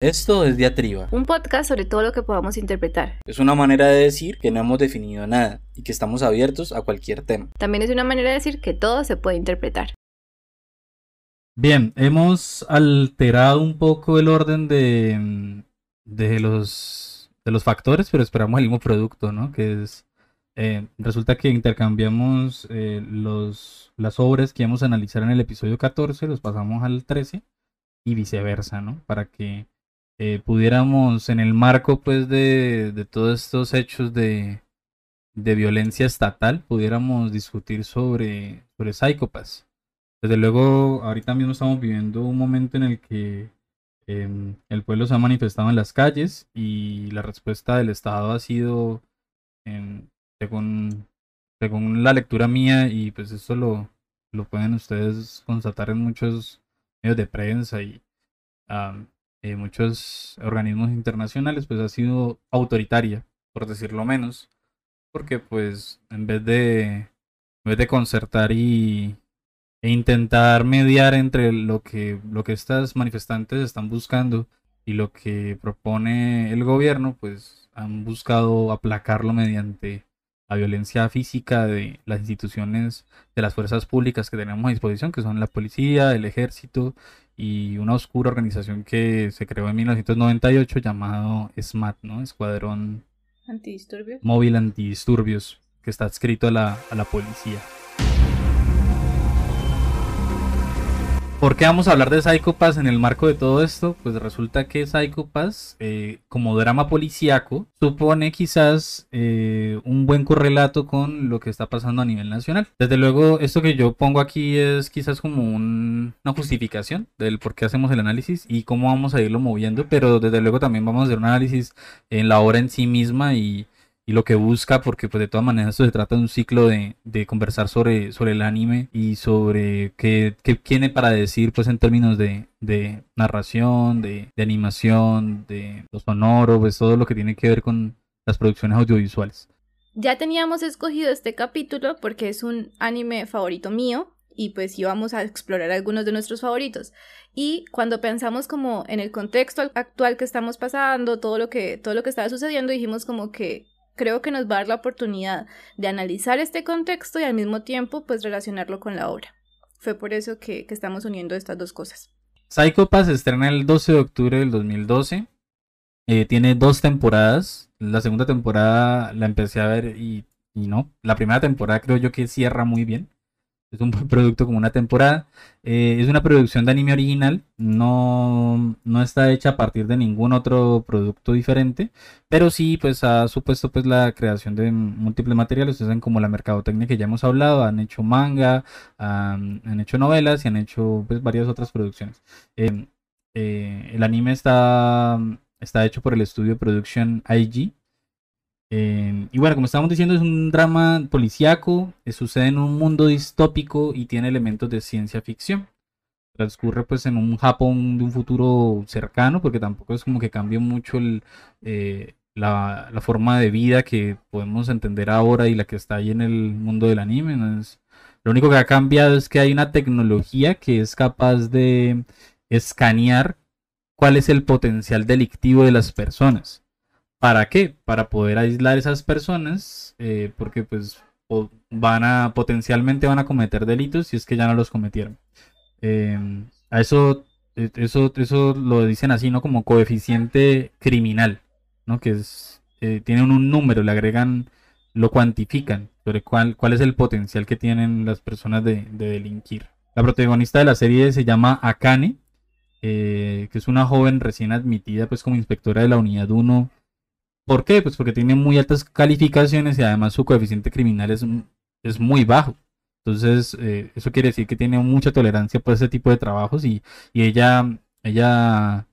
Esto es Diatriba. Un podcast sobre todo lo que podamos interpretar. Es una manera de decir que no hemos definido nada y que estamos abiertos a cualquier tema. También es una manera de decir que todo se puede interpretar. Bien, hemos alterado un poco el orden de, de, los, de los factores, pero esperamos el mismo producto, ¿no? Que es, eh, resulta que intercambiamos eh, los, las obras que íbamos a analizar en el episodio 14, los pasamos al 13 y viceversa, ¿no? Para que eh, pudiéramos, en el marco pues de, de todos estos hechos de, de, violencia estatal, pudiéramos discutir sobre, sobre Psychopaths. Desde luego, ahorita mismo estamos viviendo un momento en el que em, el pueblo se ha manifestado en las calles y la respuesta del Estado ha sido, em, según, según la lectura mía, y pues eso lo, lo pueden ustedes constatar en muchos medios de prensa y eh, muchos organismos internacionales, pues ha sido autoritaria, por decirlo menos, porque pues en vez de, en vez de concertar y, e intentar mediar entre lo que, lo que estas manifestantes están buscando y lo que propone el gobierno, pues han buscado aplacarlo mediante la violencia física de las instituciones de las fuerzas públicas que tenemos a disposición, que son la policía, el ejército y una oscura organización que se creó en 1998 llamado SMAT, ¿no? Escuadrón Antidisturbios. Móvil Antidisturbios, que está adscrito a la, a la policía. ¿Por qué vamos a hablar de Psycho Pass en el marco de todo esto? Pues resulta que Psycho Pass, eh, como drama policíaco, supone quizás eh, un buen correlato con lo que está pasando a nivel nacional. Desde luego, esto que yo pongo aquí es quizás como una justificación del por qué hacemos el análisis y cómo vamos a irlo moviendo, pero desde luego también vamos a hacer un análisis en la obra en sí misma y y lo que busca, porque pues de todas maneras esto se trata de un ciclo de, de conversar sobre, sobre el anime y sobre qué, qué, tiene para decir pues en términos de, de narración, de, de, animación, de los sonoros, pues todo lo que tiene que ver con las producciones audiovisuales. Ya teníamos escogido este capítulo porque es un anime favorito mío y pues íbamos a explorar algunos de nuestros favoritos. Y cuando pensamos como en el contexto actual que estamos pasando, todo lo que, todo lo que estaba sucediendo, dijimos como que creo que nos va a dar la oportunidad de analizar este contexto y al mismo tiempo pues relacionarlo con la obra. Fue por eso que, estamos uniendo estas dos cosas. Psycho Pass se estrena el 12 de octubre del 2012. Eh, tiene dos temporadas. La segunda temporada la empecé a ver y no. La primera temporada creo yo que cierra muy bien. Es un producto como una temporada. Eh, es una producción de anime original. No, no está hecha a partir de ningún otro producto diferente. Pero sí, pues ha supuesto pues la creación de múltiples materiales. Ustedes como la mercadotecnia que ya hemos hablado. Han hecho manga, han, hecho novelas y han hecho pues varias otras producciones. Eh, eh, el anime está, está hecho por el estudio Production IG y bueno, como estábamos diciendo, es un drama policíaco, eh, sucede en un mundo distópico y tiene elementos de ciencia ficción. Transcurre pues en un Japón de un futuro cercano, porque tampoco es como que cambie mucho eh, la, forma de vida que podemos entender ahora y la que está ahí en el mundo del anime. lo único que ha cambiado es que hay una tecnología que es capaz de escanear cuál es el potencial delictivo de las personas. ¿Para qué? Para poder aislar esas personas, eh, porque pues van a potencialmente van a cometer delitos si es que ya no los cometieron. Em, a eso, e, eso, eso lo dicen así, ¿no? Como coeficiente criminal, ¿no? Que es, eh, tienen un número, le agregan, lo cuantifican sobre cuál, cuál es el potencial que tienen las personas de, delinquir. La protagonista de la serie se llama Akane, eh, que es una joven recién admitida pues como inspectora de la unidad 1 ¿Por qué? Pues porque tiene muy altas calificaciones y además su coeficiente criminal es, es muy bajo. Entonces, eh, eso quiere decir que tiene mucha tolerancia por ese tipo de trabajos y, ella, ella,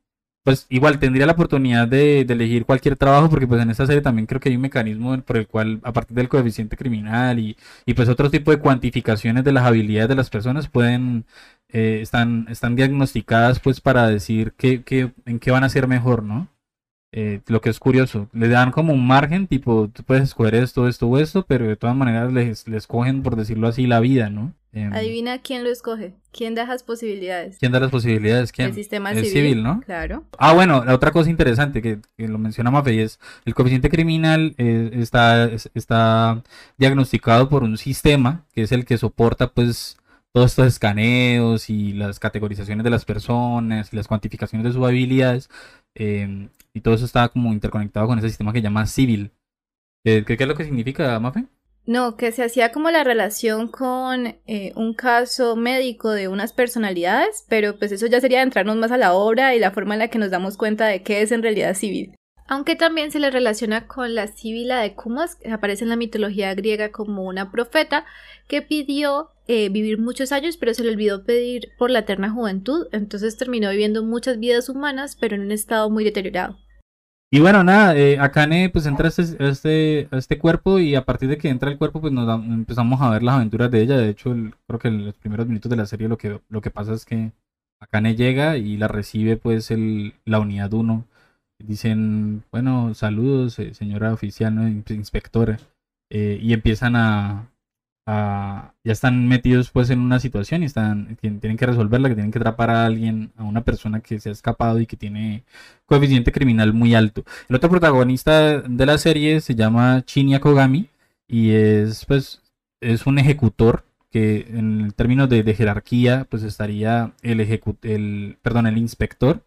pues igual tendría la oportunidad de, elegir cualquier trabajo porque pues en esta serie también creo que hay un mecanismo por el cual, a partir del coeficiente criminal y, y pues otro tipo de cuantificaciones de las habilidades de las personas pueden, eh, están, están diagnosticadas pues para decir que, que, en qué van a ser mejor, ¿no? Eh, lo que es curioso, le dan como un margen, tipo, tú puedes escoger esto, esto o esto, pero de todas maneras les, les cogen, por decirlo así, la vida, ¿no? Em, Adivina quién lo escoge. ¿Quién da esas posibilidades? ¿Quién da las posibilidades? ¿Quién? El sistema el civil. civil, ¿no? Claro. Ah, bueno, la otra cosa interesante que, que lo menciona Mafe es el coeficiente criminal eh, está, es- está diagnosticado por un sistema que es el que soporta pues todos estos escaneos y las categorizaciones de las personas y las cuantificaciones de sus habilidades eh, y todo eso está como interconectado con ese sistema que se llama civil. ¿qué, qué es lo que significa, Mafe? No, que se hacía como la relación con eh, un caso médico de unas personalidades, pero pues eso ya sería entrarnos más a la obra y la forma en la que nos damos cuenta de qué es en realidad civil. Aunque también se le relaciona con la Sibila de Cumas, que aparece en la mitología griega como una profeta que pidió eh, vivir muchos años, pero se le olvidó pedir por la eterna juventud, entonces terminó viviendo muchas vidas humanas, pero en un estado muy deteriorado. Y bueno, nada, eh, Akane pues entra a este, este, este cuerpo y a partir de que entra el cuerpo pues nos da- empezamos a ver las aventuras de ella. De hecho, el- creo que en los primeros minutos de la serie lo que, lo que pasa es que Akane llega y la recibe pues el, la unidad 1. Dicen, bueno, saludos eh, señora oficial, ¿no? In- inspectora. Eh, y empiezan a, a- Ya están metidos pues en una situación y están, tien- tienen que resolverla, que tienen que atrapar a alguien, a una persona que se ha escapado y que tiene coeficiente criminal muy alto. El otro protagonista de la serie se llama Shinya Kogami y es pues es un ejecutor que en términos de, de jerarquía pues estaría el ejecu- el perdón el inspector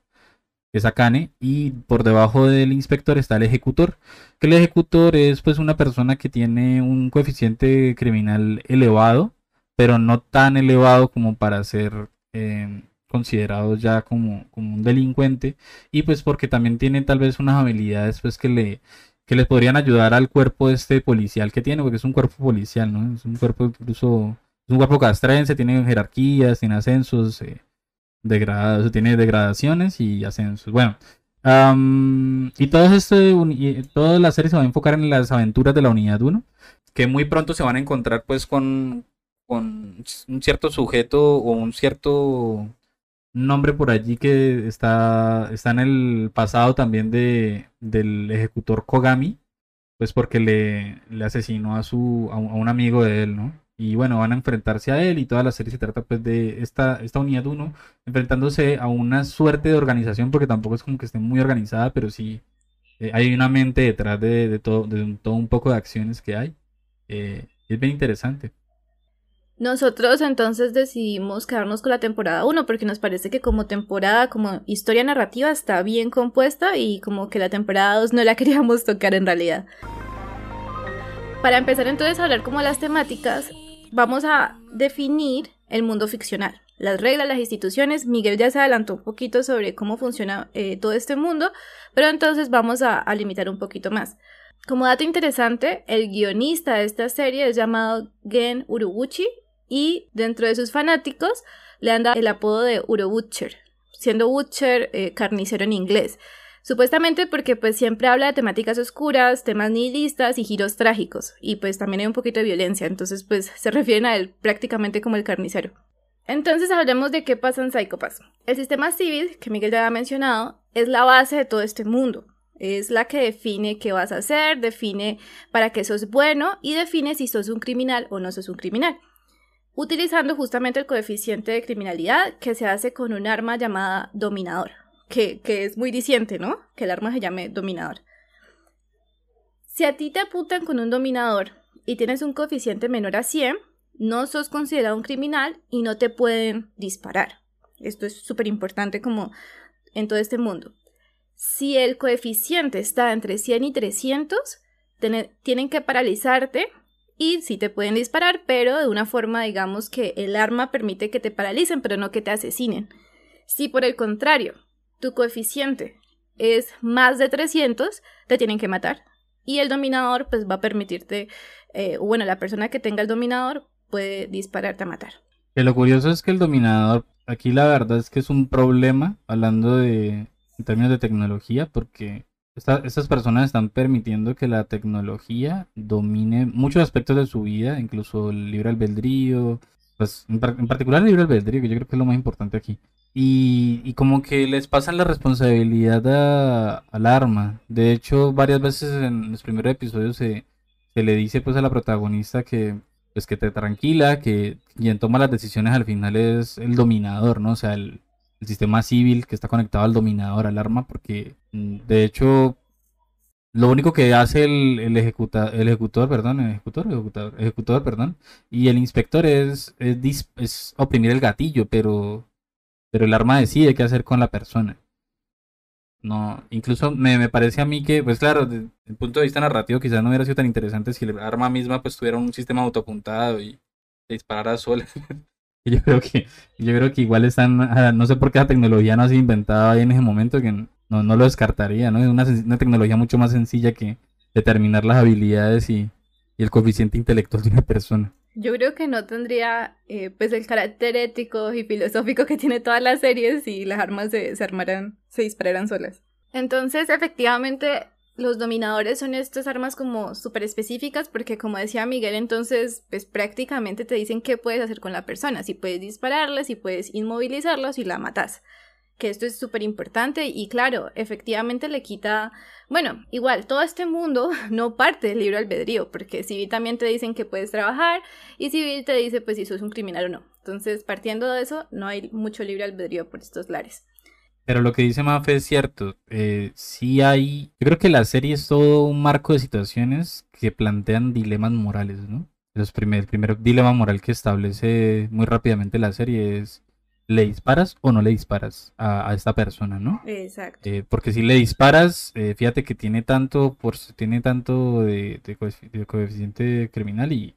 es Akane y por debajo del inspector está el ejecutor que el ejecutor es pues una persona que tiene un coeficiente criminal elevado pero no tan elevado como para ser eh, considerado ya como, como un delincuente y pues porque también tiene tal vez unas habilidades pues que le que les podrían ayudar al cuerpo este policial que tiene porque es un cuerpo policial no es un cuerpo incluso es un cuerpo castrense tiene jerarquías tiene ascensos eh, degradados tiene degradaciones y ascensos bueno am, y todo esto y toda la serie se va a enfocar en las aventuras de la unidad 1 que muy pronto se van a encontrar pues con con un cierto sujeto o un cierto nombre por allí que está, está en el pasado también de, del ejecutor Kogami, pues porque le, asesinó a, su, a un amigo de él, ¿no? Y bueno, van a enfrentarse a él y toda la serie se trata pues de esta, esta unidad 1 enfrentándose a una suerte de organización porque tampoco es como que esté muy organizada, pero sí eh, hay una mente detrás de, de todo, de un- todo un poco de acciones que hay. Eh, es bien interesante. Nosotros entonces decidimos quedarnos con la temporada 1 porque nos parece que como temporada, como historia narrativa está bien compuesta y como que la temporada 2 no la queríamos tocar en realidad. Para empezar entonces a hablar como las temáticas, vamos a definir el mundo ficcional. Las reglas, las instituciones, Miguel ya se adelantó un poquito sobre cómo funciona eh, todo este mundo, pero entonces vamos a, limitar un poquito más. Como dato interesante, el guionista de esta serie es llamado Gen Urobuchi y dentro de sus fanáticos le han el apodo de Uro Butcher, siendo Butcher eh, carnicero en inglés. Supuestamente porque pues siempre habla de temáticas oscuras, temas nihilistas y giros trágicos, y pues también hay un poquito de violencia, entonces pues se refieren a él prácticamente como el carnicero. Entonces hablemos de qué pasa en. El sistema civil, que Miguel ya ha mencionado, es la base de todo este mundo. Es la que define qué vas a hacer, define para qué sos bueno y define si sos un criminal o no sos un criminal utilizando justamente el coeficiente de criminalidad que se hace con un arma llamada dominador, que, es muy diciente, ¿no? Que el arma se llame dominador. Si a ti te apuntan con un dominador y tienes un coeficiente menor a 100, no sos considerado un criminal y no te pueden disparar. Esto es súper importante como en todo este mundo. Si el coeficiente está entre 100 y 300, tiene- tienen que paralizarte y sí te pueden disparar, pero de una forma, digamos, que el arma permite que te paralicen, pero no que te asesinen. Si por el contrario, tu coeficiente es más de 300, te tienen que matar. Y el dominador, pues va a permitirte, eh, bueno, la persona que tenga el dominador puede dispararte a matar. Que lo curioso es que el dominador, aquí la verdad es que es un problema, hablando de en términos de tecnología, porque esta- estas personas están permitiendo que la tecnología domine muchos aspectos de su vida, incluso el libre albedrío, pues en, en particular el libre albedrío, que yo creo que es lo más importante aquí. Y, y como que les pasan la responsabilidad a- al arma. De hecho, varias veces en los primeros episodios se, le dice pues a la protagonista que pues que te tranquila, que quien toma las decisiones al final es el dominador, ¿no? O sea, el, sistema civil que está conectado al dominador, al arma, porque mm, de hecho lo único que hace el, ejecuta, el ejecutor, perdón, el ejecutor, ejecutor, perdón, y el inspector es, es, es oprimir el gatillo, pero, pero el arma decide qué hacer con la persona. No, incluso me, me parece a mí que, pues claro, desde el punto de vista narrativo quizás no hubiera sido tan interesante si el arma misma pues tuviera un sistema autoapuntado y se disparara sola. Yo creo que, yo creo que igual están, no sé por qué la tecnología no ha sido inventada ahí en ese momento que no, no lo descartaría, ¿no? Es una, una tecnología mucho más sencilla que determinar las habilidades y, y el coeficiente intelectual de una persona. Yo creo que no tendría eh, pues el carácter ético y filosófico que tiene todas las series si las armas se, se armaran, se dispararan solas. Entonces, efectivamente, los dominadores son estas armas como súper específicas porque como decía Miguel, entonces pues prácticamente te dicen qué puedes hacer con la persona, si puedes dispararle, si puedes inmovilizarlo, si la matas. Que esto es súper importante y claro, efectivamente le quita, bueno, igual, todo este mundo no parte del libre albedrío, porque civil también te dicen que puedes trabajar y civil te dice pues si sos un criminal o no. Entonces, partiendo de eso, no hay mucho libre albedrío por estos lares. Pero lo que dice Mafe es cierto. Eh, sí hay. Yo creo que la serie es todo un marco de situaciones que plantean dilemas morales, ¿no? Los primer, el primer dilema moral que establece muy rápidamente la serie es: ¿le disparas o no le disparas a, a esta persona, ¿no? Exacto. Eh, porque si le disparas, eh, fíjate que tiene tanto, por, tiene tanto de, de coefici- de coeficiente criminal y,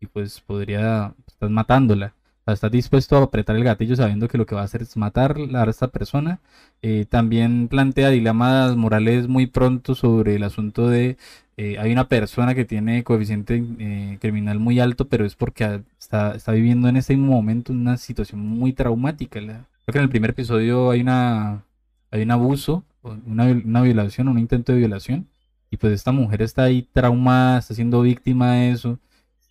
y pues podría, estás matándola. O sea, estás dispuesto a apretar el gatillo sabiendo que lo que va a hacer es matar a esta persona. Eh, también plantea dilemas morales muy pronto sobre el asunto de eh, hay una persona que tiene coeficiente eh, criminal muy alto, pero es porque está, está viviendo en ese momento una situación muy traumática. Creo que en el primer episodio hay una hay un abuso, una, una violación, un intento de violación, y pues esta mujer está ahí traumada, está siendo víctima de eso,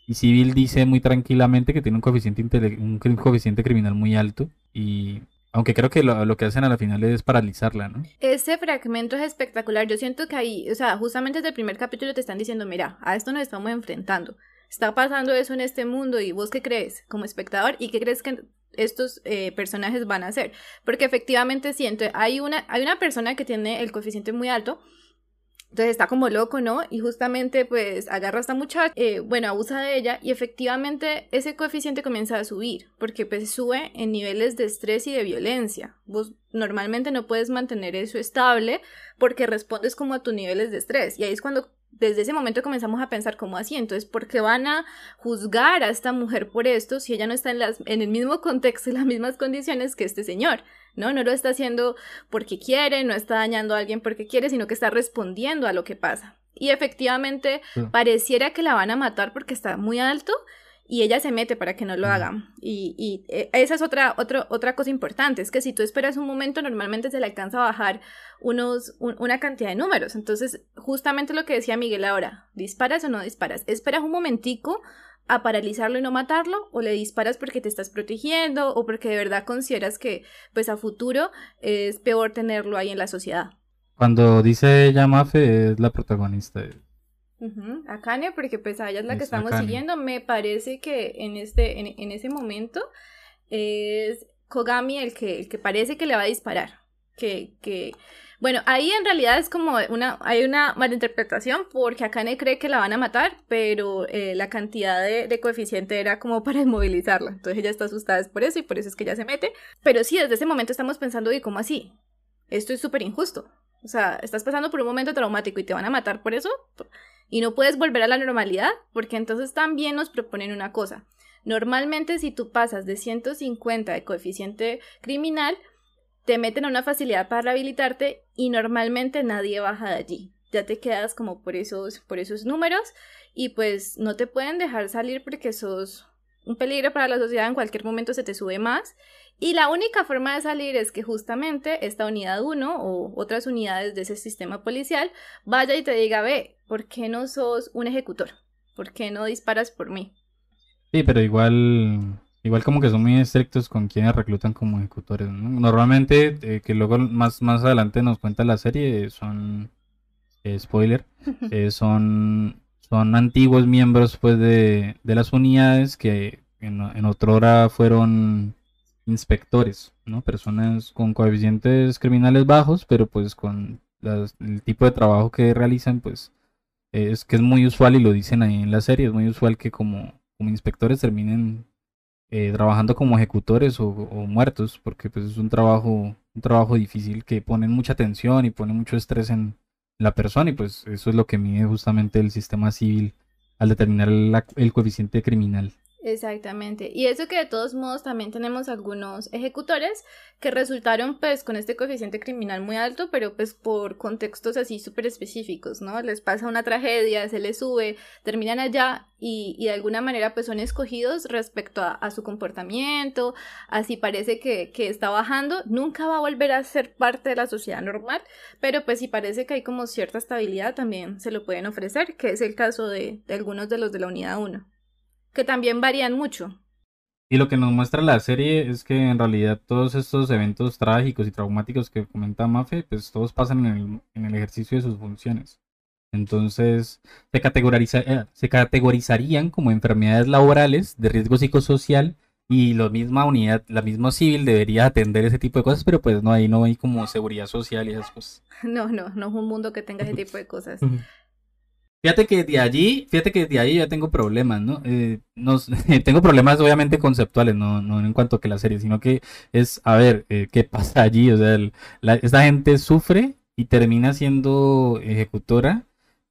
y Civil dice muy tranquilamente que tiene un coeficiente, un coeficiente criminal muy alto, y aunque creo que lo, lo que hacen a la final es paralizarla, ¿no? Ese fragmento es espectacular. Yo siento que ahí, o sea, justamente desde el primer capítulo te están diciendo, mira, a esto nos estamos enfrentando. Está pasando eso en este mundo y vos qué crees como espectador y qué crees que estos eh, personajes van a hacer. Porque efectivamente siento, hay una, hay una persona que tiene el coeficiente muy alto. Entonces está como loco, ¿no? Y justamente pues agarra a esta muchacha, eh, bueno, abusa de ella y efectivamente ese coeficiente comienza a subir porque pues sube en niveles de estrés y de violencia. Vos normalmente no puedes mantener eso estable porque respondes como a tus niveles de estrés. Y ahí es cuando desde ese momento comenzamos a pensar como así, entonces, ¿por qué van a juzgar a esta mujer por esto si ella no está en, las, en el mismo contexto, en las mismas condiciones que este señor? ¿No? No lo está haciendo porque quiere, no está dañando a alguien porque quiere, sino que está respondiendo a lo que pasa. Y efectivamente Sí. pareciera que la van a matar porque está muy alto y ella se mete para que no lo hagan. Y, y, eh, esa es otra, otra, otra cosa importante, es que si tú esperas un momento, normalmente se le alcanza a bajar unos, un- una cantidad de números. Entonces, justamente lo que decía Miguel ahora, ¿disparas o no disparas? ¿Esperas un momentico a paralizarlo y no matarlo? ¿O le disparas porque te estás protegiendo o porque de verdad consideras que pues a futuro es peor tenerlo ahí en la sociedad? Cuando dice ella Mafe es la protagonista. Ujú, Akane, porque pues a ella es la que Es estamos siguiendo. Me parece que en este, en, en ese momento es Kogami el que, el que parece que le va a disparar. Que, que, bueno, ahí en realidad es como una, hay una malinterpretación porque Akane cree que la van a matar, pero eh, la cantidad de, de coeficiente era como para inmovilizarla. Entonces ella está asustada es por eso y por eso es que ella se mete. Pero sí, desde ese momento estamos pensando, ¿y cómo así? Esto es súper injusto. O sea, estás pasando por un momento traumático y te van a matar por eso y no puedes volver a la normalidad, porque entonces también nos proponen una cosa. Normalmente si tú pasas de 150 de coeficiente criminal, te meten a una facilidad para rehabilitarte y normalmente nadie baja de allí. Ya te quedas como por esos, por esos números y pues no te pueden dejar salir porque sos un peligro para la sociedad, en cualquier momento se te sube más. Y la única forma de salir es que justamente esta unidad 1 o otras unidades de ese sistema policial vaya y te diga, ve, ¿por qué no sos un ejecutor? ¿Por qué no disparas por mí? Sí, pero igual, igual como que son muy estrictos con quienes reclutan como ejecutores, ¿no? Normalmente, eh, que luego más, más adelante nos cuenta la serie, son, eh, spoiler, eh, son, son antiguos miembros pues de, de las unidades que en, en otrora fueron inspectores, ¿no? Personas con coeficientes criminales bajos, pero pues con las- el tipo de trabajo que realizan, pues es que es muy usual y lo dicen ahí en la serie, es muy usual que como, como inspectores terminen eh, trabajando como ejecutores o, muertos, porque pues es un trabajo, un trabajo difícil que pone mucha tensión y pone mucho estrés en la persona y pues eso es lo que mide justamente el sistema civil al determinar la- el coeficiente criminal. Exactamente. Y eso que de todos modos también tenemos algunos ejecutores que resultaron pues con este coeficiente criminal muy alto, pero pues por contextos así súper específicos, ¿no? Les pasa una tragedia, se les sube, terminan allá y, y de alguna manera pues son escogidos respecto a, su comportamiento, así parece que, que está bajando, nunca va a volver a ser parte de la sociedad normal, pero pues si parece que hay como cierta estabilidad también se lo pueden ofrecer, que es el caso de, de algunos de los de la unidad 1 que también varían mucho. Y lo que nos muestra la serie es que en realidad todos estos eventos trágicos y traumáticos que comenta Mafe, pues todos pasan en el, en el ejercicio de sus funciones. Entonces, se, categoriza, eh, se categorizarían como enfermedades laborales de riesgo psicosocial y la misma unidad, la misma civil debería atender ese tipo de cosas, pero pues no, ahí no hay como seguridad social y esas cosas. No, no, no es un mundo que tenga ese tipo de cosas. Fíjate que de allí, fíjate que de ahí ya tengo problemas, ¿no? Eh, nos- tengo problemas obviamente conceptuales, no, no en cuanto a que la serie, sino que es, a ver, eh, ¿qué pasa allí? O sea, el- la- esta gente sufre y termina siendo ejecutora,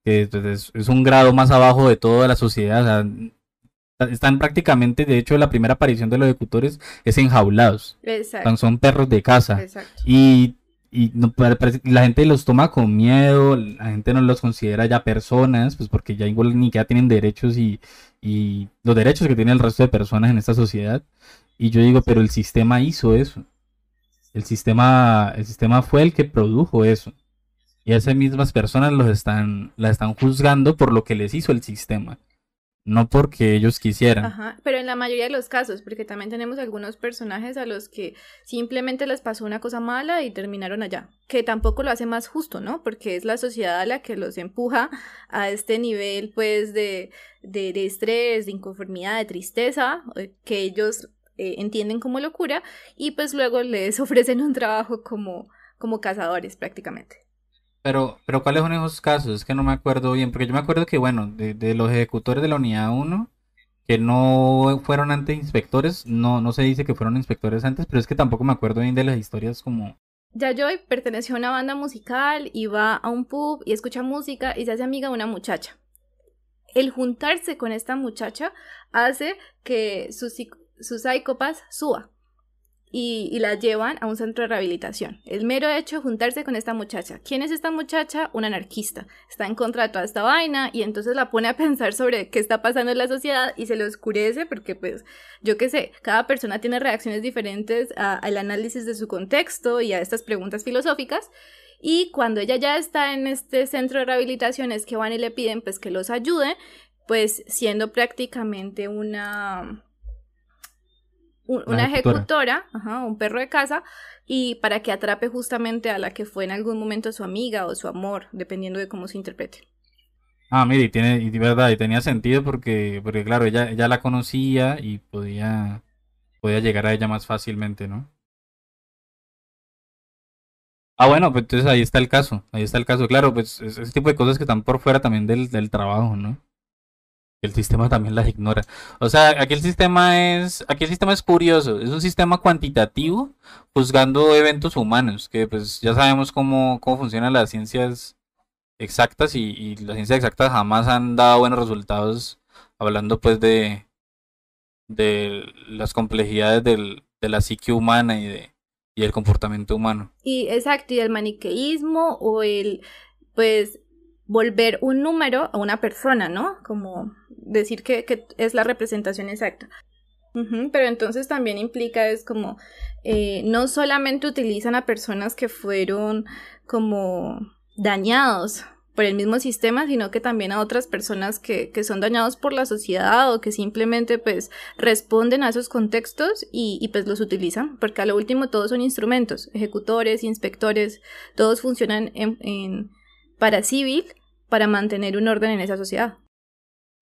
que pues, es, es un grado más abajo de toda la sociedad, o sea, están prácticamente, de hecho, la primera aparición de los ejecutores es enjaulados, Exacto. son perros de casa. Exacto. Y, y no, la gente los toma con miedo, la gente no los considera ya personas, pues porque ya igual ni siquiera tienen derechos y, y los derechos que tiene el resto de personas en esta sociedad. Y yo digo, pero el sistema hizo eso. El sistema, el sistema fue el que produjo eso. Y esas mismas personas los están, las están juzgando por lo que les hizo el sistema. No porque ellos quisieran. Ajá, pero en la mayoría de los casos, porque también tenemos algunos personajes a los que simplemente les pasó una cosa mala y terminaron allá, que tampoco lo hace más justo, ¿no? Porque es la sociedad la que los empuja a este nivel, pues, de, de, de estrés, de inconformidad, de tristeza, eh, que ellos eh, entienden como locura, y pues luego les ofrecen un trabajo como, como cazadores prácticamente. Pero, pero ¿cuáles son esos casos? Es que no me acuerdo bien, porque yo me acuerdo que, bueno, de, los ejecutores de la unidad 1, que no fueron antes inspectores, no, no se dice que fueron inspectores antes, pero es que tampoco me acuerdo bien de las historias como... Yayoi perteneció a una banda musical y va a un pub y escucha música y se hace amiga de una muchacha. El juntarse con esta muchacha hace que su, su psicópata suba y, y la llevan a un centro de rehabilitación. El mero hecho de juntarse con esta muchacha. ¿Quién es esta muchacha? Una anarquista. Está en contra de toda esta vaina y entonces la pone a pensar sobre qué está pasando en la sociedad y se le oscurece porque pues yo qué sé, cada persona tiene reacciones diferentes al análisis de su contexto y a estas preguntas filosóficas. Y cuando ella ya está en este centro de rehabilitación es que van y le piden pues que los ayude, pues siendo prácticamente una un- Una ejecutora. ejecutora, ajá, un perro de casa, y para que atrape justamente a la que fue en algún momento su amiga o su amor, dependiendo de cómo se interprete. Ah, mire, y tiene, y verdad, y tenía sentido porque, porque claro, ella, ella la conocía y podía, podía llegar a ella más fácilmente, ¿no? Ah, bueno, pues entonces ahí está el caso, ahí está el caso, claro, pues es- ese tipo de cosas que están por fuera también del, del trabajo, ¿no? El sistema también las ignora. O sea, aquí el sistema es, aquí el sistema es curioso, es un sistema cuantitativo juzgando eventos humanos, que pues ya sabemos cómo, cómo funcionan las ciencias exactas y, y las ciencias exactas jamás han dado buenos resultados hablando pues de, de las complejidades del, de la psique humana y de y del comportamiento humano. Y exacto, y el maniqueísmo o el, pues, volver un número a una persona, ¿no? Como decir que, que es la representación exacta. Pero entonces también implica es como, eh, no solamente utilizan a personas que fueron como dañados por el mismo sistema, sino que también a otras personas que, que son dañados por la sociedad o que simplemente pues responden a esos contextos y, pues los utilizan, porque a lo último todos son instrumentos, ejecutores, inspectores, todos funcionan en para civil para mantener un orden en esa sociedad.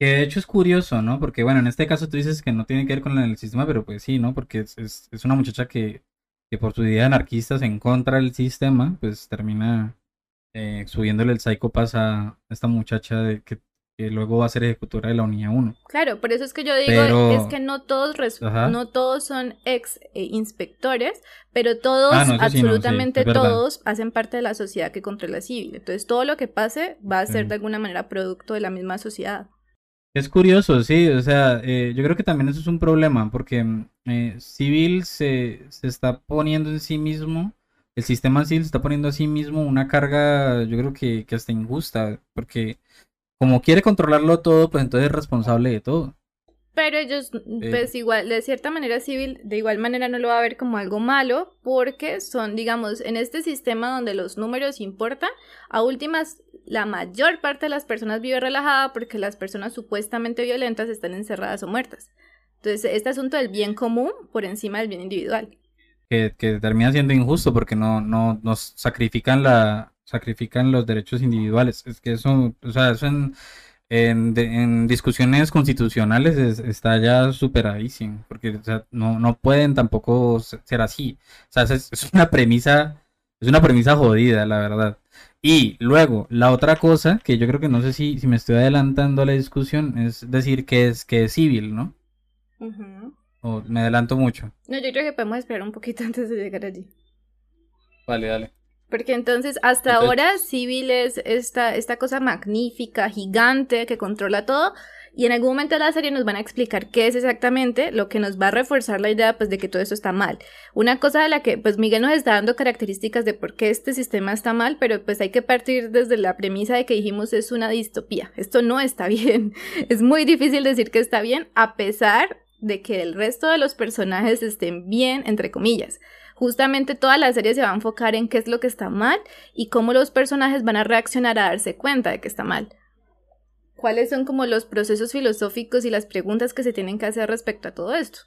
Que de hecho es curioso, ¿no? Porque bueno, en este caso tú dices que no tiene que ver con el sistema, pero pues sí, ¿no? Porque es, es, es una muchacha que, que por su idea anarquista se en contra del sistema, pues termina eh, subiéndole el psicopas a esta muchacha de que, que luego va a ser ejecutora de la unidad 1. Claro, por eso es que yo digo, Pero- es que no todos, no todos son ex eh, inspectores, pero todos, Ah, no, eso sí, no, sí, absolutamente todos, hacen parte de la sociedad que controla civil. Entonces todo lo que pase va a ser Sí. de alguna manera producto de la misma sociedad. Es curioso, sí, o sea, eh, yo creo que también eso es un problema, porque mm, eh, Civil se, se está poniendo en sí mismo, el sistema civil se está poniendo a sí mismo una carga, yo creo que, que hasta injusta, porque como quiere controlarlo todo, pues entonces es responsable de todo. Pero ellos, pues igual, de cierta manera civil, de igual manera no lo va a ver como algo malo, porque son, digamos, en este sistema donde los números importan, a últimas, la mayor parte de las personas vive relajada porque las personas supuestamente violentas están encerradas o muertas. Entonces, este asunto del bien común por encima del bien individual. que, termina siendo injusto porque no, no nos sacrifican la sacrifican los derechos individuales. Es que eso, o sea, eso en, en, discusiones constitucionales es- está ya superadísimo, porque no, no pueden tampoco se- ser así. O sea, es, es una premisa, es una premisa jodida, la verdad. Y luego, la otra cosa, que yo creo que no sé si, si me estoy adelantando a la discusión, es decir que es que es civil, ¿no? O me adelanto mucho. No, yo creo que podemos esperar un poquito antes de llegar allí. Vale, dale. Porque entonces, hasta Entonces- ahora, Civil es esta, esta cosa magnífica, gigante, que controla todo. Y en algún momento de la serie nos van a explicar qué es exactamente lo que nos va a reforzar la idea pues, de que todo esto está mal. Una cosa de la que pues Miguel nos está dando características de por qué este sistema está mal, pero pues hay que partir desde la premisa de que dijimos es una distopía. Esto no está bien. Es muy difícil decir que está bien a pesar de que el resto de los personajes estén bien, entre comillas. Justamente toda la serie se va a enfocar en qué es lo que está mal y cómo los personajes van a reaccionar a darse cuenta de que está mal. ¿Cuáles son como los procesos filosóficos y las preguntas que se tienen que hacer respecto a todo esto?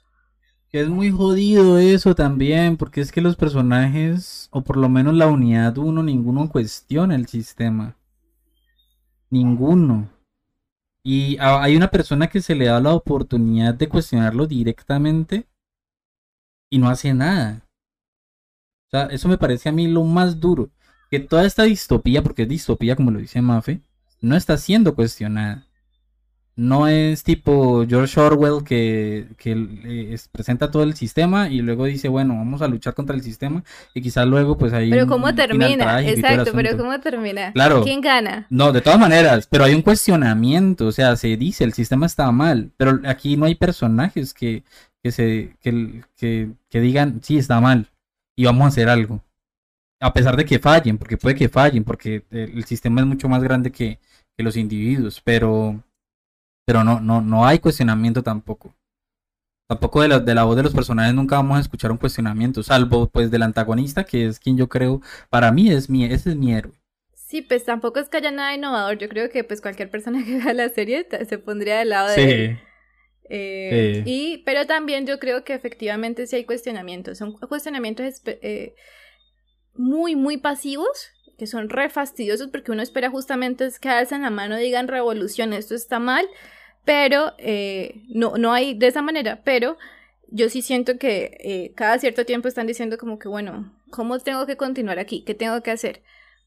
Es muy jodido eso también, porque es que los personajes, o por lo menos la unidad 1, ninguno cuestiona el sistema. Ninguno. Y hay una persona que se le da la oportunidad de cuestionarlo directamente y no hace nada. O sea, eso me parece a mí lo más duro. Que toda esta distopía, porque es distopía como lo dice Mafe, no está siendo cuestionada. No es tipo George Orwell que, que eh, es- presenta todo el sistema y luego dice, bueno, vamos a luchar contra el sistema y quizás luego pues ahí... Pero ¿cómo termina? Exacto, pero ¿cómo termina? Claro. ¿Quién gana? No, de todas maneras, pero hay un cuestionamiento, o sea, se dice, el sistema está mal, pero aquí no hay personajes que, que se, que, que, que digan, sí, está mal, y vamos a hacer algo. A pesar de que fallen, porque puede que fallen, porque el, el sistema es mucho más grande que, que los individuos, pero, pero no, no, no hay cuestionamiento tampoco. Tampoco de la, de la voz de los personajes nunca vamos a escuchar un cuestionamiento, salvo pues del antagonista, que es quien yo creo, para mí es mi, ese es mi héroe. Sí, pues tampoco es que haya nada innovador. Yo creo que pues cualquier persona que vea la serie se pondría del lado de él. Sí. Eh, Sí. y, pero también yo creo que efectivamente sí hay cuestionamientos. Son cuestionamientos eh, muy, muy pasivos, que son re fastidiosos porque uno espera justamente es que alzan la mano y digan revolución, esto está mal, pero eh, no, no hay de esa manera, pero yo sí siento que eh, cada cierto tiempo están diciendo como que, bueno, ¿cómo tengo que continuar aquí? ¿Qué tengo que hacer?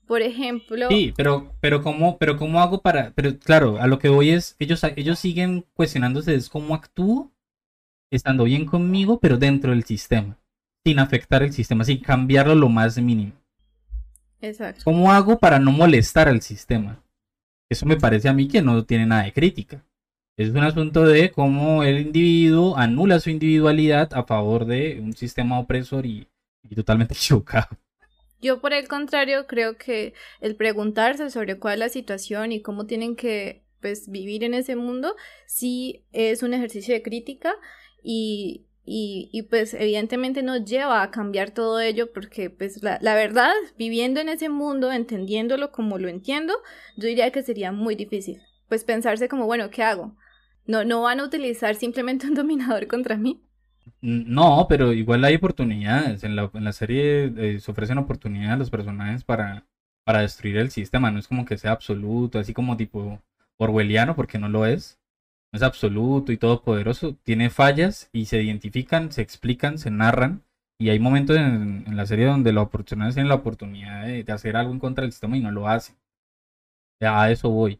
Por ejemplo... Sí, pero, pero cómo, pero cómo hago para, pero claro, a lo que voy es, ellos, ellos siguen cuestionándose es cómo actúo, estando bien conmigo, pero dentro del sistema, sin afectar el sistema, sin cambiarlo lo más mínimo. Exacto. ¿Cómo hago para no molestar al sistema? Eso me parece a mí que no tiene nada de crítica. Es un asunto de cómo el individuo anula su individualidad a favor de un sistema opresor y, y totalmente equivocado. Yo por el contrario creo que el preguntarse sobre cuál es la situación y cómo tienen que pues vivir en ese mundo sí es un ejercicio de crítica y, y, y, pues evidentemente no lleva a cambiar todo ello porque pues la, verdad viviendo en ese mundo entendiéndolo como lo entiendo yo diría que sería muy difícil pues pensarse como bueno ¿qué hago? No, no van a utilizar simplemente un dominador contra mí No, pero igual hay oportunidades. En la, en la serie eh, se ofrecen oportunidades a los personajes para, para destruir el sistema. No es como que sea absoluto, así como tipo orwelliano, porque no lo es. Es absoluto y todopoderoso, tiene fallas y se identifican, se explican, se narran. Y hay momentos en, la serie donde los oportunidades tienen la oportunidad de, hacer algo en contra del sistema y no lo hacen. A eso voy.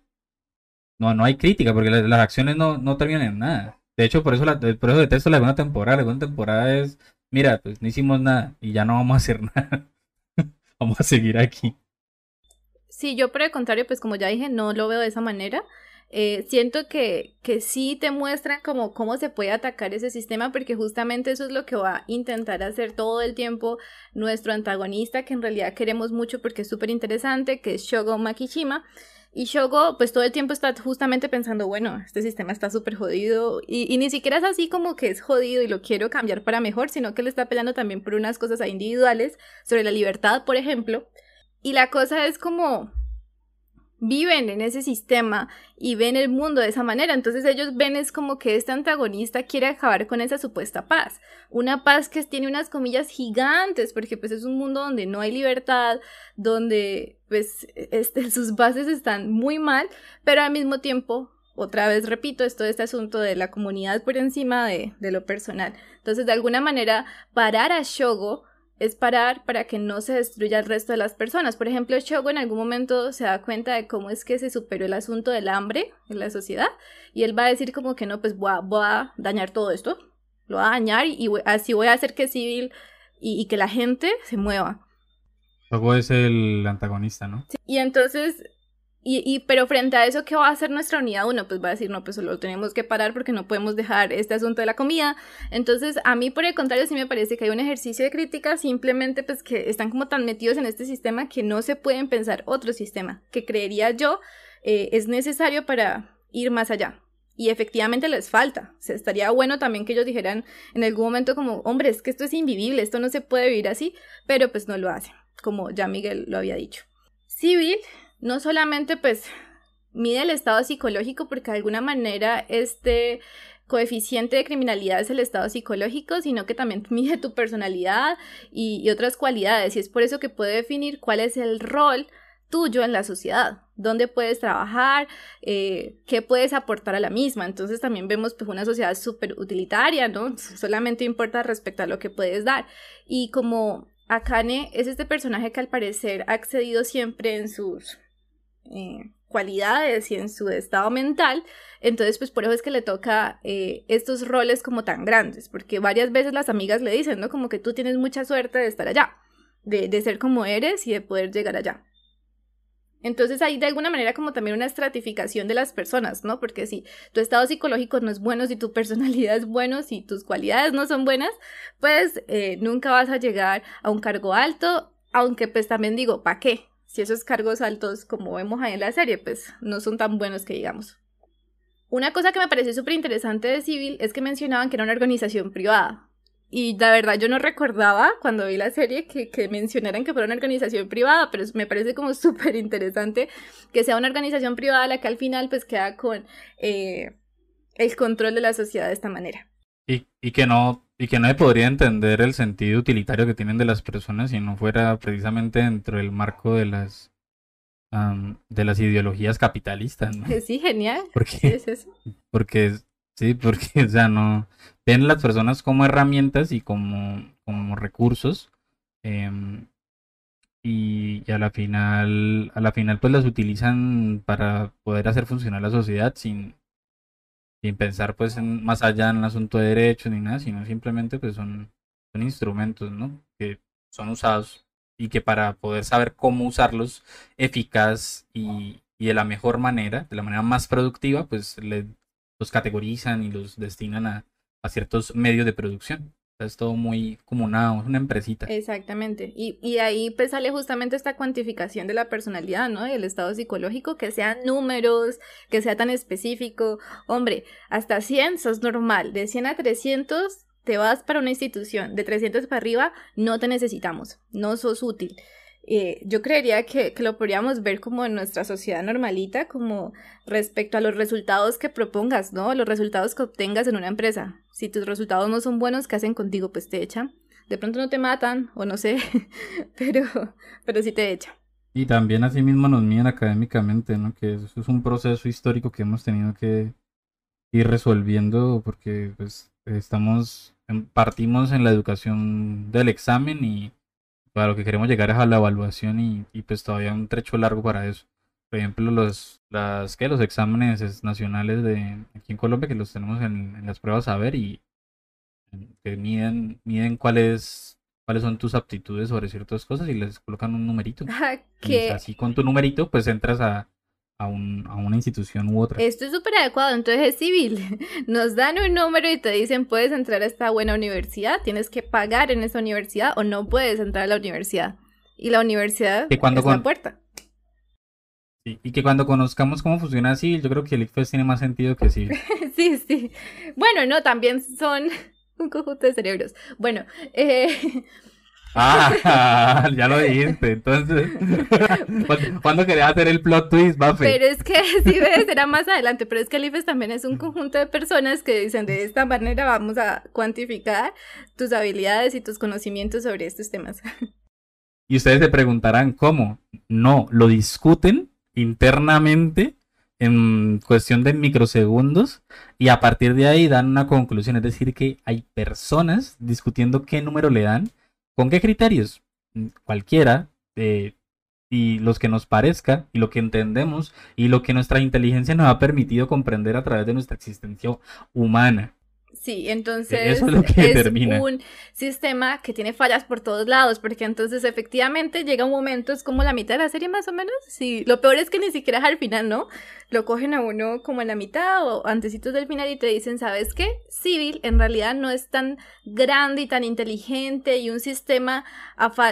No, no hay crítica porque las, acciones no, no terminan en nada. De hecho, por eso, la, por eso detesto la segunda temporada. La segunda temporada es, mira, pues no hicimos nada y ya no vamos a hacer nada. vamos a seguir aquí. Sí, yo por el contrario, pues como ya dije, no lo veo de esa manera. Eh, siento que, que sí te muestran como cómo se puede atacar ese sistema porque justamente eso es lo que va a intentar hacer todo el tiempo nuestro antagonista que en realidad queremos mucho porque es súper interesante, que es Shogo Makishima. Y Shogo, pues todo el tiempo está justamente pensando, bueno, este sistema está súper jodido. Y, y, ni siquiera es así como que es jodido y lo quiero cambiar para mejor, sino que le está peleando también por unas cosas individuales, sobre la libertad, por ejemplo. Y la cosa es como, viven en ese sistema y ven el mundo de esa manera. Entonces ellos ven es como que este antagonista quiere acabar con esa supuesta paz. Una paz que tiene unas comillas gigantes porque pues es un mundo donde no hay libertad, donde pues este, sus bases están muy mal, pero al mismo tiempo... Otra vez repito, esto este asunto de la comunidad por encima de, de lo personal. Entonces, de alguna manera, parar a Shogo es parar para que no se destruya el resto de las personas. Por ejemplo, Shogo en algún momento se da cuenta de cómo es que se superó el asunto del hambre en la sociedad y él va a decir como que no, pues voy a, dañar todo esto, lo va a dañar y, así voy a hacer que civil y, que la gente se mueva. Shogo es el antagonista, ¿no? Sí, y entonces y, y, pero frente a eso, ¿qué va a hacer nuestra unidad uno? Pues va a decir, no, pues lo tenemos que parar porque no podemos dejar este asunto de la comida. Entonces, a mí por el contrario sí me parece que hay un ejercicio de crítica, simplemente pues que están como tan metidos en este sistema que no se pueden pensar otro sistema, que creería yo eh, es necesario para ir más allá. Y efectivamente les falta. O sea, estaría bueno también que ellos dijeran en algún momento como, hombre, es que esto es invivible, esto no se puede vivir así, pero pues no lo hacen, como ya Miguel lo había dicho. Civil no solamente pues mide el estado psicológico porque de alguna manera este coeficiente de criminalidad es el estado psicológico, sino que también mide tu personalidad y, otras cualidades. Y es por eso que puede definir cuál es el rol tuyo en la sociedad, dónde puedes trabajar, eh, qué puedes aportar a la misma. Entonces también vemos pues una sociedad súper utilitaria, ¿no? Solamente importa respecto a lo que puedes dar. Y como Akane es este personaje que al parecer ha accedido siempre en sus eh, cualidades y en su estado mental, entonces pues por eso es que le toca eh, estos roles como tan grandes, porque varias veces las amigas le dicen, ¿no? Como que tú tienes mucha suerte de estar allá, de, de ser como eres y de poder llegar allá. Entonces hay de alguna manera como también una estratificación de las personas, ¿no? Porque si tu estado psicológico no es bueno, si tu personalidad es bueno, si tus cualidades no son buenas, pues eh, nunca vas a llegar a un cargo alto, aunque pues también digo, ¿para qué? Si esos cargos altos, como vemos ahí en la serie, pues no son tan buenos que digamos. Una cosa que me pareció súper interesante de Civil es que mencionaban que era una organización privada. Y la verdad yo no recordaba cuando vi la serie que, que mencionaran que fuera una organización privada, pero me parece como súper interesante que sea una organización privada la que al final pues queda con eh, el control de la sociedad de esta manera. Y, y que no y que no podría entender el sentido utilitario que tienen de las personas si no fuera precisamente dentro del marco de las de las ideologías capitalistas. ¿no? Sí, genial. Porque, es eso? Porque, sí, porque, o sea, no. Ven las personas como herramientas y como, como recursos. Em, y, y, a la final, a la final, pues las utilizan para poder hacer funcionar la sociedad sin, sin pensar pues en, más allá en el asunto de derechos ni nada, sino simplemente pues son, son instrumentos, ¿no? Que son usados y que para poder saber cómo usarlos eficaz y, y de la mejor manera, de la manera más productiva, pues los categorizan y los destinan a, a ciertos medios de producción es todo muy como una, una empresita. Exactamente. Y, y ahí pues sale justamente esta cuantificación de la personalidad, ¿no? Del estado psicológico, que sean números, que sea tan específico. Hombre, hasta 100 sos normal. De 100 a 300 te vas para una institución. De 300 para arriba no te necesitamos. No sos útil. Eh, yo creería que, que, lo podríamos ver como en nuestra sociedad normalita, como respecto a los resultados que propongas, ¿no? Los resultados que obtengas en una empresa. Si tus resultados no son buenos, ¿qué hacen contigo? Pues te echan. De pronto no te matan, o no sé, pero, pero sí te echan. Y también así mismo nos miden académicamente, ¿no? Que eso es un proceso histórico que hemos tenido que ir resolviendo porque pues estamos, partimos en la educación del examen y para lo que queremos llegar es a la evaluación y, y pues todavía un trecho largo para eso. Por ejemplo, los, las, ¿qué? los exámenes nacionales de aquí en Colombia que los tenemos en, en las pruebas a ver y que miden, miden cuáles cuáles son tus aptitudes sobre ciertas cosas y les colocan un numerito. que... así con tu numerito pues entras a, a, un, a una institución u otra. Esto es súper adecuado, entonces es civil. Nos dan un número y te dicen puedes entrar a esta buena universidad, tienes que pagar en esa universidad o no puedes entrar a la universidad. Y la universidad es la puerta. Sí, y que cuando conozcamos cómo funciona civil, yo creo que el ICFES tiene más sentido que civil. sí, sí. Bueno, no, también son un conjunto de cerebros. Bueno, eh... Ah, ya lo dijiste. Entonces, ¿cuándo querías hacer el plot twist, Buffy? Pero es que sí ves, será más adelante. Pero es que el IFES también es un conjunto de personas que dicen de esta manera vamos a cuantificar tus habilidades y tus conocimientos sobre estos temas. Y ustedes se preguntarán cómo. No, lo discuten internamente en cuestión de microsegundos y a partir de ahí dan una conclusión. Es decir, que hay personas discutiendo qué número le dan ¿Con qué criterios? Mm, cualquiera, eh, y los que nos parezca, y lo que entendemos, y lo que nuestra inteligencia nos ha permitido comprender a través de nuestra existencia humana. Sí, entonces es, un sistema que tiene fallas por todos lados, porque entonces efectivamente llega un momento, es como la mitad de la serie más o menos, sí, lo peor es que ni siquiera es al final, ¿no? Lo cogen a uno como en la mitad o antecitos del final y te dicen, ¿sabes qué? Civil en realidad no es tan grande y tan inteligente y un sistema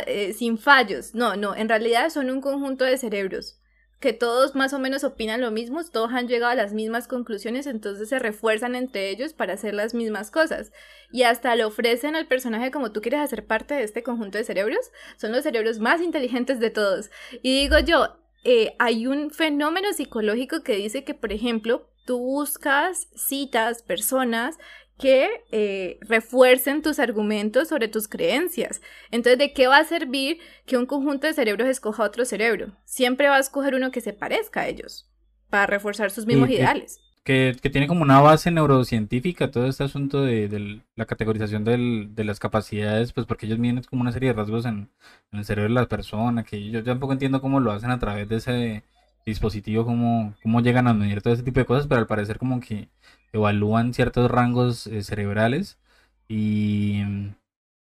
eh, sin fallos, no, no, en realidad son un conjunto de cerebros que todos más o menos opinan lo mismo, todos han llegado a las mismas conclusiones, entonces se refuerzan entre ellos para hacer las mismas cosas. Y hasta le ofrecen al personaje como tú quieres hacer parte de este conjunto de cerebros, son los cerebros más inteligentes de todos. Y digo yo, eh, hay un fenómeno psicológico que dice que, por ejemplo, tú buscas citas, personas que eh, refuercen tus argumentos sobre tus creencias. Entonces, ¿de qué va a servir que un conjunto de cerebros escoja otro cerebro? Siempre va a escoger uno que se parezca a ellos para reforzar sus mismos ideales. Que, tiene como una base neurocientífica todo este asunto de, la categorización de las capacidades, pues porque ellos miden como una serie de rasgos en, en, el cerebro de la persona, que yo tampoco entiendo cómo lo hacen a través de ese dispositivo, cómo, cómo llegan a medir todo ese tipo de cosas, pero al parecer como que evalúan ciertos rangos eh, cerebrales y,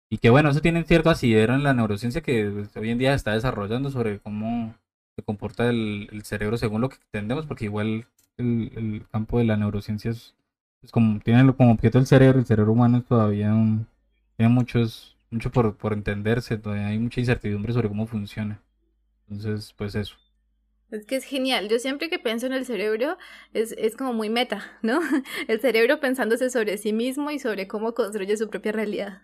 y que bueno, eso tiene cierto asidero en la neurociencia que pues, hoy en día está desarrollando sobre cómo se comporta el, cerebro según lo que entendemos, porque igual el, campo de la neurociencia es, como tiene como objeto el cerebro, el cerebro humano todavía tiene muchos, mucho por, por entenderse, todavía hay mucha incertidumbre sobre cómo funciona. Entonces, pues eso. Es que es genial. Yo siempre que pienso en el cerebro es, es, como muy meta, ¿no? El cerebro pensándose sobre sí mismo y sobre cómo construye su propia realidad.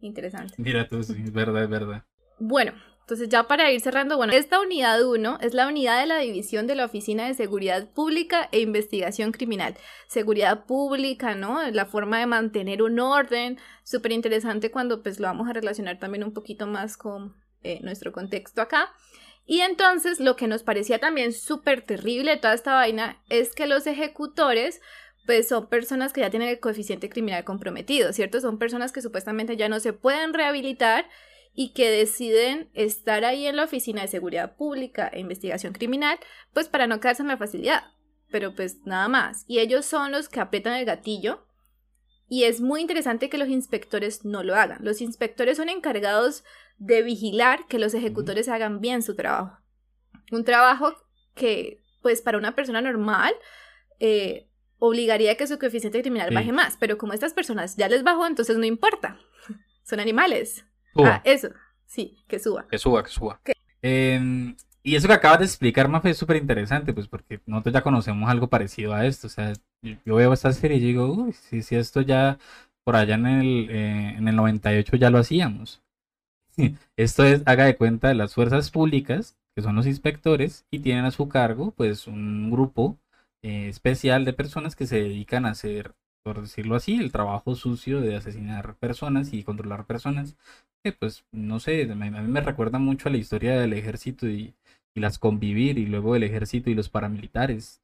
Interesante. Mira tú, sí, es verdad, es verdad. Bueno, entonces ya para ir cerrando, bueno, esta unidad 1 es la unidad de la división de la Oficina de Seguridad Pública e Investigación Criminal. Seguridad pública, ¿no? La forma de mantener un orden. Súper interesante cuando pues lo vamos a relacionar también un poquito más con eh, nuestro contexto acá. Y entonces lo que nos parecía también súper terrible de toda esta vaina es que los ejecutores pues son personas que ya tienen el coeficiente criminal comprometido, ¿cierto? Son personas que supuestamente ya no se pueden rehabilitar y que deciden estar ahí en la Oficina de Seguridad Pública e Investigación Criminal, pues para no quedarse en la facilidad. Pero pues nada más. Y ellos son los que aprietan el gatillo. Y es muy interesante que los inspectores no lo hagan. Los inspectores son encargados de vigilar que los ejecutores hagan bien su trabajo. Un trabajo que, pues, para una persona normal, eh, obligaría a que su coeficiente criminal baje más, pero como estas personas ya les bajó, entonces no importa. Son animales. Ah, eso, sí, que suba. Que suba, que suba. Em, y eso que acabas de explicar, Mafe, es súper interesante, pues porque nosotros ya conocemos algo parecido a esto. O sea, yo veo esta serie y digo, uy, si, si esto ya por allá en el, eh, en el 98 ya lo hacíamos. Esto es, haga de cuenta, las fuerzas públicas, que son los inspectores, y tienen a su cargo, pues, un grupo eh, especial de personas que se dedican a hacer, por decirlo así, el trabajo sucio de asesinar personas y controlar personas. Que, pues, no sé, a mí me recuerda mucho a la historia del ejército y, las convivir, y luego el ejército y los paramilitares.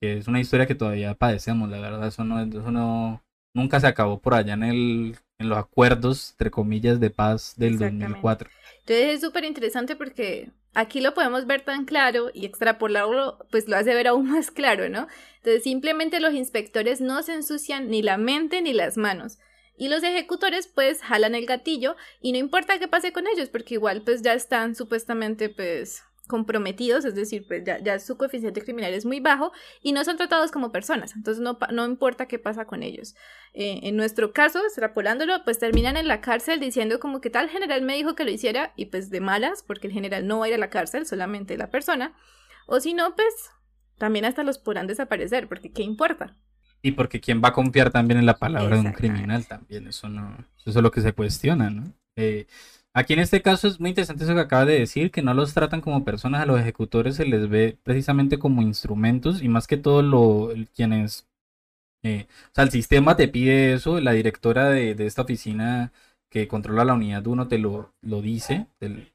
que es una historia que todavía padecemos, la verdad, eso no, eso no, nunca se acabó por allá en el, en los acuerdos, entre comillas, de paz del Exactamente. 2004. Entonces es súper interesante porque aquí lo podemos ver tan claro y extrapolarlo, pues lo hace ver aún más claro, ¿no? Entonces simplemente los inspectores no se ensucian ni la mente ni las manos. Y los ejecutores pues jalan el gatillo y no importa qué pase con ellos porque igual pues ya están supuestamente pues comprometidos, es decir, pues ya, su coeficiente criminal es muy bajo y no son tratados como personas, entonces no, no importa qué pasa con ellos. Eh, en nuestro caso, extrapolándolo, pues terminan en la cárcel diciendo como que tal general me dijo que lo hiciera y pues de malas, porque el general no va a ir a la cárcel, solamente la persona, o si no, pues también hasta los podrán desaparecer, porque ¿qué importa? Y porque quién va a confiar también en la palabra de un criminal también, eso no, eso es lo que se cuestiona, ¿no? Eh, aquí en este caso es muy interesante eso que acaba de decir, que no los tratan como personas, a los ejecutores se les ve precisamente como instrumentos y más que todo lo, quienes, eh, o sea, el sistema te pide eso, la directora de, de esta oficina que controla la unidad 1 te lo, lo dice, te,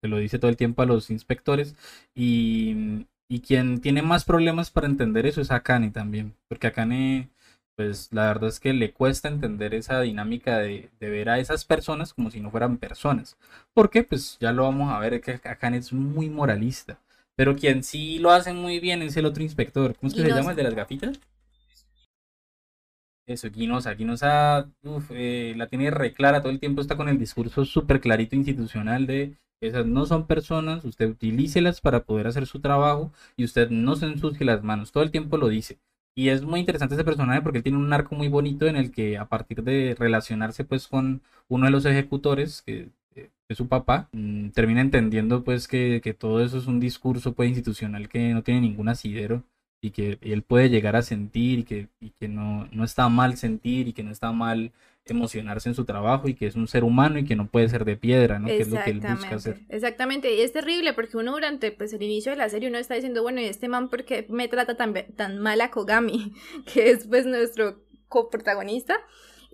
te lo dice todo el tiempo a los inspectores y, y quien tiene más problemas para entender eso es Akane también, porque Akane, pues la verdad es que le cuesta entender esa dinámica de, de ver a esas personas como si no fueran personas, porque pues ya lo vamos a ver, es que Akane es muy moralista, pero quien sí lo hace muy bien es el otro inspector, ¿cómo es que se llama el de las gafitas? Eso, Guinosa. Guinosa eh, la tiene re clara todo el tiempo, está con el discurso súper clarito institucional de esas no son personas, usted utilícelas para poder hacer su trabajo y usted no se ensucie las manos, todo el tiempo lo dice. Y es muy interesante ese personaje porque él tiene un arco muy bonito en el que a partir de relacionarse pues con uno de los ejecutores, que que es su papá, mm, termina entendiendo pues que, que todo eso es un discurso pues institucional que no tiene ningún asidero y que él puede llegar a sentir y que, y que no, no está mal sentir y que no está mal emocionarse en su trabajo y que es un ser humano y que no puede ser de piedra, ¿no? Que es lo que él busca hacer. Exactamente, y es terrible porque uno durante pues el inicio de la serie uno está diciendo, bueno, ¿y este man por qué me trata tan, tan mal a Kogami? que es pues nuestro coprotagonista.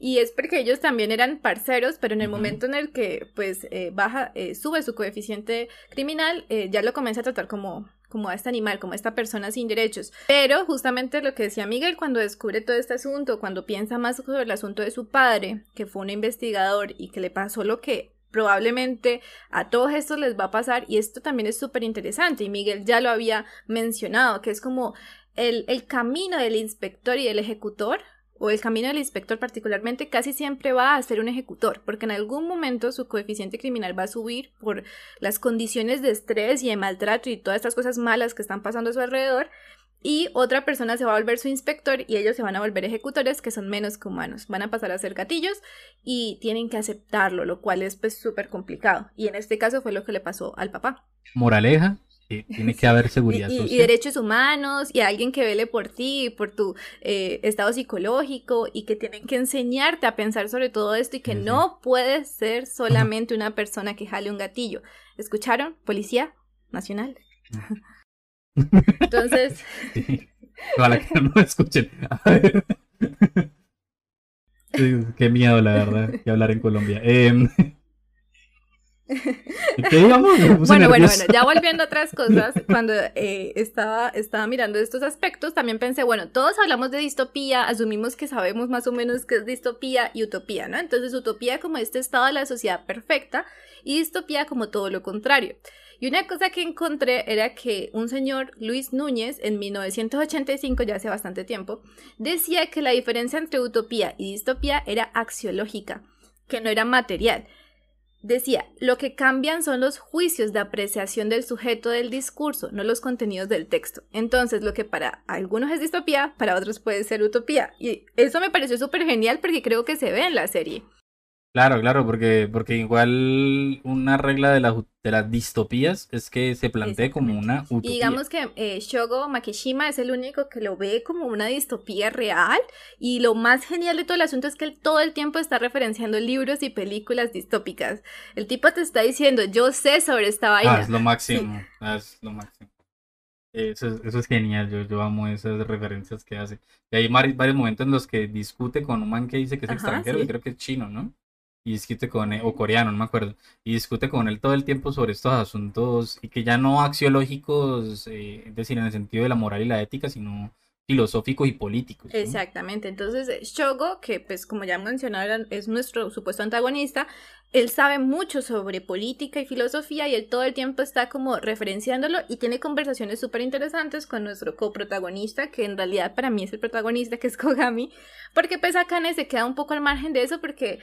Y es porque ellos también eran parceros, pero en el momento en el que pues eh, baja, eh, sube su coeficiente criminal, eh, ya lo comienza a tratar como, como a este animal, como a esta persona sin derechos. Pero justamente lo que decía Miguel cuando descubre todo este asunto, cuando piensa más sobre el asunto de su padre, que fue un investigador y que le pasó lo que probablemente a todos estos les va a pasar y esto también es súper interesante y Miguel ya lo había mencionado, que es como el, el camino del inspector y del ejecutor o el camino del inspector particularmente casi siempre va a ser un ejecutor, porque en algún momento su coeficiente criminal va a subir por las condiciones de estrés y de maltrato y todas estas cosas malas que están pasando a su alrededor, y otra persona se va a volver su inspector y ellos se van a volver ejecutores que son menos que humanos, van a pasar a ser gatillos y tienen que aceptarlo, lo cual es pues súper complicado, y en este caso fue lo que le pasó al papá. Moraleja, tiene que haber seguridad Y, y- y social. derechos humanos y alguien que vele por ti, por tu eh, estado psicológico y que tienen que enseñarte a pensar sobre todo esto y que Sí, sí. no puedes ser solamente una persona que jale un gatillo. ¿Escucharon? Policía Nacional. Entonces, que no escuchen. A ver. Qué miedo, la verdad, que hablar en Colombia. Em, ¿Qué digamos? Bueno, bueno, bueno, ya volviendo a otras cosas, cuando eh, estaba, estaba mirando estos aspectos, también pensé, bueno, todos hablamos de distopía, asumimos que sabemos más o menos qué es distopía y utopía, ¿no? Entonces, utopía como este estado de la sociedad perfecta y distopía como todo lo contrario. Y una cosa que encontré era que un señor, Luis Núñez, en 1985, ya hace bastante tiempo, decía que la diferencia entre utopía y distopía era axiológica, que no era material. Decía, lo que cambian son los juicios de apreciación del sujeto del discurso, no los contenidos del texto. Entonces, lo que para algunos es distopía, para otros puede ser utopía. Y eso me pareció súper genial porque creo que se ve en la serie. Claro, claro, porque, porque igual una regla de, la- de las distopías es que se plantee como una Y utopía. digamos que eh, Shogo Makishima es el único que lo ve como una distopía real. Y lo más genial de todo el asunto es que él todo el tiempo está referenciando libros y películas distópicas. El tipo te está diciendo, yo sé sobre esta vaina. Ah, es lo máximo. ah, es lo máximo. Eso es, eso es genial, yo, yo amo esas referencias que hace. Y hay varios momentos en los que discute con un man que dice que es Ajá, extranjero, sí. que creo que es chino, ¿no? Y discute con él, o coreano, no me acuerdo, y discute con él todo el tiempo sobre estos asuntos y que ya no axiológicos, eh, es decir, en el sentido de la moral y la ética, sino filosóficos y políticos. ¿no? Exactamente. Entonces, Shogo, que pues como ya mencionaron, es nuestro supuesto antagonista, él sabe mucho sobre política y filosofía y él todo el tiempo está como referenciándolo y tiene conversaciones súper interesantes con nuestro coprotagonista, que en realidad para mí es el protagonista, que es Kogami, porque pues Akane se queda un poco al margen de eso porque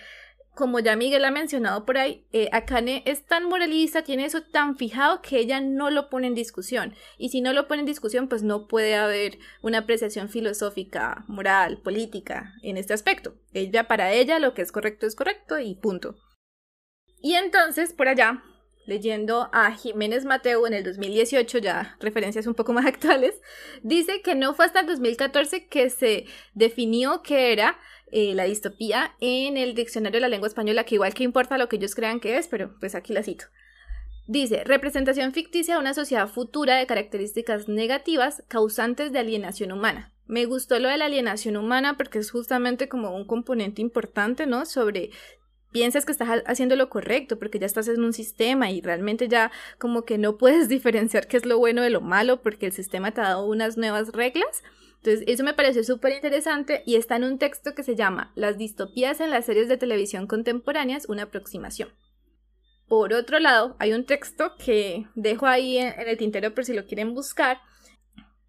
como ya Miguel ha mencionado por ahí, eh, Akane es tan moralista, tiene eso tan fijado que ella no lo pone en discusión. Y si no lo pone en discusión, pues no puede haber una apreciación filosófica, moral, política en este aspecto. Ella, para ella, lo que es correcto es correcto y punto. Y entonces, por allá, leyendo a Jiménez Mateo en el 2018, ya referencias un poco más actuales, dice que no fue hasta el 2014 que se definió que era eh, la distopía en el diccionario de la lengua española, que igual que importa lo que ellos crean que es, pero pues aquí la cito. Dice, representación ficticia de una sociedad futura de características negativas causantes de alienación humana. Me gustó lo de la alienación humana porque es justamente como un componente importante, ¿no? Sobre piensas que estás haciendo lo correcto porque ya estás en un sistema y realmente ya como que no puedes diferenciar qué es lo bueno de lo malo porque el sistema te ha dado unas nuevas reglas. Entonces, eso me pareció súper interesante y está en un texto que se llama Las distopías en las series de televisión contemporáneas, una aproximación. Por otro lado, hay un texto que dejo ahí en, el tintero por si lo quieren buscar,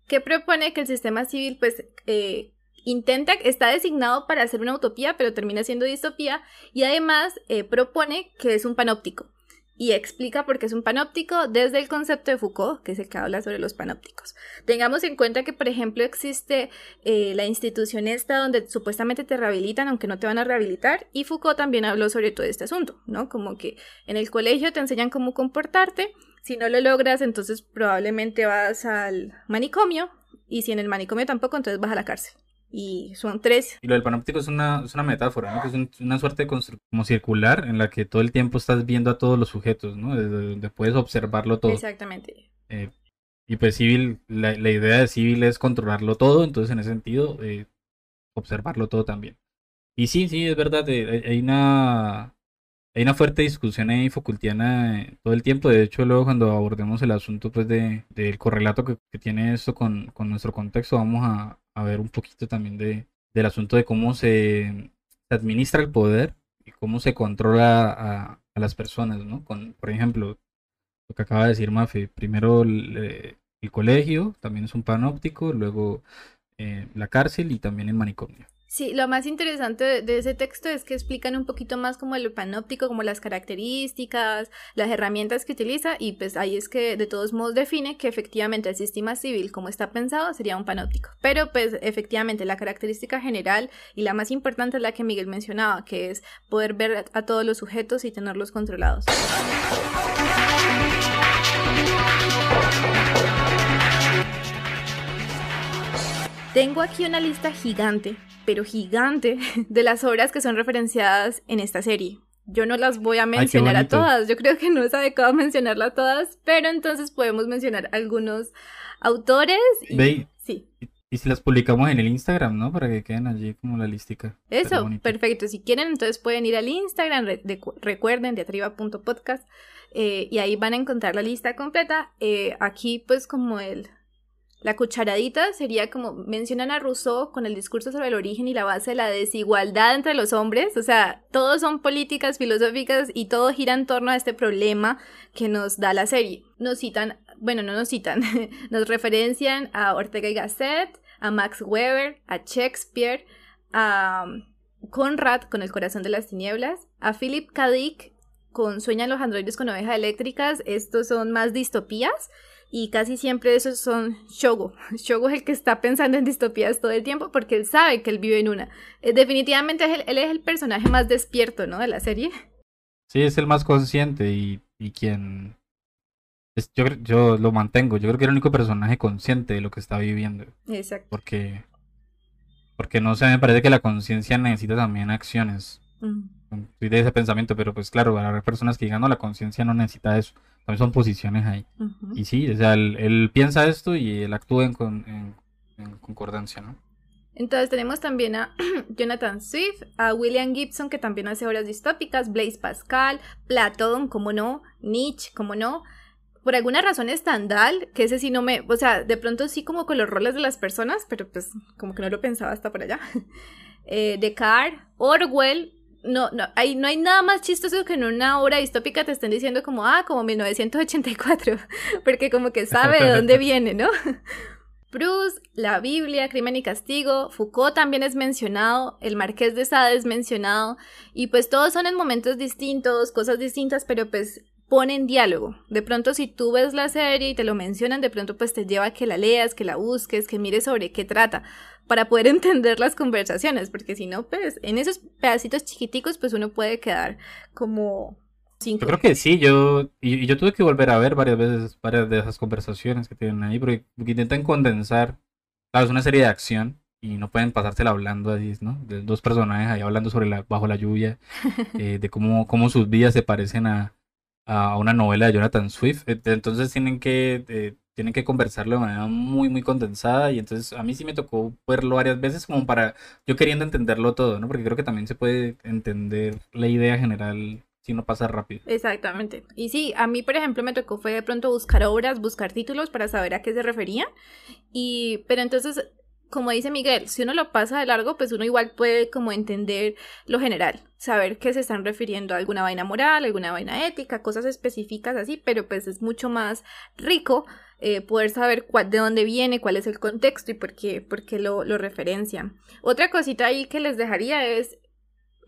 que propone que el sistema civil pues eh, intenta, está designado para hacer una utopía, pero termina siendo distopía, y además eh, propone que es un panóptico y explica por qué es un panóptico desde el concepto de Foucault, que es el que habla sobre los panópticos. Tengamos en cuenta que, por ejemplo, existe eh, la institución esta donde supuestamente te rehabilitan, aunque no te van a rehabilitar, y Foucault también habló sobre todo este asunto, ¿no? Como que en el colegio te enseñan cómo comportarte, si no lo logras, entonces probablemente vas al manicomio, y si en el manicomio tampoco, entonces vas a la cárcel y son tres. Y lo del panóptico es una, es una metáfora, ¿no? Que es una suerte de construcción como circular en la que todo el tiempo estás viendo a todos los sujetos, ¿no? Desde donde puedes observarlo todo. Exactamente. Eh, y pues civil, la, la, idea de civil es controlarlo todo, entonces en ese sentido, eh, observarlo todo también. Y sí, sí, es verdad, eh, hay una hay una fuerte discusión ahí Foucaultiana todo el tiempo. De hecho, luego cuando abordemos el asunto pues de, del correlato que, que tiene esto con, con, nuestro contexto, vamos a, a ver un poquito también de, del asunto de cómo se, administra el poder y cómo se controla a, las personas, ¿no? Con, por ejemplo, lo que acaba de decir Mafe, primero el, el colegio, también es un panóptico, luego eh, la cárcel y también el manicomio. Sí, lo más interesante de, ese texto es que explican un poquito más como el panóptico, como las características, las herramientas que utiliza y pues ahí es que de todos modos define que efectivamente el sistema civil como está pensado sería un panóptico. Pero pues efectivamente la característica general y la más importante es la que Miguel mencionaba, que es poder ver a todos los sujetos y tenerlos controlados. Tengo aquí una lista gigante, pero gigante, de las obras que son referenciadas en esta serie. Yo no las voy a mencionar Ay, a todas, yo creo que no es adecuado mencionarlas todas, pero entonces podemos mencionar algunos autores. Y... Ve, sí. Y si las publicamos en el Instagram, ¿no? Para que queden allí como la listica. Eso, perfecto. Si quieren, entonces pueden ir al Instagram, re de recuerden, de arriba.podcast, eh, y ahí van a encontrar la lista completa. Eh, aquí, pues, como el la cucharadita sería como mencionan a Rousseau con el discurso sobre el origen y la base de la desigualdad entre los hombres, o sea, todos son políticas filosóficas y todo gira en torno a este problema que nos da la serie. Nos citan, bueno, no nos citan, nos referencian a Ortega y Gasset, a Max Weber, a Shakespeare, a Conrad con El corazón de las tinieblas, a Philip K. Dick con Sueñan los androides con ovejas eléctricas, estos son más distopías y casi siempre esos son Shogo. Shogo es el que está pensando en distopías todo el tiempo porque él sabe que él vive en una. Eh, definitivamente es el, él es el personaje más despierto, ¿no? De la serie. Sí, es el más consciente y, y quien... Es, yo, yo lo mantengo, yo creo que es el único personaje consciente de lo que está viviendo. Exacto. Porque, porque no sé, me parece que la conciencia necesita también acciones. Mm. Soy de ese pensamiento, pero pues claro, haber personas que digan, no, la conciencia no necesita eso también son posiciones ahí. Uh -huh. Y sí, o sea, él, él, piensa esto y él actúa en, con, en, en, concordancia, ¿no? Entonces tenemos también a Jonathan Swift, a William Gibson, que también hace obras distópicas, Blaise Pascal, Platón, como no, Nietzsche, como no. Por alguna razón Stendhal, que ese sí no me, o sea, de pronto sí como con los roles de las personas, pero pues como que no lo pensaba hasta por allá. Eh, Descartes, Orwell, no, no, hay, no hay nada más chistoso que en una obra distópica te estén diciendo como, ah, como 1984, porque como que sabe de dónde viene, ¿no? Proust, la Biblia, Crimen y Castigo, Foucault también es mencionado, el Marqués de Sade es mencionado, y pues todos son en momentos distintos, cosas distintas, pero pues ponen diálogo. De pronto si tú ves la serie y te lo mencionan, de pronto pues te lleva a que la leas, que la busques, que mires sobre qué trata, para poder entender las conversaciones, porque si no, pues en esos pedacitos chiquiticos pues uno puede quedar como yo creo que sí, yo y, yo tuve que volver a ver varias veces varias de esas conversaciones que tienen ahí, porque, intentan condensar, claro, es una serie de acción y no pueden pasársela hablando así, ¿no? De dos personajes ahí hablando sobre la, bajo la lluvia, eh, de cómo, cómo sus vidas se parecen a, a una novela de Jonathan Swift, entonces tienen que eh, tienen que conversarlo de manera muy muy condensada y entonces a mí sí me tocó verlo varias veces como para yo queriendo entenderlo todo, ¿no? Porque creo que también se puede entender la idea general si no pasa rápido. Exactamente. Y sí, a mí, por ejemplo, me tocó fue de pronto buscar obras, buscar títulos para saber a qué se referían. Y, pero entonces, como dice Miguel, si uno lo pasa de largo, pues uno igual puede como entender lo general, saber que se están refiriendo a alguna vaina moral, alguna vaina ética, cosas específicas así, pero pues es mucho más rico eh, poder saber de dónde viene, cuál es el contexto y por qué, por qué lo, lo referencian. Otra cosita ahí que les dejaría es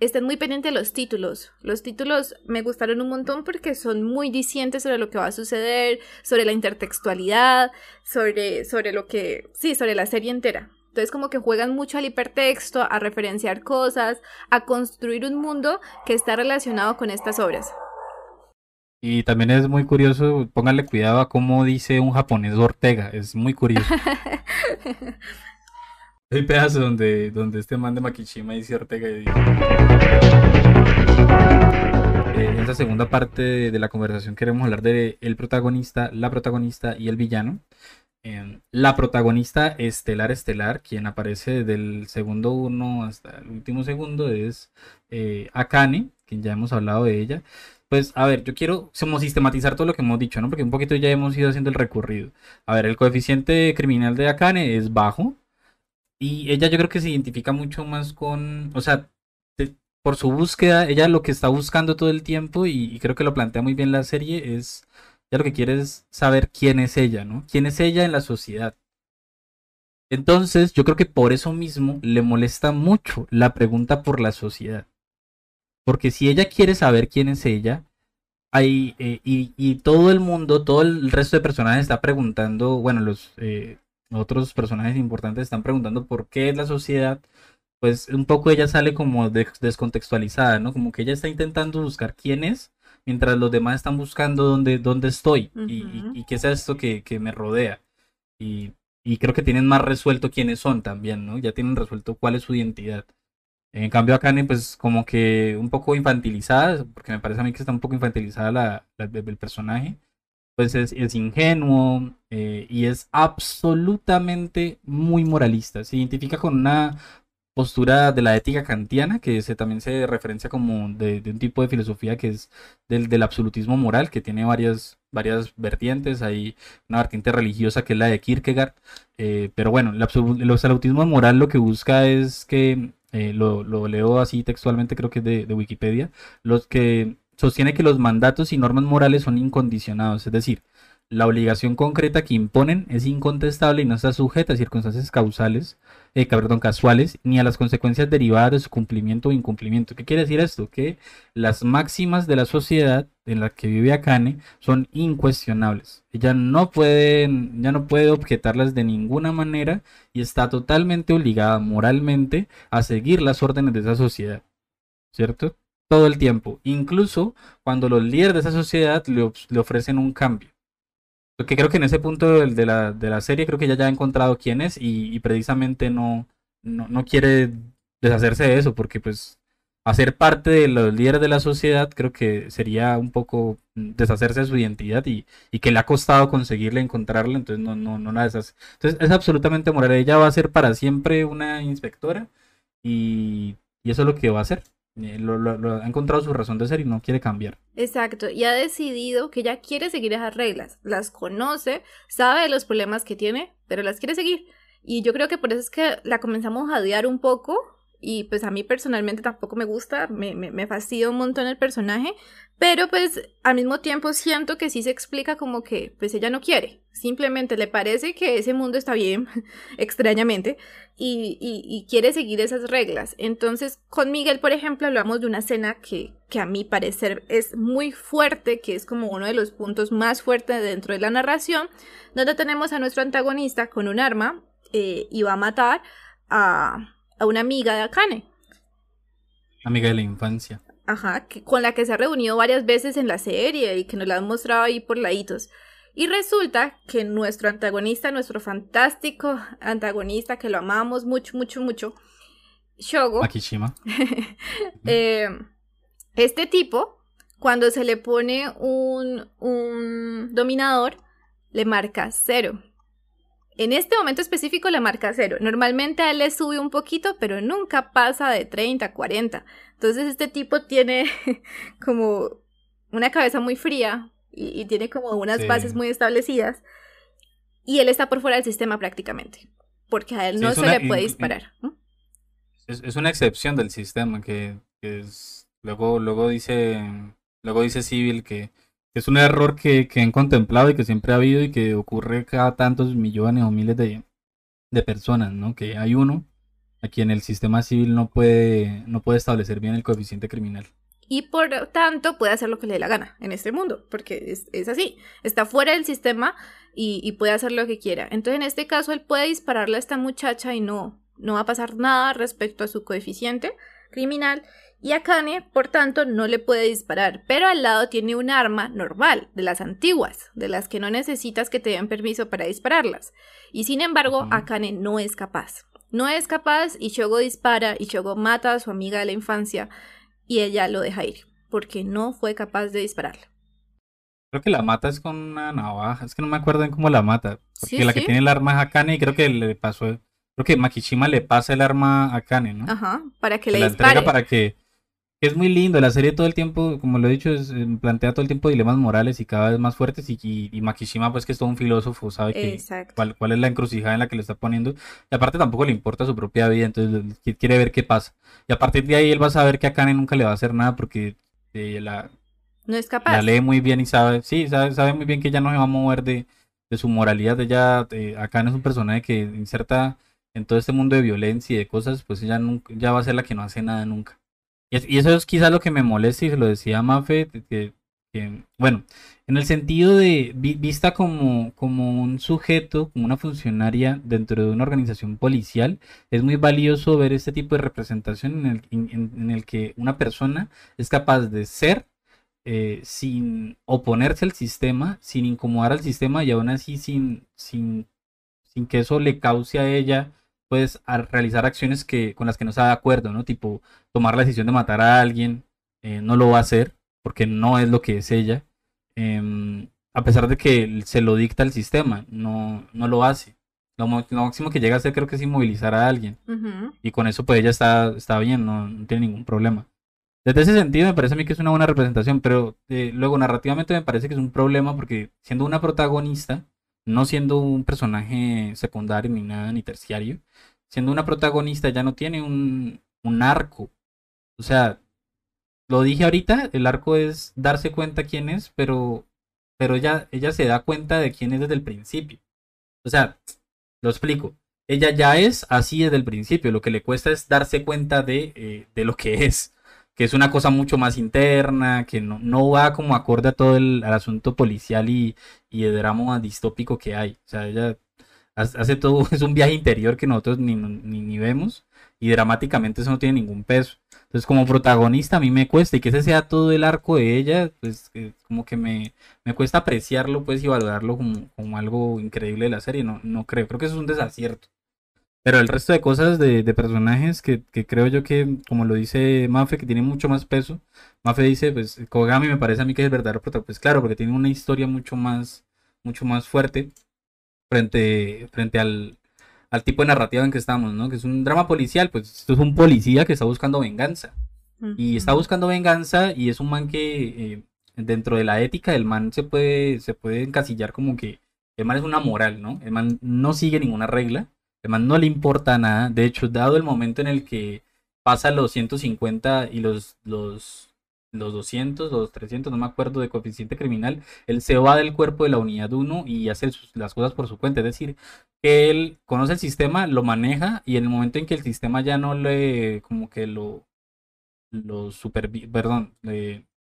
estén muy pendientes de los títulos. Los títulos me gustaron un montón porque son muy dicientes sobre lo que va a suceder, sobre la intertextualidad, sobre, sobre lo que, sí, sobre la serie entera. Entonces como que juegan mucho al hipertexto, a referenciar cosas, a construir un mundo que está relacionado con estas obras. Y también es muy curioso, pónganle cuidado a cómo dice un japonés Ortega, es muy curioso. Hay pedazos donde, donde este man de Makishima dice Ortega y eh, en esta segunda parte de, la conversación queremos hablar de el protagonista, la protagonista y el villano. Em, la protagonista estelar estelar, quien aparece del segundo uno hasta el último segundo, es eh, Akane, quien ya hemos hablado de ella. Pues, a ver, yo quiero como sistematizar todo lo que hemos dicho, ¿no? Porque un poquito ya hemos ido haciendo el recorrido. A ver, el coeficiente criminal de Akane es bajo, y ella yo creo que se identifica mucho más con, o sea, por su búsqueda, ella lo que está buscando todo el tiempo, y, creo que lo plantea muy bien la serie, es, ella lo que quiere es saber quién es ella, ¿no? ¿Quién es ella en la sociedad? Entonces, yo creo que por eso mismo le molesta mucho la pregunta por la sociedad. Porque si ella quiere saber quién es ella, hay, eh, y, y, todo el mundo, todo el resto de personajes está preguntando, bueno, los, eh, otros personajes importantes están preguntando por qué es la sociedad, pues un poco ella sale como descontextualizada, ¿no? Como que ella está intentando buscar quién es, mientras los demás están buscando dónde, dónde estoy y, qué es esto que, me rodea. Y, creo que tienen más resuelto quiénes son también, ¿no? Ya tienen resuelto cuál es su identidad. En cambio, acá, pues como que un poco infantilizada, porque me parece a mí que está un poco infantilizada la, el personaje pues es, ingenuo eh, y es absolutamente muy moralista. Se identifica con una postura de la ética kantiana, que se, también se referencia como de, un tipo de filosofía que es del, del, absolutismo moral, que tiene varias, varias vertientes. Hay una vertiente religiosa que es la de Kierkegaard. Eh, pero bueno, el, absolutismo moral lo que busca es que, eh, lo, lo, leo así textualmente, creo que es de, de Wikipedia, los que sostiene que los mandatos y normas morales son incondicionados, es decir, la obligación concreta que imponen es incontestable y no está sujeta a circunstancias causales, eh, casuales, ni a las consecuencias derivadas de su cumplimiento o incumplimiento. ¿Qué quiere decir esto? Que las máximas de la sociedad en la que vive Akane son incuestionables. Ella no puede, ya no puede objetarlas de ninguna manera y está totalmente obligada moralmente a seguir las órdenes de esa sociedad. ¿Cierto? todo el tiempo, incluso cuando los líderes de esa sociedad le, le ofrecen un cambio. Porque creo que en ese punto de, la, de la, serie creo que ella ya ha encontrado quién es y, precisamente no, no, quiere deshacerse de eso porque pues hacer parte de los líderes de la sociedad, creo que sería un poco deshacerse de su identidad y, y que le ha costado conseguirle encontrarla, entonces no, no, no la deshace. Entonces es absolutamente moral. Ella va a ser para siempre una inspectora y, y eso es lo que va a hacer. Eh, lo, lo- lo- ha encontrado su razón de ser y no quiere cambiar. Exacto, y ha decidido que ella quiere seguir esas reglas, las conoce, sabe de los problemas que tiene, pero las quiere seguir. Y yo creo que por eso es que la comenzamos a odiar un poco, y pues a mí personalmente tampoco me gusta, me, me, me fastidia un montón el personaje, pero pues al mismo tiempo siento que sí se explica como que pues ella no quiere, simplemente le parece que ese mundo está bien, extrañamente, y, y, quiere seguir esas reglas. Entonces, con Miguel, por ejemplo, hablamos de una escena que, que a mi parecer es muy fuerte, que es como uno de los puntos más fuertes dentro de la narración, donde tenemos a nuestro antagonista con un arma eh, y va a matar a, a una amiga de Akane. Amiga de la infancia. Ajá, que, con la que se ha reunido varias veces en la serie y que nos la han mostrado ahí por laditos. Y resulta que nuestro antagonista, nuestro fantástico antagonista, que lo amamos mucho, mucho, mucho, Shogo, Makishima. eh, este tipo, cuando se le pone un, un dominador, le marca cero. En este momento específico le marca cero. Normalmente a él le sube un poquito, pero nunca pasa de 30, 40. Entonces este tipo tiene como una cabeza muy fría y, y tiene como unas Sí. bases muy establecidas. Y él está por fuera del sistema prácticamente. Porque a él no se una- le puede disparar. Es, es una excepción del sistema que, que es, luego, luego dice, luego dice Civil que es un error que, han contemplado y que siempre ha habido y que ocurre cada tantos millones o miles de, personas, ¿no? Que hay uno a quien el sistema civil no puede, no puede establecer bien el coeficiente criminal. y por tanto puede hacer lo que le dé la gana en este mundo, porque es, es así, está fuera del sistema y, y puede hacer lo que quiera. Entonces en este caso él puede dispararle a esta muchacha y no, no va a pasar nada respecto a su coeficiente criminal. Y a Kane, por tanto, no le puede disparar, pero al lado tiene un arma normal, de las antiguas, de las que no necesitas que te den permiso para dispararlas. Y sin embargo. Akane no es capaz. No es capaz y Shogo dispara y Shogo mata a su amiga de la infancia y ella lo deja ir, porque no fue capaz de dispararle. Creo que la mata es con una navaja, es que no me acuerdo en cómo la mata. Porque Sí, la que tiene el arma es Akane y creo que le pasó, creo que Makishima le pasa el arma a Akane, ¿no? Ajá, para que Se le la entrega dispare. para que que es muy lindo la serie todo el tiempo como lo he dicho es, eh, plantea todo el tiempo dilemas morales y cada vez más fuertes y, y, y Makishima pues que es todo un filósofo sabe que cuál, cuál es la encrucijada en la que le está poniendo y aparte tampoco le importa su propia vida entonces qui- quiere ver qué pasa. Y a partir de ahí él va a saber que a Kane nunca le va a hacer nada porque eh, la, No es capaz. la lee muy bien y sabe sí sabe, sabe muy bien que ella no se va a mover de, de su moralidad ella eh, Akane es un personaje que inserta en todo este mundo de violencia y de cosas pues ella nunca ya va a ser la que no hace nada nunca y, es- y eso es quizás lo que me molesta y se lo decía Mafe, que, bueno, en el sentido de vi- vista como, como un sujeto, como una funcionaria dentro de una organización policial, es muy valioso ver este tipo de representación en el, en- en el que una persona es capaz de ser eh, sin oponerse al sistema, sin incomodar al sistema y aún así sin, sin, sin que eso le cause a ella pues a realizar acciones que con las que no está de acuerdo, ¿no? Tipo tomar la decisión de matar a alguien, eh, no lo va a hacer porque no es lo que es ella, em, a pesar de que se lo dicta el sistema, no, no lo hace. Lo, mo- lo máximo que llega a hacer creo que es inmovilizar a alguien y con eso pues ella está, está bien, no, no tiene ningún problema. Desde ese sentido me parece a mí que es una buena representación, pero eh, luego narrativamente me parece que es un problema porque siendo una protagonista, no siendo un personaje secundario ni nada, ni terciario, siendo una protagonista ya no tiene un, un arco. O sea, lo dije ahorita, el arco es darse cuenta quién es, pero, pero ella, ella se da cuenta de quién es desde el principio. O sea, lo explico. Ella ya es así desde el principio. Lo que le cuesta es darse cuenta de, eh, de lo que es. Que es una cosa mucho más interna, que no, no va como acorde a todo el asunto policial y, y de drama distópico que hay. O sea, ella hace todo, es un viaje interior que nosotros ni, ni, ni vemos y dramáticamente eso no tiene ningún peso. Entonces, como protagonista, a mí me cuesta y que ese sea todo el arco de ella, pues eh, como que me, me cuesta apreciarlo pues y valorarlo como, como algo increíble de la serie. No, no creo, creo que eso es un desacierto. Pero el resto de cosas de, de personajes que, que, creo yo que, como lo dice Mafe, que tiene mucho más peso. Mafe dice, pues Kogami me parece a mí que es el verdadero protagonista. Pues claro, porque tiene una historia mucho más, mucho más fuerte frente, frente al, al tipo de narrativa en que estamos, ¿no? Que es un drama policial, pues esto es un policía que está buscando venganza. Y está buscando venganza y es un man que eh, dentro de la ética del man se puede, se puede encasillar como que el man es una moral, ¿no? El man no sigue ninguna regla, el man no le importa nada. De hecho, dado el momento en el que pasa los 150 y los, los, los 200, los 300, no me acuerdo de coeficiente criminal, él se va del cuerpo de la unidad 1 y hace las cosas por su cuenta. Es decir, que él conoce el sistema, lo maneja y en el momento en que el sistema ya no le, como que lo, lo super, perdón,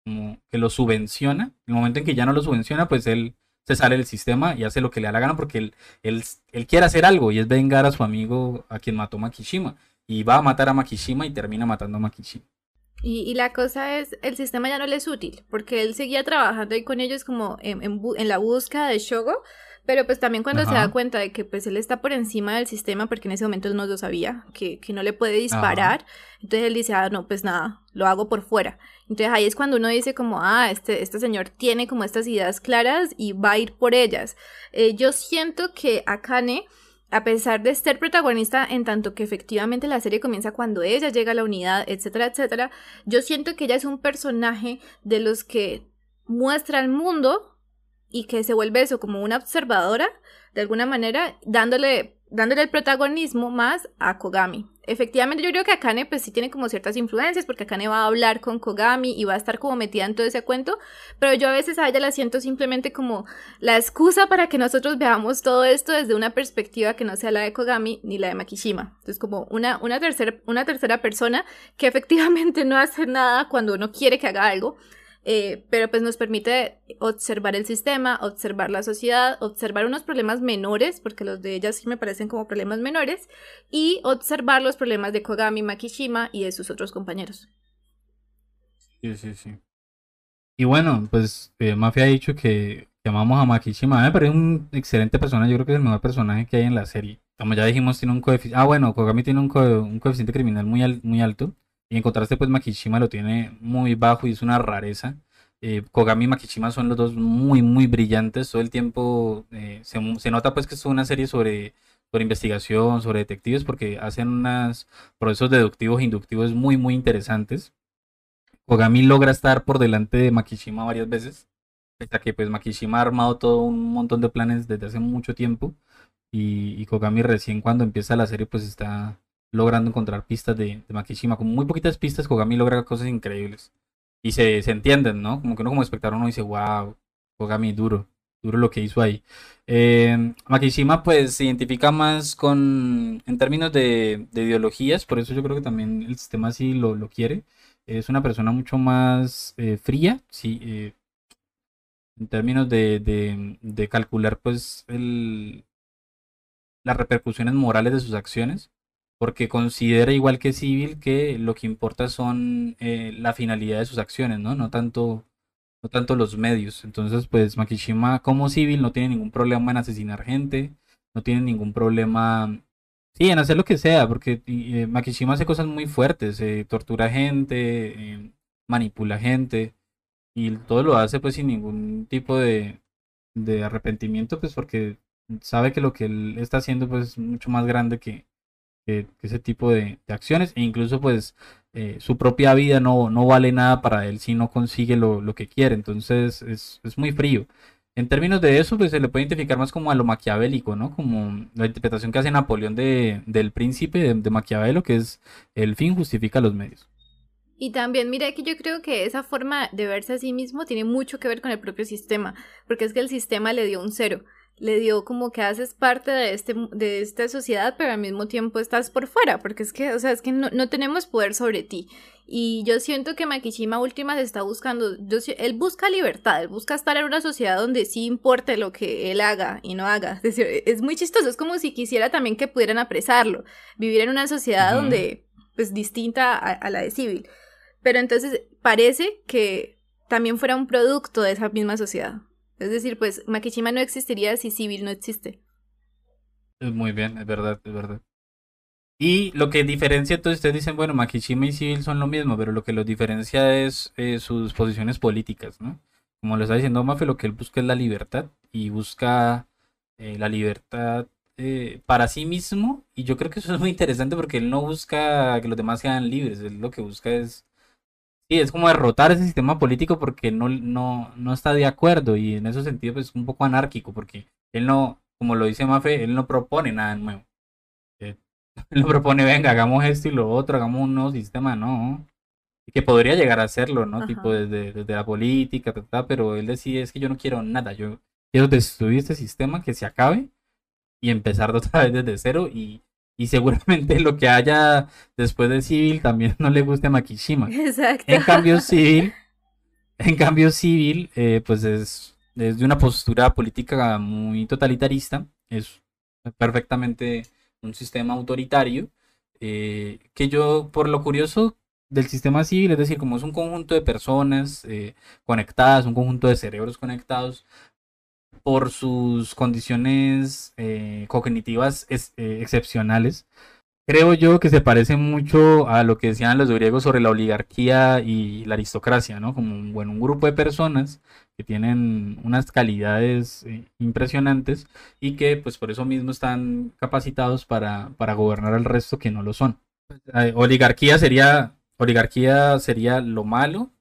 como que lo subvenciona, en el momento en que ya no lo subvenciona, pues él se sale del sistema y hace lo que le da la gana porque él, él, él quiere hacer algo y es vengar a su amigo a quien mató Makishima. Y va a matar a Makishima y termina matando a Makishima. Y, y, la cosa es, el sistema ya no le es útil, porque él seguía trabajando ahí con ellos como en, en, en la búsqueda de Shogo, pero pues también cuando se da cuenta de que pues él está por encima del sistema, porque en ese momento no lo sabía, que, que no le puede disparar, entonces él dice, ah, no, pues nada, lo hago por fuera. Entonces ahí es cuando uno dice como, ah, este, este señor tiene como estas ideas claras y va a ir por ellas. Eh, yo siento que Akane, a pesar de ser protagonista en tanto que efectivamente la serie comienza cuando ella llega a la unidad, etcétera, etcétera, yo siento que ella es un personaje de los que muestra al mundo y que se vuelve eso como una observadora, de alguna manera, dándole, dándole el protagonismo más a Kogami. Efectivamente, yo creo que Akane pues sí tiene como ciertas influencias, porque Akane va a hablar con Kogami y va a estar como metida en todo ese cuento, pero yo a veces a ella la siento simplemente como la excusa para que nosotros veamos todo esto desde una perspectiva que no sea la de Kogami ni la de Makishima. Entonces como una, una, tercera, una tercera persona que efectivamente no hace nada cuando uno quiere que haga algo, eh, pero pues nos permite observar el sistema, observar la sociedad, observar unos problemas menores, porque los de ellas sí me parecen como problemas menores, y observar los problemas de Kogami, Makishima y de sus otros compañeros. Sí, sí, sí. Y bueno, pues eh, Mafia ha dicho que llamamos a Makishima. me parece un excelente personaje. Yo creo que es el mejor personaje que hay en la serie. Como ya dijimos, tiene un coeficiente. Ah, bueno, Kogami tiene un, un coeficiente criminal muy, muy alto. Y en contraste, pues Makishima lo tiene muy bajo y es una rareza. Eh, Kogami y Makishima son los dos muy, muy brillantes. Todo el tiempo eh, se, nota pues que es una serie sobre, sobre investigación, sobre detectives, porque hacen unos procesos deductivos e inductivos muy, muy interesantes. Kogami logra estar por delante de Makishima varias veces. Hasta que pues Makishima ha armado todo un montón de planes desde hace mucho tiempo. Y Kogami recién cuando empieza la serie pues está logrando encontrar pistas de, de Makishima. Con muy poquitas pistas, Kogami logra cosas increíbles. Y se, se entienden, ¿no? Como que uno como espectador uno dice, wow, Kogami duro, duro lo que hizo ahí. Eh, Makishima pues se identifica más con, en términos de, de, ideologías, por eso yo creo que también el sistema así lo, lo quiere. Es una persona mucho más eh, fría, sí, eh, en términos de, de, de calcular pues el, las repercusiones morales de sus acciones porque considera igual que Civil que lo que importa son eh, la finalidad de sus acciones, ¿no? No tanto, no tanto los medios. Entonces, pues Makishima como Civil no tiene ningún problema en asesinar gente, no tiene ningún problema, sí, en hacer lo que sea, porque eh, Makishima hace cosas muy fuertes, eh, tortura gente, eh, manipula gente, y todo lo hace pues sin ningún tipo de, de arrepentimiento, pues porque sabe que lo que él está haciendo pues es mucho más grande que ese tipo de, acciones e incluso pues eh, su propia vida no, no vale nada para él si no consigue lo, lo que quiere, entonces es, es, muy frío. En términos de eso, pues se le puede identificar más como a lo maquiavélico, ¿no? Como la interpretación que hace Napoleón de, del príncipe de, de Maquiavelo, que es el fin justifica los medios. Y también, mire que yo creo que esa forma de verse a sí mismo tiene mucho que ver con el propio sistema, porque es que el sistema le dio un cero le dio como que haces parte de, este, de esta sociedad, pero al mismo tiempo estás por fuera, porque es que, o sea, es que no, no tenemos poder sobre ti. Y yo siento que Makishima última se está buscando, yo, él busca libertad, él busca estar en una sociedad donde sí importe lo que él haga y no haga. Es, decir, es muy chistoso, es como si quisiera también que pudieran apresarlo, vivir en una sociedad donde, pues, distinta a, a la de civil. Pero entonces parece que también fuera un producto de esa misma sociedad. Es decir, pues Makishima no existiría si Civil no existe. Muy bien, es verdad, es verdad. Y lo que diferencia, entonces ustedes dicen, bueno, Makishima y Civil son lo mismo, pero lo que los diferencia es eh, sus posiciones políticas, ¿no? Como lo está diciendo Mafe, lo que él busca es la libertad y busca eh, la libertad eh, para sí mismo. Y yo creo que eso es muy interesante porque él no busca que los demás sean libres, él lo que busca es Sí, es como derrotar ese sistema político porque no, no, no está de acuerdo y en ese sentido pues, es un poco anárquico porque él no, como lo dice Mafe, él no propone nada nuevo. Eh, él no propone, venga, hagamos esto y lo otro, hagamos un nuevo sistema, no. Y que podría llegar a hacerlo, ¿no? Tipo desde, desde la política, pero él decide, es que yo no quiero nada, yo quiero destruir este sistema, que se acabe y empezar otra vez desde cero y y seguramente lo que haya después de Civil también no le guste a Makishima. Exacto. En cambio, Civil, en cambio, Civil, eh, pues es, de una postura política muy totalitarista, es perfectamente un sistema autoritario, eh, que yo, por lo curioso del sistema civil, es decir, como es un conjunto de personas eh, conectadas, un conjunto de cerebros conectados, por sus condiciones eh, cognitivas eh, excepcionales. Creo yo que se parece mucho a lo que decían los griegos sobre la oligarquía y la aristocracia, ¿no? Como un, bueno, un grupo de personas que tienen unas calidades eh, impresionantes y que pues por eso mismo están capacitados para, para gobernar al resto que no lo son. oligarquía sería oligarquía sería lo malo,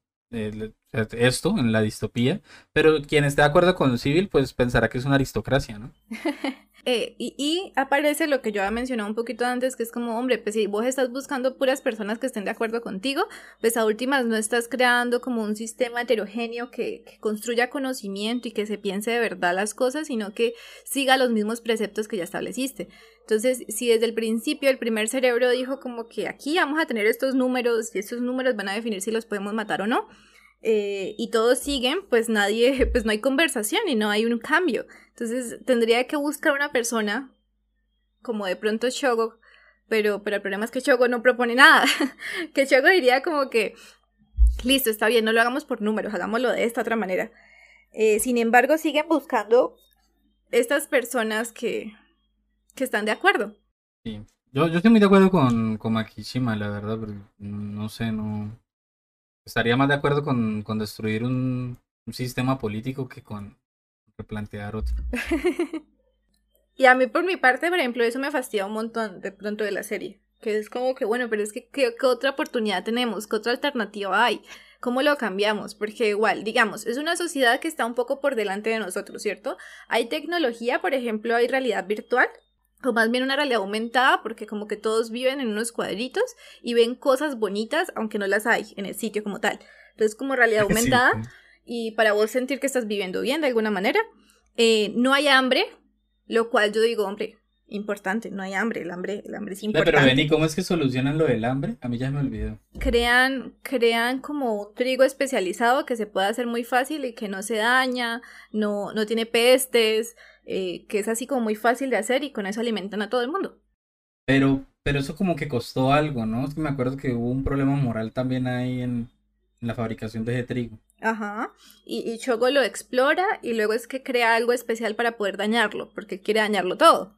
esto en la distopía, pero quien esté de acuerdo con Civil, pues pensará que es una aristocracia, ¿no? Eh, y, aparece lo que yo había mencionado un poquito antes, que es como, hombre, pues si vos estás buscando puras personas que estén de acuerdo contigo, pues a últimas no estás creando como un sistema heterogéneo que, que construya conocimiento y que se piense de verdad las cosas, sino que siga los mismos preceptos que ya estableciste. Entonces, si desde el principio el primer cerebro dijo como que aquí vamos a tener estos números y estos números van a definir si los podemos matar o no, eh, y todos siguen, pues nadie, pues no hay conversación y no hay un cambio. Entonces tendría que buscar una persona como de pronto Shogo, pero, pero el problema es que Shogo no propone nada. que Shogo diría como que, listo, está bien, no lo hagamos por números, hagámoslo de esta otra manera. Eh, sin embargo, siguen buscando estas personas que, que están de acuerdo. Sí. Yo, yo estoy muy de acuerdo con, con Makishima, la verdad, pero no sé, no, estaría más de acuerdo con, con destruir un, sistema político que con replantear otro. y a mí por mi parte, por ejemplo, eso me fastidia un montón de pronto de la serie. Que es como que, bueno, pero es que ¿qué, otra oportunidad tenemos? ¿Qué otra alternativa hay? ¿Cómo lo cambiamos? Porque igual, digamos, es una sociedad que está un poco por delante de nosotros, ¿cierto? Hay tecnología, por ejemplo, hay realidad virtual, o más bien una realidad aumentada, porque como que todos viven en unos cuadritos y ven cosas bonitas, aunque no las hay en el sitio como tal. Entonces, como realidad aumentada, y para vos sentir que estás viviendo bien de alguna manera, eh, no hay hambre, lo cual yo digo, hombre, importante, no hay hambre, el hambre, el hambre es importante. Pero Benny, ¿cómo es que solucionan lo del hambre? A mí ya me olvidó. Crean, crean como trigo especializado que se puede hacer muy fácil y que no se daña, no, no tiene pestes, eh, que es así como muy fácil de hacer y con eso alimentan a todo el mundo. Pero, pero eso como que costó algo, ¿no? Es que me acuerdo que hubo un problema moral también ahí en, la fabricación de ese trigo. Ajá. Y, y Chogo lo explora y luego es que crea algo especial para poder dañarlo, porque quiere dañarlo todo.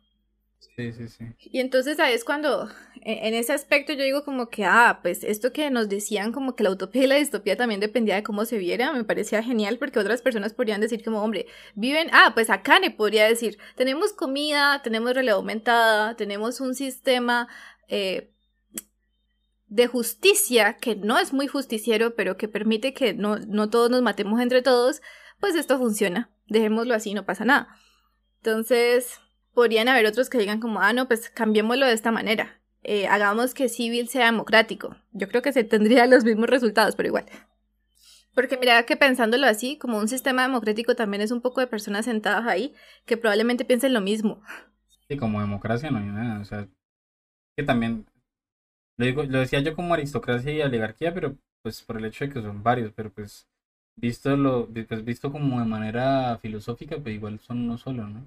Sí, sí, sí. Y entonces ahí es cuando, e, en ese aspecto yo digo como que, ah, pues esto que nos decían como que la utopía y la distopía también dependía de cómo se viera, me parecía genial porque otras personas podrían decir como, hombre, viven, ah, pues acá ne podría decir, tenemos comida, tenemos realidad aumentada, tenemos un sistema eh, de justicia que no es muy justiciero, pero que permite que no, no todos nos matemos entre todos, pues esto funciona, dejémoslo así, no pasa nada. Entonces podrían haber otros que digan como, ah, no, pues cambiémoslo de esta manera. Eh, hagamos que civil sea democrático. Yo creo que se tendrían los mismos resultados, pero igual. Porque mira que pensándolo así, como un sistema democrático también es un poco de personas sentadas ahí que probablemente piensen lo mismo. Sí, como democracia no hay nada, o sea, que también, lo, digo, lo decía yo como aristocracia y oligarquía, pero pues por el hecho de que son varios, pero pues visto lo, pues visto como de manera filosófica, pues igual son uno solo, ¿no?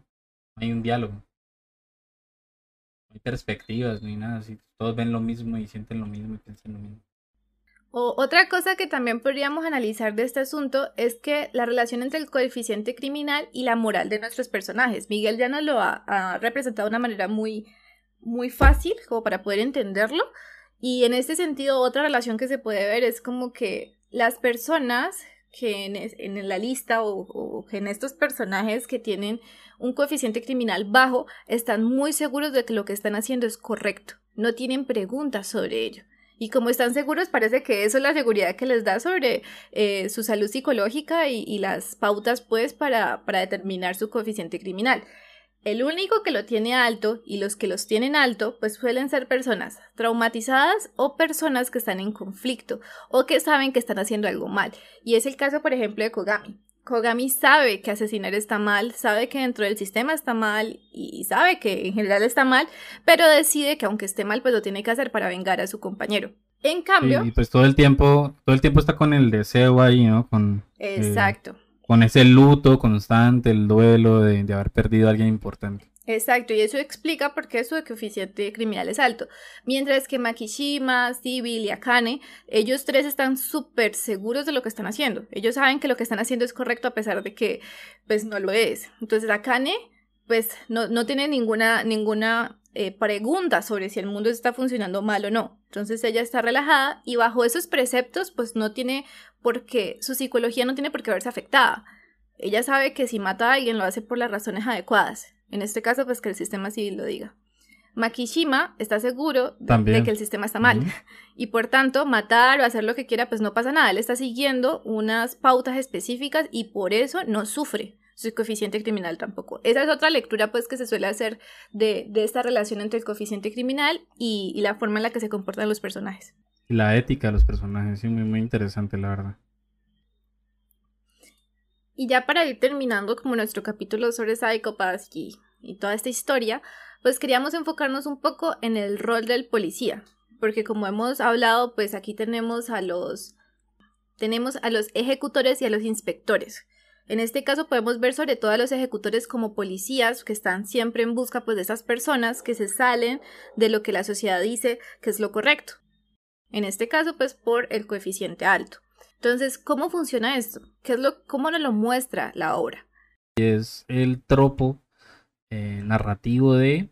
No hay un diálogo. No hay perspectivas ni nada. Así, todos ven lo mismo y sienten lo mismo y piensan lo mismo. O, otra cosa que también podríamos analizar de este asunto es que la relación entre el coeficiente criminal y la moral de nuestros personajes. Miguel ya nos lo ha, representado de una manera muy, muy fácil como para poder entenderlo. Y en este sentido, otra relación que se puede ver es como que las personas que en, la lista o, en estos personajes que tienen un coeficiente criminal bajo están muy seguros de que lo que están haciendo es correcto. No tienen preguntas sobre ello. Y como están seguros, parece que eso es la seguridad que les da sobre eh, su salud psicológica y, las pautas, pues, para, para determinar su coeficiente criminal. El único que lo tiene alto y los que los tienen alto, pues suelen ser personas traumatizadas o personas que están en conflicto o que saben que están haciendo algo mal. Y es el caso, por ejemplo, de Kogami. Kogami sabe que asesinar está mal, sabe que dentro del sistema está mal y sabe que en general está mal, pero decide que aunque esté mal, pues lo tiene que hacer para vengar a su compañero. En cambio... y pues todo el tiempo, todo el tiempo está con el deseo ahí, ¿no? Con, eh, Exacto. Con ese luto constante, el duelo de, de haber perdido a alguien importante. Exacto, y eso explica por qué su coeficiente criminal es alto. Mientras que Makishima, Civil y Akane, ellos tres están súper seguros de lo que están haciendo. Ellos saben que lo que están haciendo es correcto a pesar de que, pues, no lo es. Entonces, Akane, pues, no, no tiene ninguna, ninguna eh, pregunta sobre si el mundo está funcionando mal o no. Entonces, ella está relajada y bajo esos preceptos, pues, no tiene por qué, su psicología no tiene por qué verse afectada. Ella sabe que si mata a alguien lo hace por las razones adecuadas. En este caso, pues que el sistema civil lo diga. Makishima está seguro de, que el sistema está mal y por tanto matar o hacer lo que quiera pues no pasa nada, él está siguiendo unas pautas específicas y por eso no sufre su coeficiente criminal tampoco. Esa es otra lectura pues que se suele hacer de, esta relación entre el coeficiente criminal y, la forma en la que se comportan los personajes. La ética de los personajes, sí, muy, muy interesante la verdad. Y ya para ir terminando como nuestro capítulo sobre Psychopaths y, y toda esta historia, pues queríamos enfocarnos un poco en el rol del policía, porque como hemos hablado, pues aquí tenemos a los tenemos a los ejecutores y a los inspectores. En este caso podemos ver sobre todo a los ejecutores como policías que están siempre en busca pues de esas personas que se salen de lo que la sociedad dice que es lo correcto. En este caso pues por el coeficiente alto. Entonces, ¿cómo funciona esto? ¿Qué es lo, ¿Cómo nos lo muestra la obra? Es el tropo eh, narrativo de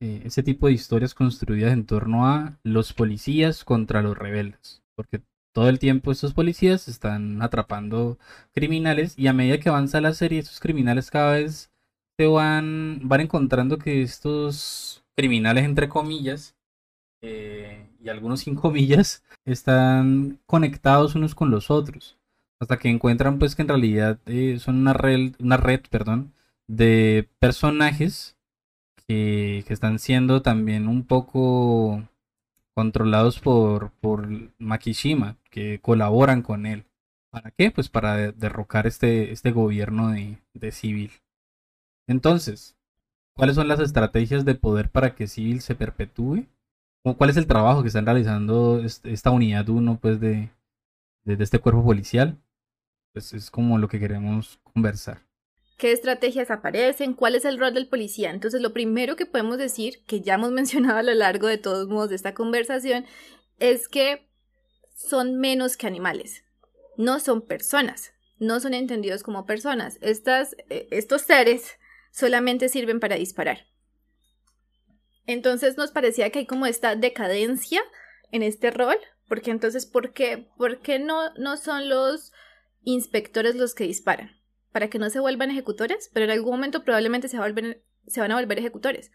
eh, ese tipo de historias construidas en torno a los policías contra los rebeldes. Porque todo el tiempo estos policías están atrapando criminales y a medida que avanza la serie, estos criminales cada vez se van, van encontrando que estos criminales, entre comillas, eh, y algunos sin comillas, están conectados unos con los otros. Hasta que encuentran pues que en realidad eh, son una red, una red perdón, de personajes que, que, están siendo también un poco controlados por, por Makishima, que colaboran con él. ¿Para qué? Pues para derrocar este, este gobierno de, de Civil. Entonces, ¿cuáles son las estrategias de poder para que Civil se perpetúe? ¿Cuál es el trabajo que están realizando esta unidad 1 pues, de, de, este cuerpo policial? Pues es como lo que queremos conversar. ¿Qué estrategias aparecen? ¿Cuál es el rol del policía? Entonces, lo primero que podemos decir, que ya hemos mencionado a lo largo de todos modos de esta conversación, es que son menos que animales. No son personas. No son entendidos como personas. Estas, eh, estos seres solamente sirven para disparar. Entonces nos parecía que hay como esta decadencia en este rol, porque entonces, ¿por qué, ¿Por qué no, no son los inspectores los que disparan? Para que no se vuelvan ejecutores, pero en algún momento probablemente se, se van a volver ejecutores.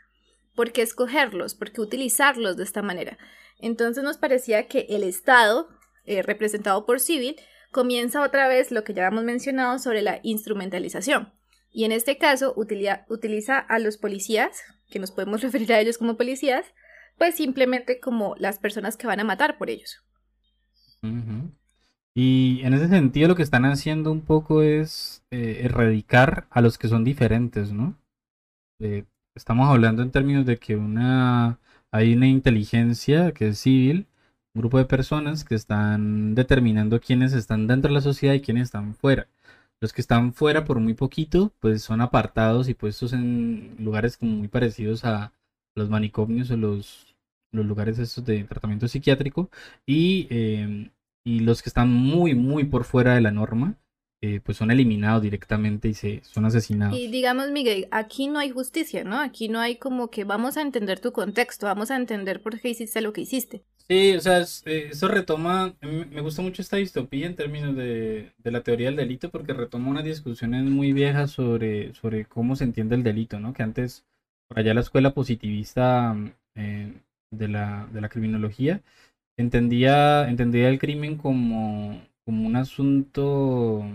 ¿Por qué escogerlos? ¿Por qué utilizarlos de esta manera? Entonces nos parecía que el Estado, eh, representado por civil, comienza otra vez lo que ya hemos mencionado sobre la instrumentalización. Y en este caso utiliza a los policías que nos podemos referir a ellos como policías, pues simplemente como las personas que van a matar por ellos. Y en ese sentido lo que están haciendo un poco es eh, erradicar a los que son diferentes, ¿no? Eh, estamos hablando en términos de que una hay una inteligencia que es civil, un grupo de personas que están determinando quiénes están dentro de la sociedad y quiénes están fuera. Los que están fuera por muy poquito, pues son apartados y puestos en lugares como muy parecidos a los manicomios o los, los lugares estos de tratamiento psiquiátrico. Y, em, y los que están muy, muy por fuera de la norma, eh, pues son eliminados directamente y se son asesinados. Y digamos, Miguel, aquí no hay justicia, ¿no? Aquí no hay como que vamos a entender tu contexto, vamos a entender por qué hiciste lo que hiciste. Sí, o sea, eh, eso retoma, me gusta mucho esta distopía en términos de, la teoría del delito porque retoma unas discusiones muy viejas sobre, sobre cómo se entiende el delito, ¿no? Que antes, por allá la escuela positivista eh, de, la, de la criminología, entendía, entendía el crimen como como un asunto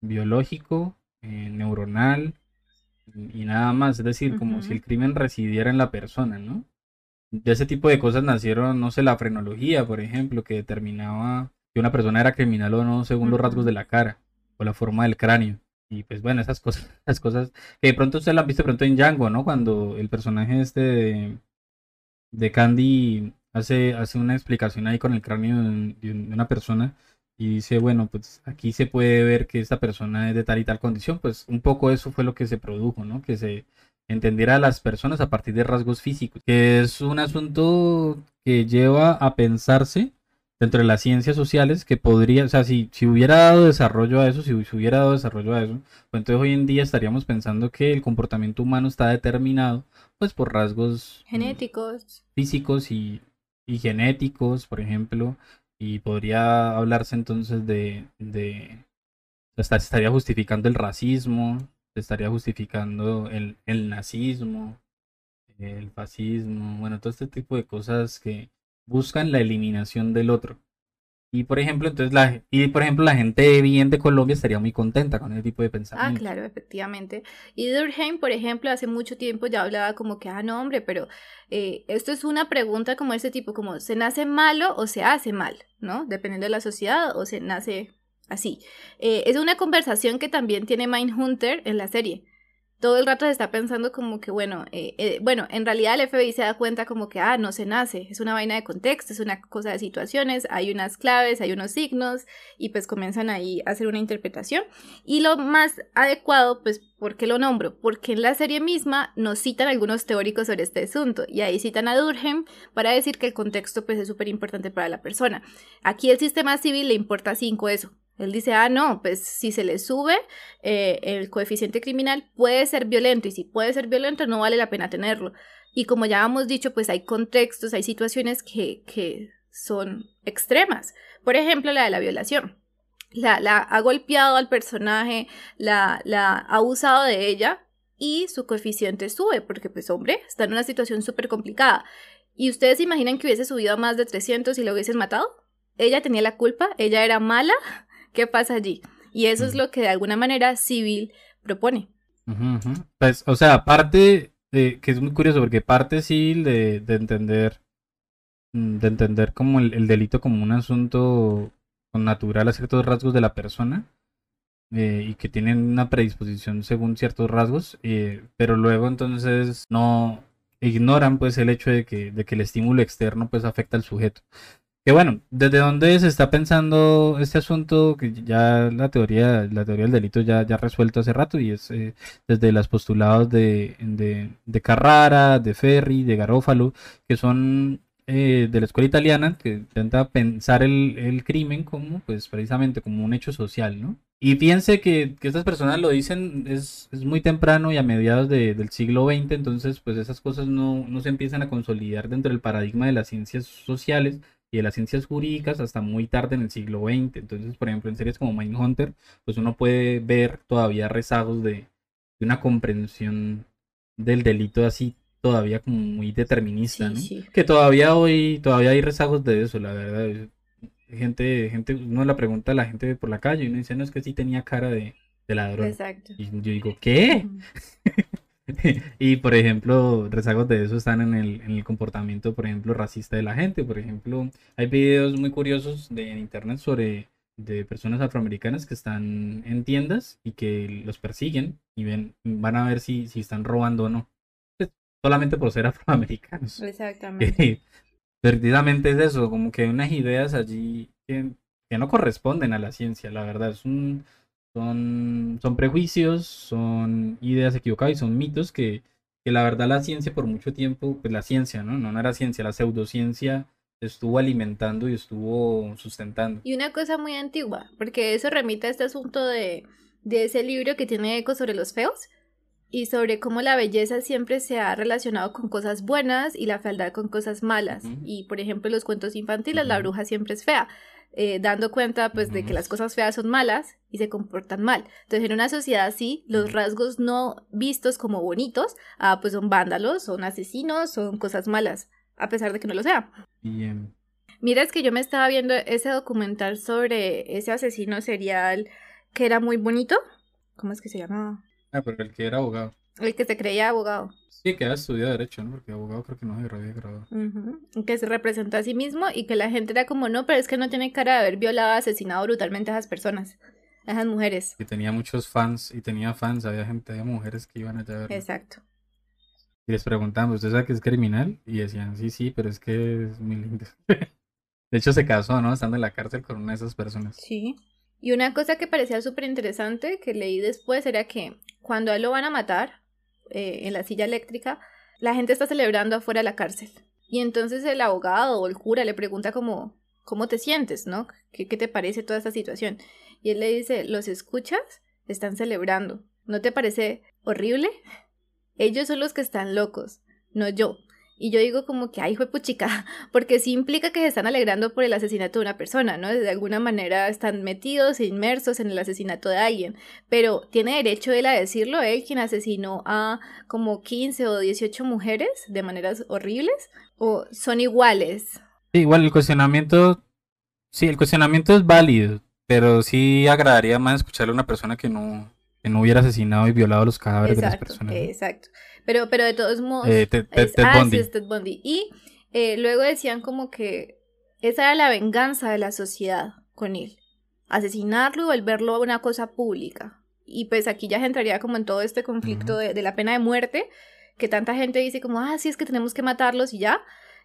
biológico, eh, neuronal y nada más, es decir, como si el crimen residiera en la persona, ¿no? De ese tipo de cosas nacieron, no sé, la frenología, por ejemplo, que determinaba que una persona era criminal o no según los rasgos de la cara o la forma del cráneo. Y pues bueno, esas cosas, esas cosas que de pronto usted la han visto pronto en Django, ¿no? Cuando el personaje este de, Candy hace, hace una explicación ahí con el cráneo de una persona y dice, bueno, pues aquí se puede ver que esta persona es de tal y tal condición, pues un poco eso fue lo que se produjo, ¿no? Que se entendiera a las personas a partir de rasgos físicos, que es un asunto que lleva a pensarse dentro de las ciencias sociales que podría, o sea, si, si hubiera dado desarrollo a eso, si, si hubiera dado desarrollo a eso, pues entonces hoy en día estaríamos pensando que el comportamiento humano está determinado pues por rasgos genéticos, físicos y, y genéticos, por ejemplo, y podría hablarse entonces de, de estaría justificando el racismo, se estaría justificando el, el nazismo, el fascismo, bueno, todo este tipo de cosas que buscan la eliminación del otro. Y por ejemplo, entonces la, y por ejemplo, la gente bien de Colombia estaría muy contenta con ese tipo de pensamiento. Ah, claro, efectivamente. Y Durkheim, por ejemplo, hace mucho tiempo ya hablaba como que, ah, no, hombre, pero eh, esto es una pregunta como ese tipo, como, ¿se nace malo o se hace mal? ¿No? Dependiendo de la sociedad, o se nace así. Eh, es una conversación que también tiene Mindhunter en la serie todo el rato se está pensando como que, bueno, eh, eh, bueno, en realidad el FBI se da cuenta como que, ah, no se nace, es una vaina de contexto, es una cosa de situaciones, hay unas claves, hay unos signos, y pues comienzan ahí a hacer una interpretación. Y lo más adecuado, pues, ¿por qué lo nombro? Porque en la serie misma nos citan algunos teóricos sobre este asunto, y ahí citan a Durkheim para decir que el contexto, pues, es súper importante para la persona. Aquí el sistema civil le importa cinco eso, él dice, ah, no, pues si se le sube eh, el coeficiente criminal puede ser violento y si puede ser violento no vale la pena tenerlo. Y como ya hemos dicho, pues hay contextos, hay situaciones que, que son extremas. Por ejemplo, la de la violación. La, la ha golpeado al personaje, la, ha abusado de ella y su coeficiente sube porque pues hombre, está en una situación súper complicada. ¿Y ustedes imaginan que hubiese subido a más de 300 y lo hubiesen matado? Ella tenía la culpa, ella era mala, ¿Qué pasa allí? Y eso es lo que de alguna manera civil propone. Pues, o sea, parte, de, que es muy curioso, porque parte civil de, de entender, mm, de entender como el, delito como un asunto natural a ciertos rasgos de la persona, eh, y que tienen una predisposición según ciertos rasgos, eh, pero luego entonces no ignoran pues el hecho de que, de que el estímulo externo pues afecta al sujeto. Que bueno, ¿desde dónde se está pensando este asunto? Que ya la teoría, la teoría del delito ya, ya resuelto hace rato y es eh, desde los postulados de, de, Carrara, de Ferri, de Garófalo, que son eh, de la escuela italiana, que intenta pensar el, crimen como, pues precisamente como un hecho social, ¿no? Y piense que, estas personas lo dicen es, muy temprano y a mediados del siglo XX, entonces pues esas cosas no, no se empiezan a consolidar dentro del paradigma de las ciencias sociales, y de las ciencias jurídicas hasta muy tarde en el siglo XX. Entonces, por ejemplo, en series como Mindhunter, pues uno puede ver todavía rezagos de, una comprensión del delito así todavía como muy determinista, ¿no? Que todavía hoy, todavía hay rezagos de eso, la verdad. Gente, gente, uno la pregunta a la gente por la calle y uno dice, no, es que sí tenía cara de, de ladrón. Exacto. Y yo digo, ¿qué? y por ejemplo, rezagos de eso están en el, en el, comportamiento, por ejemplo, racista de la gente. Por ejemplo, hay videos muy curiosos de en internet sobre de personas afroamericanas que están en tiendas y que los persiguen y ven, van a ver si, si están robando o no. Pues, solamente por ser afroamericanos. Exactamente. Perdidamente es eso, como que hay unas ideas allí que, que no corresponden a la ciencia, la verdad. Es un son, son prejuicios, son ideas equivocadas y son mitos que, que la verdad la ciencia por mucho tiempo, pues la ciencia, ¿no? No, no era ciencia, la pseudociencia estuvo alimentando y estuvo sustentando. Y una cosa muy antigua, porque eso remite a este asunto de, de ese libro que tiene eco sobre los feos y sobre cómo la belleza siempre se ha relacionado con cosas buenas y la fealdad con cosas malas. Y por ejemplo, en los cuentos infantiles, la bruja siempre es fea, eh, dando cuenta pues de que las cosas feas son malas y se comportan mal. Entonces, en una sociedad así, los rasgos no vistos como bonitos, ah, pues son vándalos, son asesinos, son cosas malas, a pesar de que no lo sean. Y, em, Mira, es que yo me estaba viendo ese documental sobre ese asesino serial que era muy bonito. ¿Cómo es que se llama? ah, pero el que era abogado. El que se creía abogado. Sí, que había estudiado Derecho, ¿no? Porque abogado creo que no se había graduado. Que se representó a sí mismo y que la gente era como, no, pero es que no tiene cara de haber violado, asesinado brutalmente a esas personas, a esas mujeres. Que tenía muchos fans y tenía fans, había gente, había mujeres que iban allá a verlo. Exacto. Y les preguntaban, ¿usted sabe que es criminal? Y decían, sí, sí, pero es que es muy lindo. De hecho, se casó, ¿no? Estando en la cárcel con una de esas personas. Sí. Y una cosa que parecía súper interesante que leí después era que cuando a él lo van a matar eh, en la silla eléctrica, la gente está celebrando afuera de la cárcel. Y entonces el abogado o el cura le pregunta como, ¿cómo te sientes, no? ¿Qué, qué te parece toda esta situación? Y él le dice, ¿los escuchas? Están celebrando. ¿No te parece horrible? Ellos son los que están locos, no yo. Y yo digo como que, ay, de puchica, porque sí implica que se están alegrando por el asesinato de una persona, ¿no? De alguna manera están metidos e inmersos en el asesinato de alguien. Pero ¿tiene derecho él a decirlo? Él quien asesinó a como 15 o 18 mujeres de maneras horribles. ¿O son iguales? Sí, igual el cuestionamiento, sí, el cuestionamiento es válido, pero sí agradaría más escucharle a una persona que no, que no hubiera asesinado y violado los cadáveres de las personas. exacto. Pero, pero de todos modos... Eh, Ted, Ted- es- Ted ah, sí, es Ted Bundy. Y eh, luego decían como que esa era la venganza de la sociedad con él. Asesinarlo y volverlo una cosa pública. Y pues aquí ya entraría como en todo este conflicto de, de la pena de muerte, que tanta gente dice como, ah, sí, es que tenemos que matarlos y ya.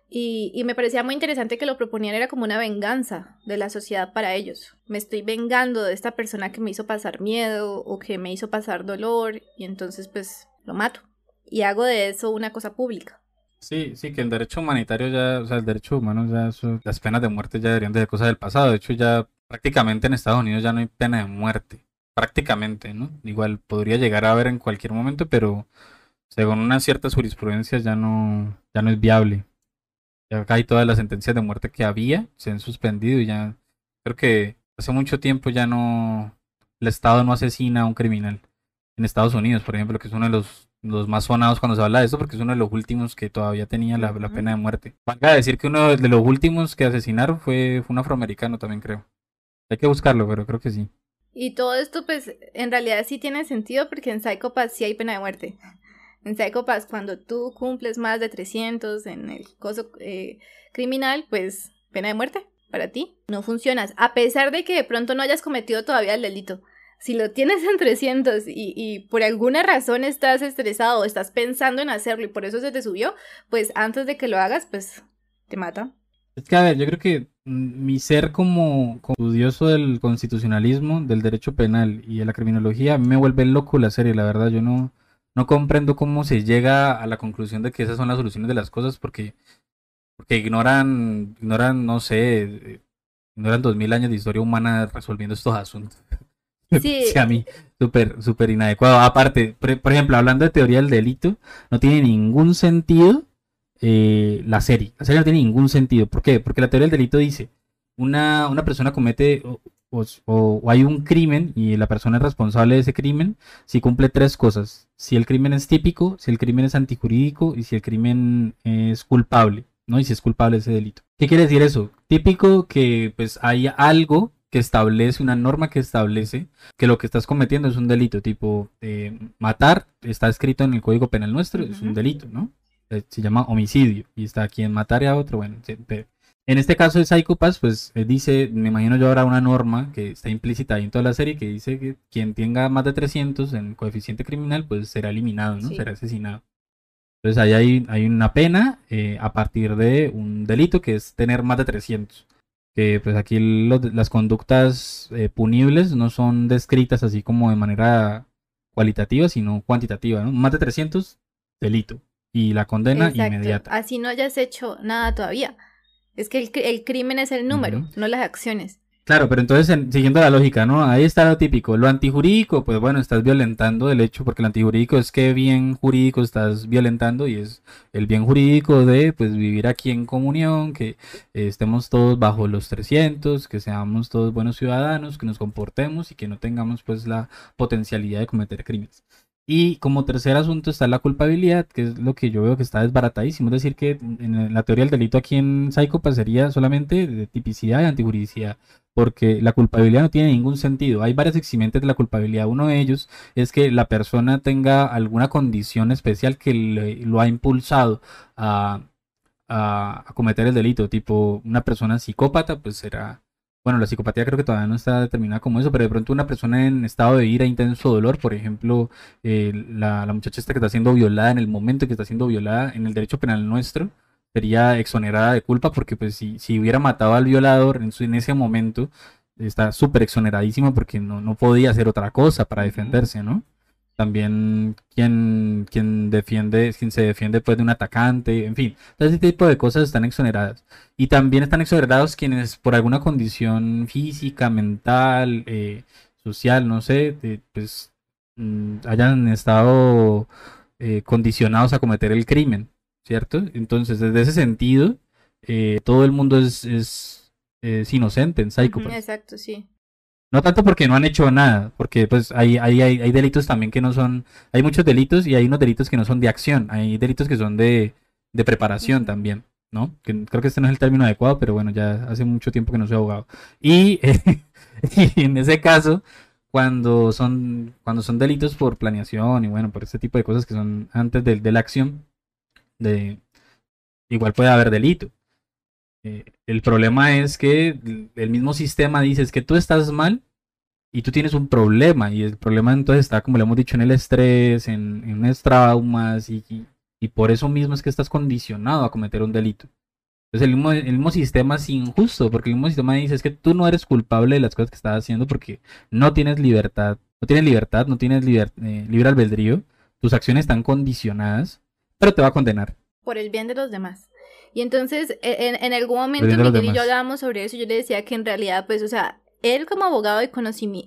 Y, y me parecía muy interesante que lo proponían, era como una venganza de la sociedad para ellos. Me estoy vengando de esta persona que me hizo pasar miedo o que me hizo pasar dolor y entonces pues lo mato. Y hago de eso una cosa pública. Sí, sí, que el derecho humanitario ya, o sea, el derecho humano ya, las penas de muerte ya deberían de ser cosas del pasado. De hecho, ya prácticamente en Estados Unidos ya no hay pena de muerte. Prácticamente, ¿no? Igual podría llegar a haber en cualquier momento, pero según unas ciertas jurisprudencias ya no, ya no es viable. Ya acá hay todas las sentencias de muerte que había, se han suspendido y ya creo que hace mucho tiempo ya no, el Estado no asesina a un criminal. En Estados Unidos, por ejemplo, que es uno de los, los más sonados cuando se habla de esto, porque es uno de los últimos que todavía tenía la, pena de muerte. Valga decir que uno de los últimos que asesinaron fue, fue un afroamericano también, creo. Hay que buscarlo, pero creo que sí. Y todo esto, pues, en realidad sí tiene sentido porque en Psychopath sí hay pena de muerte. En Psychopath, cuando tú cumples más de 300 en el coso eh, criminal, pues, pena de muerte para ti. No funcionas, a pesar de que de pronto no hayas cometido todavía el delito. Si lo tienes en 300 y, y por alguna razón estás estresado o estás pensando en hacerlo y por eso se te subió, pues antes de que lo hagas, pues, te mata. Es que, a ver, yo creo que mi ser como, como estudioso del constitucionalismo, del derecho penal y de la criminología, a mí me vuelve loco la serie, la verdad. Yo no, no comprendo cómo se llega a la conclusión de que esas son las soluciones de las cosas porque, porque ignoran, ignoran, no sé, eh, ignoran dos mil años de historia humana resolviendo estos asuntos. Sí. parece a mí súper, súper inadecuado. Aparte, por, ejemplo, hablando de teoría del delito, no tiene ningún sentido eh, la serie. La serie no tiene ningún sentido. ¿Por qué? Porque la teoría del delito dice, una, una persona comete o- o- o hay un crimen y la persona es responsable de ese crimen si cumple tres cosas. Si el crimen es típico, si el crimen es antijurídico y si el crimen es culpable, ¿no? Y si es culpable ese delito. ¿Qué quiere decir eso? Típico que pues hay algo que establece, una norma que establece que lo que estás cometiendo es un delito, tipo eh, matar, está escrito en el Código Penal nuestro, es un delito, ¿no? Eh, Se llama homicidio y está aquí en matar a otro, bueno, se- pe- en este caso de Psychopaths, pues eh, dice, me imagino yo ahora una norma que está implícita ahí en toda la serie que dice que quien tenga más de 300 en coeficiente criminal, pues será eliminado, ¿no? Sí. Será asesinado. Entonces ahí hay, hay una pena eh, a partir de un delito que es tener más de 300. Que pues aquí lo- las conductas eh, punibles no son descritas así como de manera cualitativa, sino cuantitativa, ¿no? Más de 300, delito. Y la condena Exacto. inmediata. Así no hayas hecho nada todavía. Es que el, cri- el crimen es el número, no las acciones. Claro, pero entonces, en- siguiendo la lógica, ¿no? Ahí está lo típico. Lo antijurídico, pues bueno, estás violentando el hecho, porque lo antijurídico es que bien jurídico estás violentando y es el bien jurídico de, pues, vivir aquí en comunión, que eh, estemos todos bajo los 300, que seamos todos buenos ciudadanos, que nos comportemos y que no tengamos, pues, la potencialidad de cometer crímenes. Y como tercer asunto está la culpabilidad, que es lo que yo veo que está desbaratadísimo. Es decir, que en la teoría del delito aquí en Psychopath sería solamente de tipicidad y antijuridicidad porque la culpabilidad no tiene ningún sentido. Hay varias eximentes de la culpabilidad. Uno de ellos es que la persona tenga alguna condición especial que lo ha impulsado a cometer el delito, tipo una persona psicópata, pues será... Bueno, la psicopatía creo que todavía no está determinada como eso, pero de pronto una persona en estado de ira, intenso dolor, por ejemplo, eh, la, la muchacha esta que está siendo violada en el momento que está siendo violada en el derecho penal nuestro, sería exonerada de culpa porque pues si, si hubiera matado al violador en, su- en ese momento está súper exoneradísima porque no, no podía hacer otra cosa para defenderse, ¿no? También quien, quien defiende, quien se defiende pues de un atacante, en fin, todo ese tipo de cosas están exoneradas. Y también están exonerados quienes por alguna condición física, mental, eh, social, no sé, de- pues mm, hayan estado eh, condicionados a cometer el crimen. ¿cierto? Entonces, desde ese sentido, eh, todo el mundo es, es, es inocente en Psychopath. Exacto, sí. No tanto porque no han hecho nada, porque pues hay, hay, hay, hay delitos también que no son, hay muchos delitos y hay unos delitos que no son de acción, hay delitos que son de, preparación también, ¿no? Creo que este no es el término adecuado, pero bueno, ya hace mucho tiempo que no soy abogado. Y, y en ese caso, cuando son, cuando son delitos por planeación y bueno, por este tipo de cosas que son antes de, de la acción, de, igual puede haber delito. Eh, el problema es que el- mismo sistema dice es que tú estás mal y tú tienes un problema y el problema entonces está, como le hemos dicho, en el estrés, en, en unos traumas y, y- por eso mismo es que estás condicionado a cometer un delito. Entonces el mismo, el mismo sistema es injusto porque el mismo sistema dice es que tú no eres culpable de las cosas que estás haciendo porque no tienes libertad, no tienes libertad, no tienes liber- eh, libre albedrío, tus acciones están condicionadas, pero te va a condenar. Por el bien de los demás. Y entonces, e- en, en algún momento Miguel y yo hablábamos sobre eso, yo le decía que en realidad, pues, o sea, él como abogado y,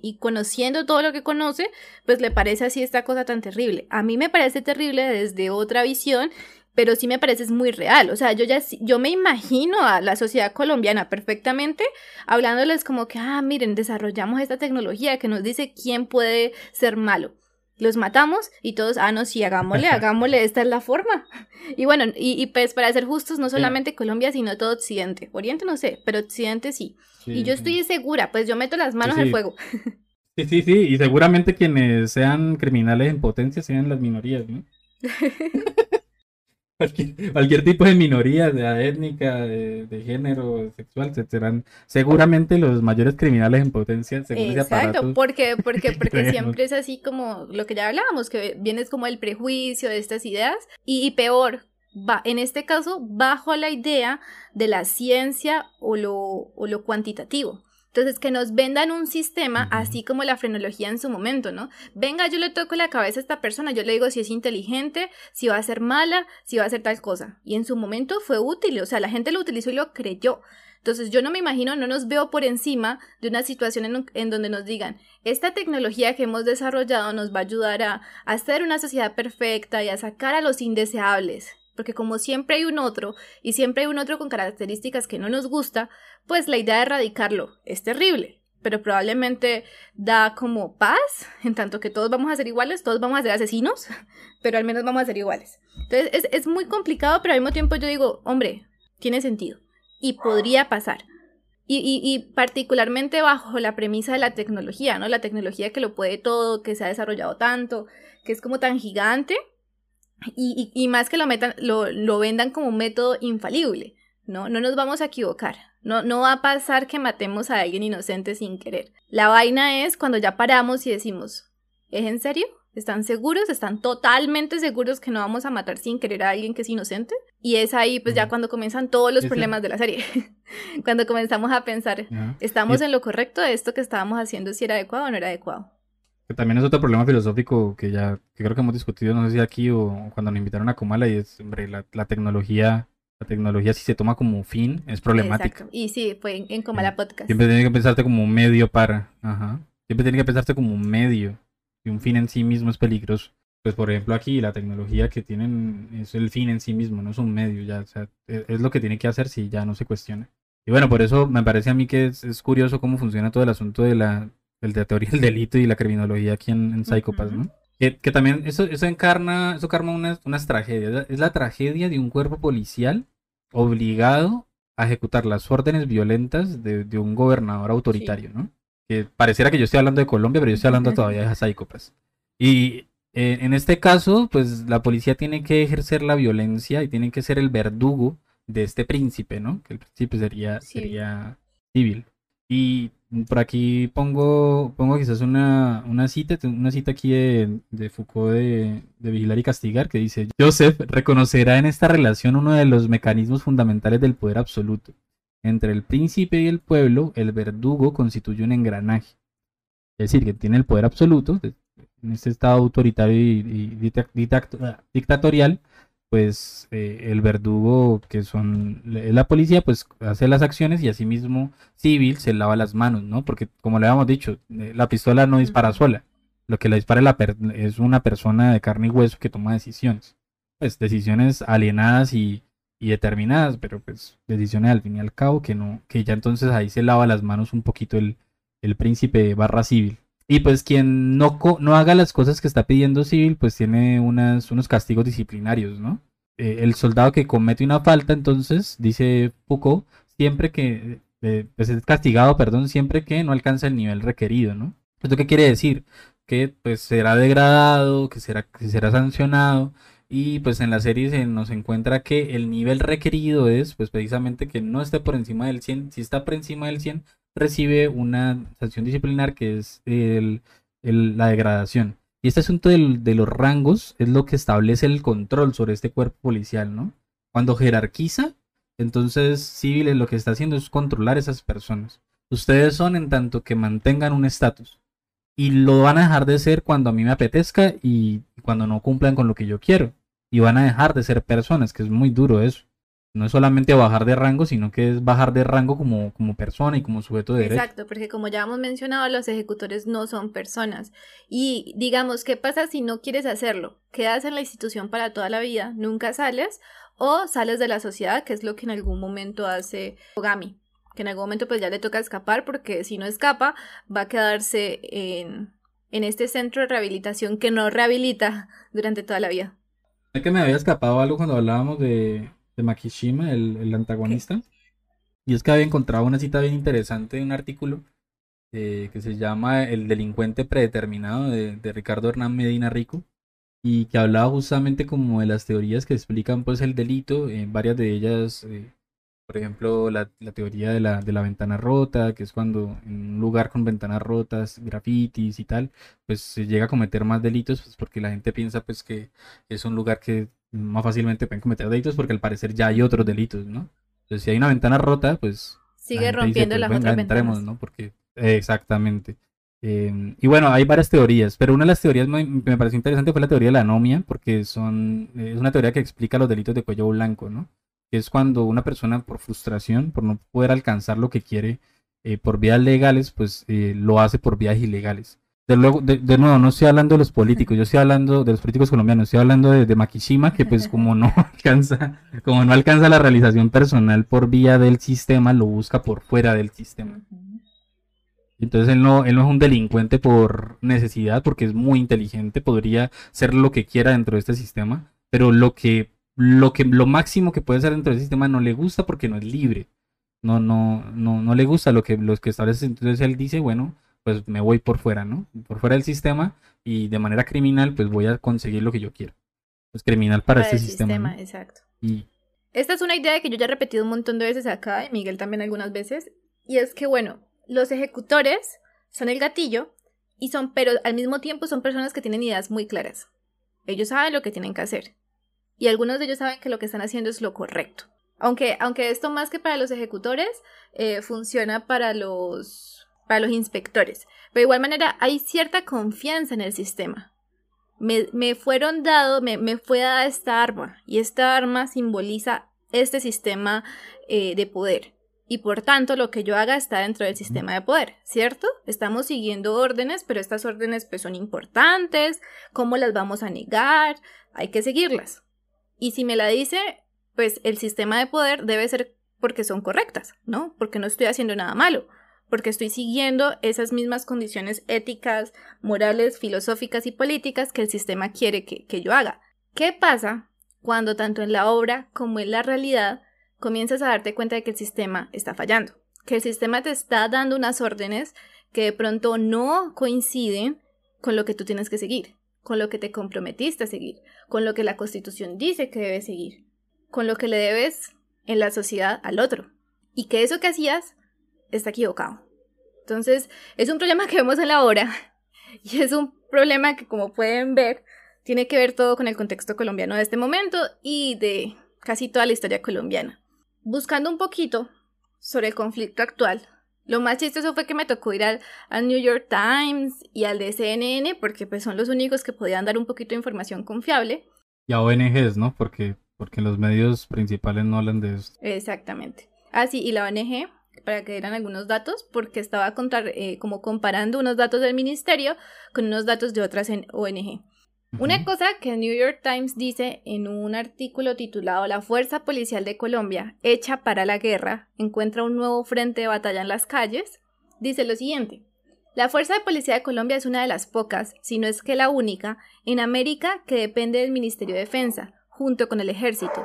y conociendo todo lo que conoce, pues le parece así esta cosa tan terrible. A mí me parece terrible desde otra visión, pero sí me parece es muy real. O sea, yo ya yo me imagino a la sociedad colombiana perfectamente hablándoles como que, ah, miren, desarrollamos esta tecnología que nos dice quién puede ser malo. Los matamos y todos, ah, no, sí, hagámosle, hagámosle, esta es la forma. Y bueno, y, y pues para ser justos, no solamente Colombia, sino todo Occidente. Oriente no sé, pero Occidente sí. y yo estoy segura, pues yo meto las manos Sí, al sí. fuego. Sí, sí, sí, y seguramente quienes sean criminales en potencia sean las minorías, ¿no? cualquier, cualquier tipo de minoría, de étnica, de, de género, sexual, se- serán seguramente los mayores criminales en potencia según Exacto, porque, porque, porque siempre es así como lo que ya hablábamos, que vienes como el prejuicio de estas ideas y, y peor, va, en este caso, bajo la idea de la ciencia o lo, o lo cuantitativo. Entonces, que nos vendan un sistema así como la frenología en su momento, ¿no? Venga, yo le toco la cabeza a esta persona, yo le digo si es inteligente, si va a ser mala, si va a hacer tal cosa. Y en su momento fue útil, o sea, la gente lo utilizó y lo creyó. Entonces yo no me imagino, no nos veo por encima de una situación en, un- en donde nos digan, esta tecnología que hemos desarrollado nos va a ayudar a, a hacer una sociedad perfecta y a sacar a los indeseables. Porque como siempre hay un otro y siempre hay un otro con características que no nos gusta, pues la idea de erradicarlo es terrible. Pero probablemente da como paz, en tanto que todos vamos a ser iguales, todos vamos a ser asesinos, pero al menos vamos a ser iguales. Entonces es, es muy complicado, pero al mismo tiempo yo digo, hombre, tiene sentido y podría pasar. Y, y, particularmente bajo la premisa de la tecnología, ¿no? La tecnología que lo puede todo, que se ha desarrollado tanto, que es como tan gigante y, y, y más que lo, metan, lo, lo vendan como un método infalible, ¿no? No nos vamos a equivocar. No, no va a pasar que matemos a alguien inocente sin querer. La vaina es cuando ya paramos y decimos, ¿es en serio? ¿Están seguros? ¿Están totalmente seguros que no vamos a matar sin querer a alguien que es inocente? Y es ahí, pues ya cuando comienzan todos los problemas de la serie. cuando comenzamos a pensar. ¿estamos en lo correcto de esto que estábamos haciendo, si era adecuado o no era adecuado? Que también es otro problema filosófico que ya que creo que hemos discutido, no sé si aquí o cuando nos invitaron a Comala, y es, hombre, la, la tecnología La tecnología si se toma como fin es problemática. Exacto. Y sí, fue en, en Comala Podcast. Siempre tiene que pensarte como un medio para. Ajá. Siempre tiene que pensarte como un medio. Y un fin en sí mismo es peligroso. Pues por ejemplo aquí la tecnología que tienen es el fin en sí mismo, no es un medio ya. O sea, es, es lo que tiene que hacer si ya no se cuestiona. Y bueno, por eso me parece a mí que es, es curioso cómo funciona todo el asunto de la, del de teoría del delito y la criminología aquí en, en Psychopaths, Ujú. ¿no? Que, que también eso, eso encarna, eso encarna unas, unas tragedias. Es la- tragedia de un cuerpo policial obligado a ejecutar las órdenes violentas de, de un gobernador autoritario, ¿no? Que pareciera que yo estoy hablando de Colombia, pero yo estoy hablando todavía de Psychopaths. Y eh, en este caso, pues la policía tiene que ejercer la violencia y tiene que ser el verdugo de este príncipe, ¿no? Que el príncipe sería, Sí. sería civil. Y por aquí pongo, pongo quizás una, una cita, una cita aquí de, de Foucault de, de Vigilar y Castigar, que dice, Joseph reconocerá en esta relación uno de los mecanismos fundamentales del poder absoluto. Entre el príncipe y el pueblo, el verdugo constituye un engranaje. Es decir, que tiene el poder absoluto, en este estado autoritario y, y dicta- dictato- dictatorial, pues eh, el verdugo, que son es la policía, pues hace las acciones y asimismo civil se lava las manos, ¿no? Porque como le habíamos dicho, eh, la pistola no dispara sola. Lo que la dispara es la es una persona de carne y hueso que toma decisiones. Pues decisiones alienadas y, y determinadas, pero pues decisiones al fin y al cabo que no, que ya entonces ahí se lava las manos un poquito el, el príncipe barra civil. Y pues quien no, no haga las cosas que está pidiendo civil, pues tiene unas, unos castigos disciplinarios, ¿no? Eh, el soldado que comete una falta, entonces, dice Foucault, siempre que, eh, pues es castigado, perdón, siempre que no alcanza el nivel requerido, ¿no? ¿Esto qué quiere decir? Que pues será degradado, que será, que será sancionado, y pues en la serie se nos encuentra que el nivel requerido es, pues precisamente que no esté por encima del 100, si está por encima del 100, recibe una sanción disciplinar que es el- la degradación. Y este asunto de los rangos es lo que establece el control sobre este cuerpo policial, ¿no? Cuando jerarquiza, entonces Civil lo que está haciendo es controlar esas personas. Ustedes son en tanto que mantengan un estatus. Y lo van a dejar de ser cuando a mí me apetezca y cuando no cumplan con lo que yo quiero. Y van a dejar de ser personas, que es muy duro eso. No es solamente bajar de rango, sino que es bajar de rango como, como persona y como sujeto de derecho. Exacto, porque como ya hemos mencionado, los ejecutores no son personas. Y digamos, ¿qué pasa si no quieres hacerlo? Quedas en la institución para toda la vida, nunca sales, o sales de la sociedad, que es lo que en algún momento hace Ogami. Que en algún momento pues ya le toca escapar, porque si no escapa, va a quedarse en, en este centro de rehabilitación que no rehabilita durante toda la vida. Es que me había escapado algo cuando hablábamos de, de Makishima, el, el antagonista. Y es que había encontrado una cita bien interesante de un artículo eh, que se llama El delincuente predeterminado de, de Ricardo Hernán Medina Rico. Y que hablaba justamente como de las teorías que explican pues el delito, en varias de ellas, eh, por ejemplo, la, la teoría de la, de la ventana rota, que es cuando en un lugar con ventanas rotas, grafitis y tal, pues se llega a cometer más delitos, pues porque la gente piensa pues que es un lugar que más fácilmente pueden cometer delitos porque al parecer ya hay otros delitos, ¿no? Entonces si hay una ventana rota, pues la Sigue dice, rompiendo pues, las venga, otras entremos, ventanas. ¿no? Porque eh, exactamente. Eh, y bueno, hay varias teorías, pero una de las teorías muy- me pareció interesante fue la teoría de la anomia, porque son, es una teoría que explica los delitos de cuello blanco, ¿no? Que es cuando una persona por frustración, por no poder alcanzar lo que quiere eh, por vías legales, pues eh, lo hace por vías ilegales. De, luego, de, de nuevo, no estoy hablando de los políticos, yo estoy hablando de los políticos colombianos, estoy hablando de, de Makishima, que pues como no alcanza, como no alcanza la realización personal por vía del sistema, lo busca por fuera del sistema. Entonces él no, él no es un delincuente por necesidad, porque es muy inteligente, podría ser lo que quiera dentro de este sistema, pero lo que, lo que, lo máximo que puede ser dentro del sistema no le gusta porque no es libre. No, no, no, no le gusta lo que, los que establece. Entonces él dice, bueno, pues me voy por fuera, ¿no? Por fuera del sistema y de manera criminal, pues voy a conseguir lo que yo quiero. Pues criminal para, este el sistema. ¿no? exacto. Y Esta es una idea que yo ya he repetido un montón de veces acá, y Miguel también algunas veces, y es que, bueno, los ejecutores son el gatillo, y son, pero al mismo tiempo son personas que tienen ideas muy claras. Ellos saben lo que tienen que hacer, y algunos de ellos saben que lo que están haciendo es lo correcto. Aunque, aunque esto más que para los ejecutores, eh, funciona para los, para los inspectores. Pero de igual manera hay cierta confianza en el sistema. Me, fueron dado, me, me fue dada esta arma, y esta arma simboliza este sistema eh, de poder. Y por tanto, lo que yo haga está dentro del sistema de poder, ¿cierto? Estamos siguiendo órdenes, pero estas órdenes pues son importantes, ¿cómo las vamos a negar? Hay que seguirlas. Y si me la dice, pues el sistema de poder debe ser porque son correctas, ¿no? Porque no estoy haciendo nada malo, porque estoy siguiendo esas mismas condiciones éticas, morales, filosóficas y políticas que el sistema quiere que, yo haga. ¿Qué pasa cuando tanto en la obra como en la realidad comienzas a darte cuenta de que el sistema está fallando? Que el sistema te está dando unas órdenes que de pronto no coinciden con lo que tú tienes que seguir, con lo que te comprometiste a seguir, con lo que la constitución dice que debes seguir, con lo que le debes en la sociedad al otro. Y que eso que hacías está equivocado. Entonces, es un problema que vemos en la obra y es un problema que, como pueden ver, tiene que ver todo con el contexto colombiano de este momento y de casi toda la historia colombiana. Buscando un poquito sobre el conflicto actual, lo más chistoso fue que me tocó ir al, New York Times y al de CNN porque pues son los únicos que podían dar un poquito de información confiable. Y a ONGs, ¿no? Porque, porque los medios principales no hablan de eso. Exactamente. Ah, sí, y la ONG, para que dieran algunos datos, porque estaba eh, como comparando unos datos del ministerio con unos datos de otras ONG. Una cosa que el New York Times dice en un artículo titulado La Fuerza Policial de Colombia, hecha para la guerra, encuentra un nuevo frente de batalla en las calles, dice lo siguiente. La Fuerza de Policía de Colombia es una de las pocas, si no es que la única, en América que depende del Ministerio de Defensa, junto con el Ejército.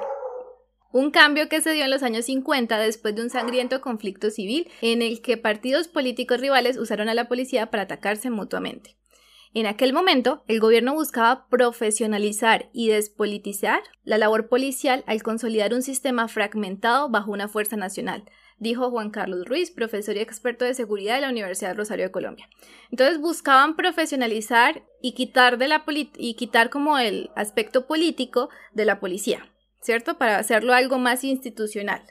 Un cambio que se dio en los años 50 después de un sangriento conflicto civil en el que partidos políticos rivales usaron a la policía para atacarse mutuamente. En aquel momento, el gobierno buscaba profesionalizar y despolitizar la labor policial al consolidar un sistema fragmentado bajo una fuerza nacional, dijo Juan Carlos Ruiz, profesor y experto de seguridad de la Universidad Rosario de Colombia. Entonces buscaban profesionalizar y quitar de como el aspecto político de la policía, ¿cierto? Para hacerlo algo más institucional.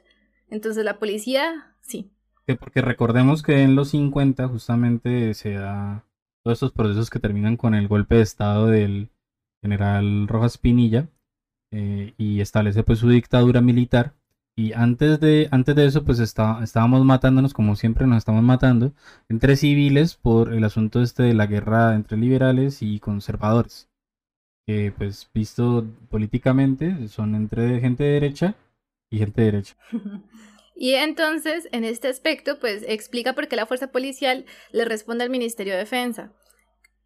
Entonces la policía, sí. Porque recordemos que en los 50 justamente se da todos estos procesos que terminan con el golpe de estado del general Rojas Pinilla eh, y establece pues su dictadura militar. Y antes de, antes de eso, pues estábamos matándonos, como siempre nos estamos matando, entre civiles por el asunto este de la guerra entre liberales y conservadores. Que pues visto políticamente son entre gente derecha y gente derecha. Y entonces, en este aspecto, pues explica por qué la fuerza policial le responde al Ministerio de Defensa.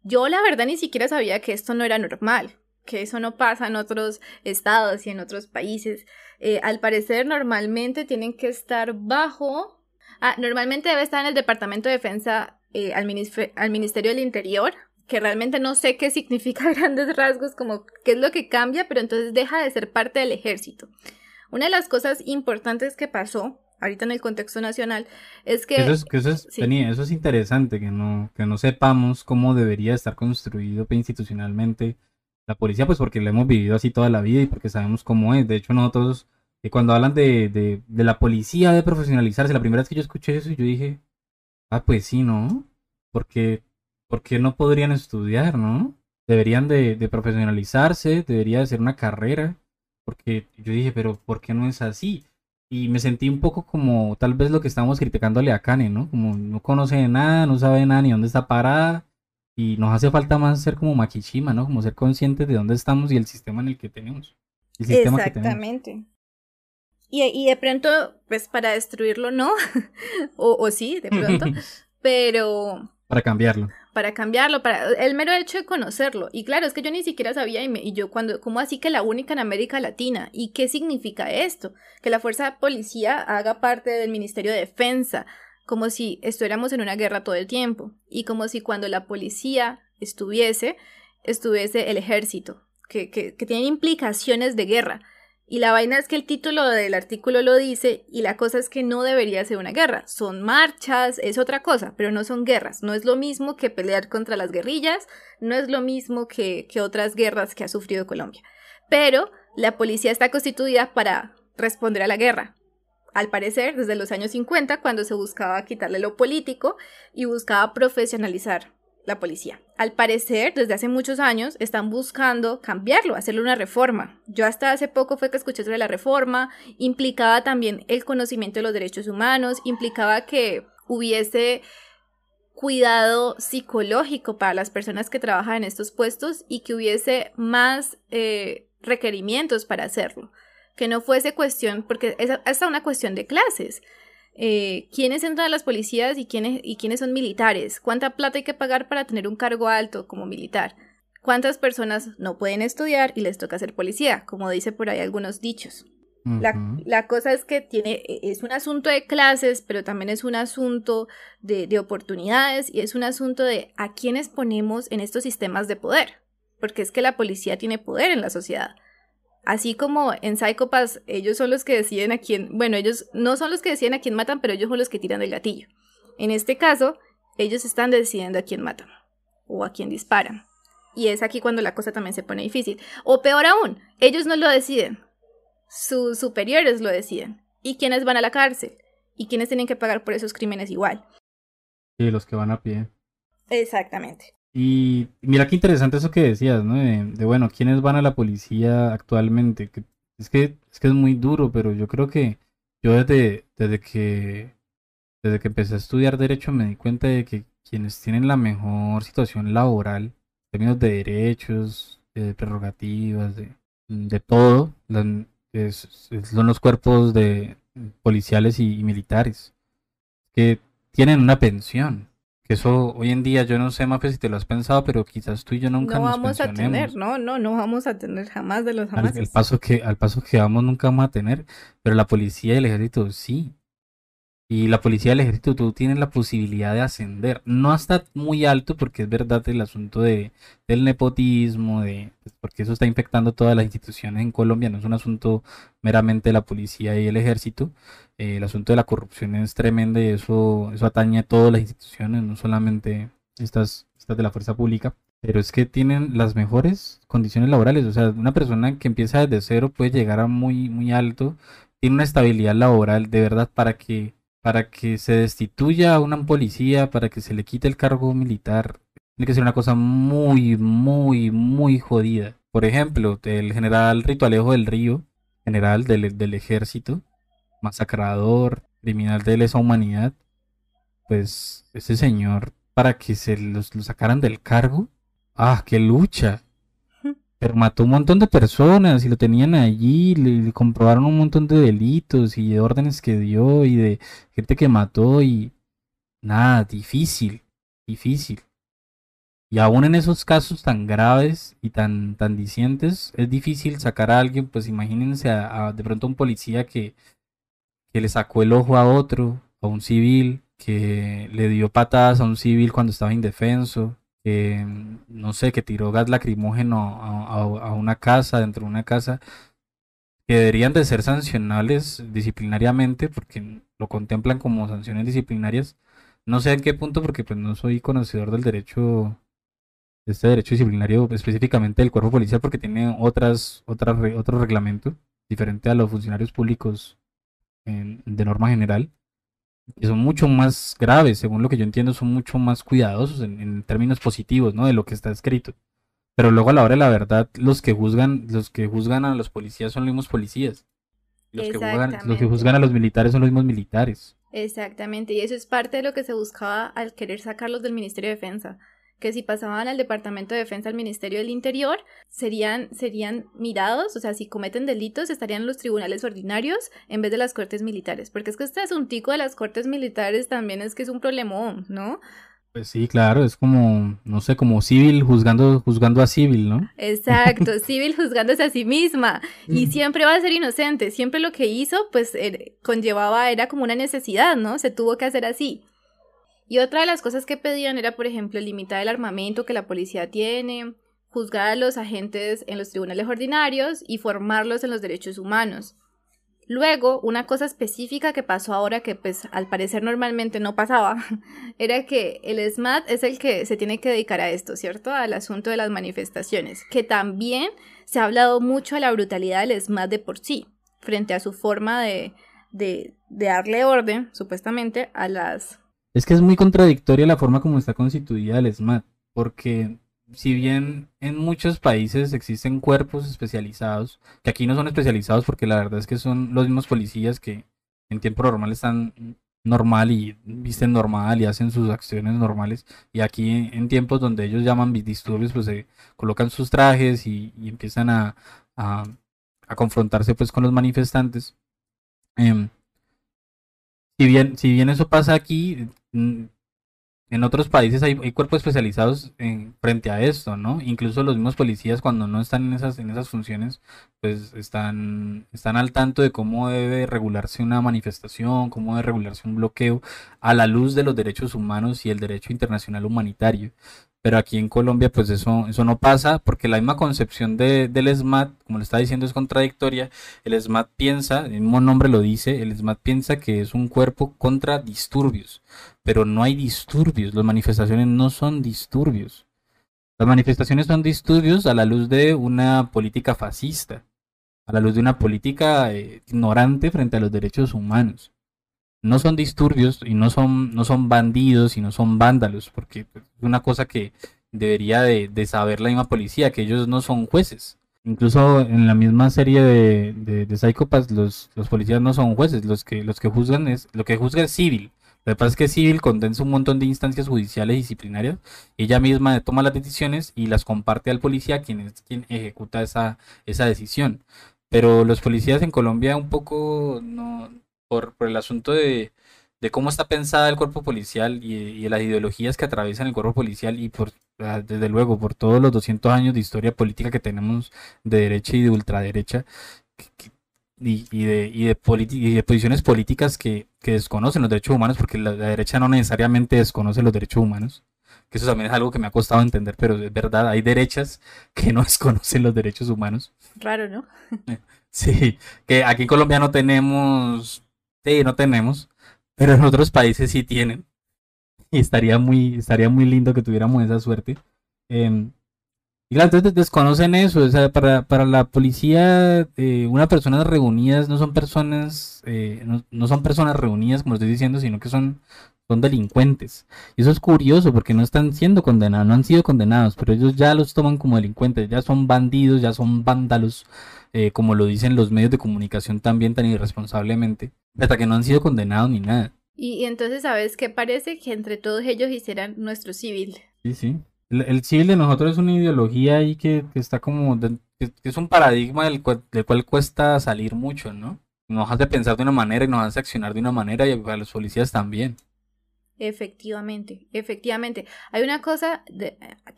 Yo la verdad ni siquiera sabía que esto no era normal, que eso no pasa en otros estados y en otros países. Eh, al parecer, normalmente tienen que estar bajo... Ah, normalmente debe estar en el Departamento de Defensa eh, al Ministerio del Interior, que realmente no sé qué significa grandes rasgos, como qué es lo que cambia, pero entonces deja de ser parte del ejército. Una de las cosas importantes que pasó ahorita en el contexto nacional es que... Eso es, eso es, eso es interesante, que no, que no sepamos cómo debería estar construido institucionalmente la policía, pues porque lo hemos vivido así toda la vida y porque sabemos cómo es. De hecho, nosotros, eh, cuando hablan de, de, de, la policía, de profesionalizarse, la primera vez que yo escuché eso, yo dije, ah, pues sí, ¿no? Porque, porque no podrían estudiar, ¿no? Deberían de, de profesionalizarse, debería de ser una carrera porque yo dije, pero ¿por qué no es así? Y me sentí un poco como tal vez lo que estábamos criticándole a Kane, ¿no? Como no conoce de nada, no sabe nada ni dónde está parada. Y nos hace falta más ser como Makichima, ¿no? Como ser conscientes de dónde estamos y el sistema en el que tenemos. Exactamente. Y, y, de pronto, pues para destruirlo, no. o, o sí, de pronto. pero para cambiarlo. Para cambiarlo, para el mero hecho de conocerlo. Y claro, es que yo ni siquiera sabía, y, y yo cuando, ¿cómo así que la única en América Latina? ¿Y qué significa esto? Que la fuerza de policía haga parte del Ministerio de Defensa, como si estuviéramos en una guerra todo el tiempo. Y como si cuando la policía estuviese, estuviese el ejército, que, que, que tienen implicaciones de guerra. Y la vaina es que el título del artículo lo dice y la cosa es que no debería ser una guerra. Son marchas, es otra cosa, pero no son guerras. No es lo mismo que pelear contra las guerrillas, no es lo mismo que, que otras guerras que ha sufrido Colombia. Pero la policía está constituida para responder a la guerra. Al parecer, desde los años 50, cuando se buscaba quitarle lo político y buscaba profesionalizar la policía. Al parecer, desde hace muchos años, están buscando cambiarlo, hacerle una reforma. Yo hasta hace poco fue que escuché sobre la reforma, implicaba también el conocimiento de los derechos humanos, implicaba que hubiese cuidado psicológico para las personas que trabajan en estos puestos y que hubiese más eh, requerimientos para hacerlo. Que no fuese cuestión, porque es hasta una cuestión de clases. Eh, quiénes entran a las policías y quiénes, y quiénes son militares, cuánta plata hay que pagar para tener un cargo alto como militar, cuántas personas no pueden estudiar y les toca ser policía, como dice por ahí algunos dichos. la, cosa es que tiene, e, es un asunto de clases, pero también es un asunto de, de oportunidades y es un asunto de a quiénes ponemos en estos sistemas de poder, porque es que la policía tiene poder en la sociedad. Así como en Psychopaths, ellos son los que deciden a quién, bueno, ellos no son los que deciden a quién matan, pero ellos son los que tiran el gatillo. En este caso, ellos están decidiendo a quién matan o a quién disparan. Y es aquí cuando la cosa también se pone difícil. O peor aún, ellos no lo deciden, sus superiores lo deciden. ¿Y quiénes van a la cárcel? ¿Y quiénes tienen que pagar por esos crímenes igual? Sí, los que van a pie. Exactamente. Y mira qué interesante eso que decías, ¿no? De, bueno, ¿quiénes van a la policía actualmente? es, que, es que es muy duro, pero yo creo que yo desde, desde que desde que empecé a estudiar derecho me di cuenta de que quienes tienen la mejor situación laboral, en términos de derechos, de prerrogativas, de, de todo, son los cuerpos de policiales y militares, que tienen una pensión eso hoy en día yo no sé, Mafe, si te lo has pensado, pero quizás tú y yo nunca no nos vamos a tener, no, no, no vamos a tener jamás de los jamás. Al, paso que, al paso que vamos nunca vamos a tener, pero la policía y el ejército sí. Y la policía del ejército, tú tienes la posibilidad de ascender. No hasta muy alto, porque es verdad el asunto de, del nepotismo, de, pues, porque eso está infectando todas las instituciones en Colombia. No es un asunto meramente de la policía y el ejército. Eh, el asunto de la corrupción es tremendo y eso, eso atañe a todas las instituciones, no solamente estas, estas de la fuerza pública. Pero es que tienen las mejores condiciones laborales. O sea, una persona que empieza desde cero puede llegar a muy, muy alto. Tiene una estabilidad laboral de verdad para que para que se destituya a una policía, para que se le quite el cargo militar, tiene que ser una cosa muy, muy, muy jodida. Por ejemplo, el general Ritualejo del Río, general del, del ejército, masacrador, criminal de lesa humanidad, pues ese señor, para que se lo sacaran del cargo, ah, qué lucha, pero mató un montón de personas y lo tenían allí, le, comprobaron un montón de delitos y de órdenes que dio y de gente que mató y nada, difícil, difícil. Y aún en esos casos tan graves y tan, tan dicientes, es difícil sacar a alguien, pues imagínense a, de pronto un policía que, que le sacó el ojo a otro, a un civil, que le dio patadas a un civil cuando estaba indefenso, que, no sé, que tiró gas lacrimógeno a, una casa, dentro de una casa, que deberían de ser sancionables disciplinariamente, porque lo contemplan como sanciones disciplinarias. No sé en qué punto, porque pues no soy conocedor del derecho, de este derecho disciplinario específicamente del cuerpo policial, porque tiene otras, otras, otro reglamento diferente a los funcionarios públicos de norma general que son mucho más graves, según lo que yo entiendo, son mucho más cuidadosos en, términos positivos, ¿no? De lo que está escrito. Pero luego a la hora de la verdad, los que juzgan, los que juzgan a los policías son los mismos policías. Los que, juzgan, los que juzgan a los militares son los mismos militares. Exactamente, y eso es parte de lo que se buscaba al querer sacarlos del Ministerio de Defensa que si pasaban al Departamento de Defensa al Ministerio del Interior, serían, serían mirados, o sea, si cometen delitos, estarían en los tribunales ordinarios en vez de las cortes militares. Porque es que este asuntico de las cortes militares también es que es un problemón, ¿no? Pues sí, claro, es como, no sé, como civil juzgando, juzgando a civil, ¿no? Exacto, civil juzgándose a sí misma y siempre va a ser inocente, siempre lo que hizo pues er, conllevaba, era como una necesidad, ¿no? Se tuvo que hacer así. Y otra de las cosas que pedían era, por ejemplo, limitar el armamento que la policía tiene, juzgar a los agentes en los tribunales ordinarios y formarlos en los derechos humanos. Luego, una cosa específica que pasó ahora que pues al parecer normalmente no pasaba, era que el SMAT es el que se tiene que dedicar a esto, ¿cierto? Al asunto de las manifestaciones, que también se ha hablado mucho de la brutalidad del SMAT de por sí, frente a su forma de, de, de darle orden, supuestamente, a las es que es muy contradictoria la forma como está constituida el SMAT. porque si bien en muchos países existen cuerpos especializados, que aquí no son especializados porque la verdad es que son los mismos policías que en tiempo normal están normal y visten normal y hacen sus acciones normales. Y aquí en, tiempos donde ellos llaman disturbios, pues se colocan sus trajes y, empiezan a, a, confrontarse pues con los manifestantes. Em, si bien, si bien eso pasa aquí, en otros países hay, cuerpos especializados en, frente a esto, ¿no? Incluso los mismos policías cuando no están en esas, en esas funciones, pues están, están al tanto de cómo debe regularse una manifestación, cómo debe regularse un bloqueo a la luz de los derechos humanos y el derecho internacional humanitario. Pero aquí en Colombia, pues eso, eso no pasa, porque la misma concepción de, del SMAT, como le está diciendo, es contradictoria. El SMAT piensa, el mismo nombre lo dice, el SMAT piensa que es un cuerpo contra disturbios, pero no hay disturbios, las manifestaciones no son disturbios. Las manifestaciones son disturbios a la luz de una política fascista, a la luz de una política eh, ignorante frente a los derechos humanos no son disturbios y no son, no son bandidos y no son vándalos, porque pues, es una cosa que debería de, saber la misma policía, que ellos no son jueces. Incluso en la misma serie de, de, de los, los policías no son jueces, los que, los que juzgan es, lo que juzga es civil. Lo que pasa es que civil condensa un montón de instancias judiciales y disciplinarias. Ella misma toma las decisiones y las comparte al policía, quien es quien ejecuta esa, esa decisión. Pero los policías en Colombia un poco no, por, el asunto de, cómo está pensada el cuerpo policial y, de las ideologías que atraviesan el cuerpo policial y por ah, desde luego por todos los 200 años de historia política que tenemos de derecha y de ultraderecha y, de, y, de y de posiciones políticas que, desconocen los derechos humanos porque la, derecha no necesariamente desconoce los derechos humanos que eso también es algo que me ha costado entender pero es verdad hay derechas que no desconocen los derechos humanos raro no sí que aquí en Colombia no tenemos Sí, no tenemos, pero en otros países sí tienen. Y estaría muy, estaría muy lindo que tuviéramos esa suerte. Em, y claro, entonces desconocen eso. O sea, para, para la policía, eh, una persona reunidas no son personas, eh, no, son personas reunidas, como estoy diciendo, sino que son, son delincuentes. Y eso es curioso porque no están siendo condenados, no han sido condenados, pero ellos ya los toman como delincuentes, ya son bandidos, ya son vándalos. Eh, como lo dicen los medios de comunicación también tan irresponsablemente, hasta que no han sido condenados ni nada. Y, entonces, ¿sabes qué parece? Que entre todos ellos hicieran nuestro civil. Sí, sí. El, civil de nosotros es una ideología ahí que, está como, es un paradigma del cual, del cual cuesta salir mucho, ¿no? Nos hace pensar de una manera y nos hace accionar de una manera y a los policías también. Efectivamente, efectivamente. Hay una cosa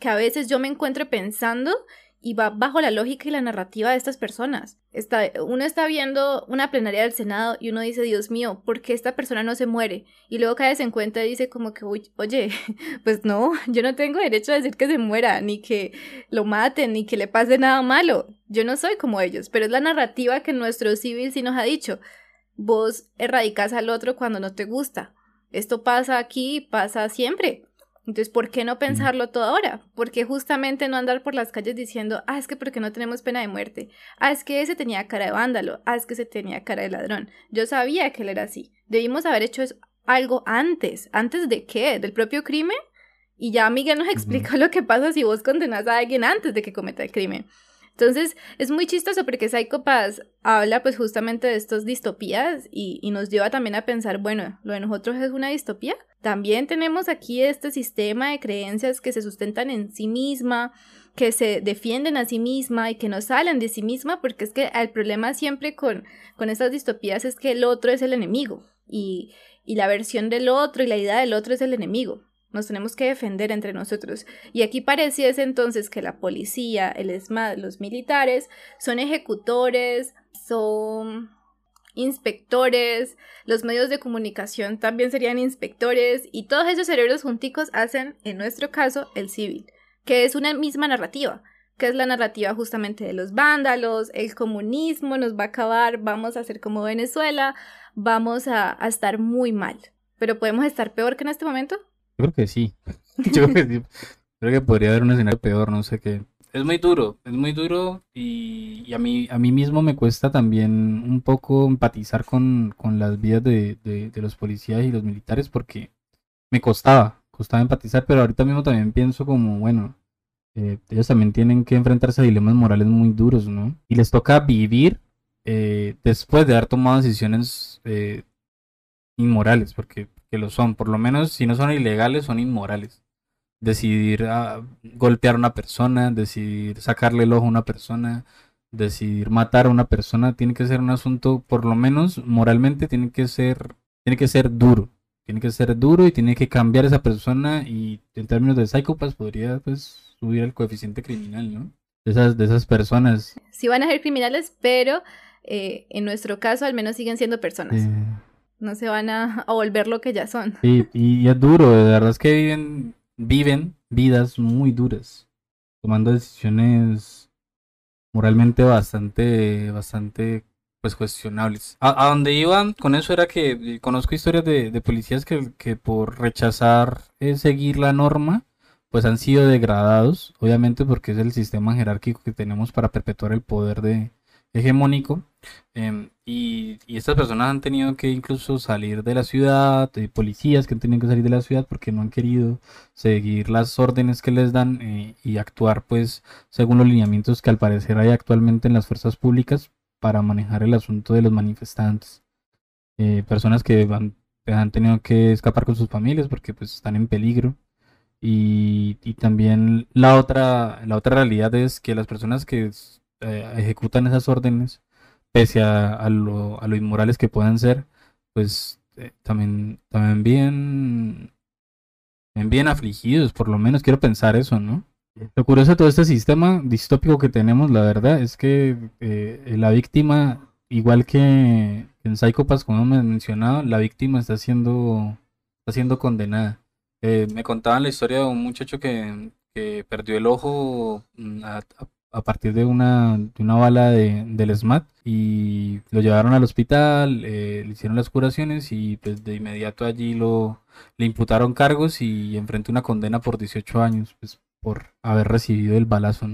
que a veces yo me encuentro pensando y va bajo la lógica y la narrativa de estas personas. Está, uno está viendo una plenaria del Senado y uno dice, Dios mío, ¿por qué esta persona no se muere? Y luego cae en cuenta y dice como que, oye, pues no, yo no tengo derecho a decir que se muera, ni que lo maten, ni que le pase nada malo. Yo no soy como ellos, pero es la narrativa que nuestro civil sí nos ha dicho. Vos erradicas al otro cuando no te gusta. Esto pasa aquí, pasa siempre. Entonces, ¿por qué no pensarlo todo ahora? ¿Por qué justamente no andar por las calles diciendo, ah, es que porque no tenemos pena de muerte? Ah, es que ese tenía cara de vándalo. Ah, es que ese tenía cara de ladrón. Yo sabía que él era así. Debimos haber hecho algo antes. ¿Antes de qué? ¿Del propio crimen? Y ya Miguel nos explicó lo que pasa si vos condenas a alguien antes de que cometa el crimen. Entonces, es muy chistoso porque Psycho Pass habla pues justamente de estas distopías y, y, nos lleva también a pensar, bueno, lo de nosotros es una distopía. También tenemos aquí este sistema de creencias que se sustentan en sí misma, que se defienden a sí misma y que no salen de sí misma, porque es que el problema siempre con, con estas distopías es que el otro es el enemigo y, y la versión del otro y la idea del otro es el enemigo. Nos tenemos que defender entre nosotros. Y aquí pareciese entonces que la policía, el ESMAD, los militares son ejecutores, son inspectores, los medios de comunicación también serían inspectores y todos esos cerebros junticos hacen, en nuestro caso, el civil, que es una misma narrativa, que es la narrativa justamente de los vándalos, el comunismo nos va a acabar, vamos a ser como Venezuela, vamos a, a estar muy mal. Pero podemos estar peor que en este momento creo que sí. Yo creo que sí. Creo que podría haber un escenario peor, no sé qué. Es muy duro, es muy duro y, a, mí, a mí mismo me cuesta también un poco empatizar con, las vidas de, los policías y los militares porque me costaba, costaba empatizar, pero ahorita mismo también pienso como, bueno, eh, ellos también tienen que enfrentarse a dilemas morales muy duros, ¿no? Y les toca vivir eh, después de haber tomado decisiones eh, inmorales, porque que lo son, por lo menos si no son ilegales, son inmorales. Decidir ah, golpear a una persona, decidir sacarle el ojo a una persona, decidir matar a una persona, tiene que ser un asunto, por lo menos moralmente, tiene que ser, tiene que ser duro. Tiene que ser duro y tiene que cambiar esa persona y en términos de psicópatas podría pues subir el coeficiente criminal, ¿no? De esas, de esas personas. Sí van a ser criminales, pero eh, en nuestro caso al menos siguen siendo personas. No se van a, volver lo que ya son. Sí, y es duro, de verdad es que viven, viven vidas muy duras, tomando decisiones moralmente bastante, bastante pues cuestionables. A, donde iban con eso era que eh, conozco historias de, policías que, que, por rechazar eh, seguir la norma, pues han sido degradados, obviamente porque es el sistema jerárquico que tenemos para perpetuar el poder de hegemónico. Em, y, estas personas han tenido que incluso salir de la ciudad, de policías que han tenido que salir de la ciudad porque no han querido seguir las órdenes que les dan eh, y actuar pues según los lineamientos que al parecer hay actualmente en las fuerzas públicas para manejar el asunto de los manifestantes. Eh, personas que han, han, tenido que escapar con sus familias porque pues están en peligro. Y, y también la otra, la otra realidad es que las personas que eh, ejecutan esas órdenes, pese a, a, lo, a, lo, inmorales que puedan ser, pues eh, también, también bien, bien afligidos, por lo menos quiero pensar eso, ¿no? Lo curioso de todo este sistema distópico que tenemos, la verdad, es que eh, la víctima, igual que en Psychopaths, como hemos mencionado, la víctima está siendo, está siendo condenada. Eh, me contaban la historia de un muchacho que, que perdió el ojo mm, a, a, partir de una, de una bala de, del SMAT y lo llevaron al hospital, eh, le hicieron las curaciones y pues de inmediato allí lo le imputaron cargos y enfrentó una condena por 18 años. Pues por haber recibido el balazo.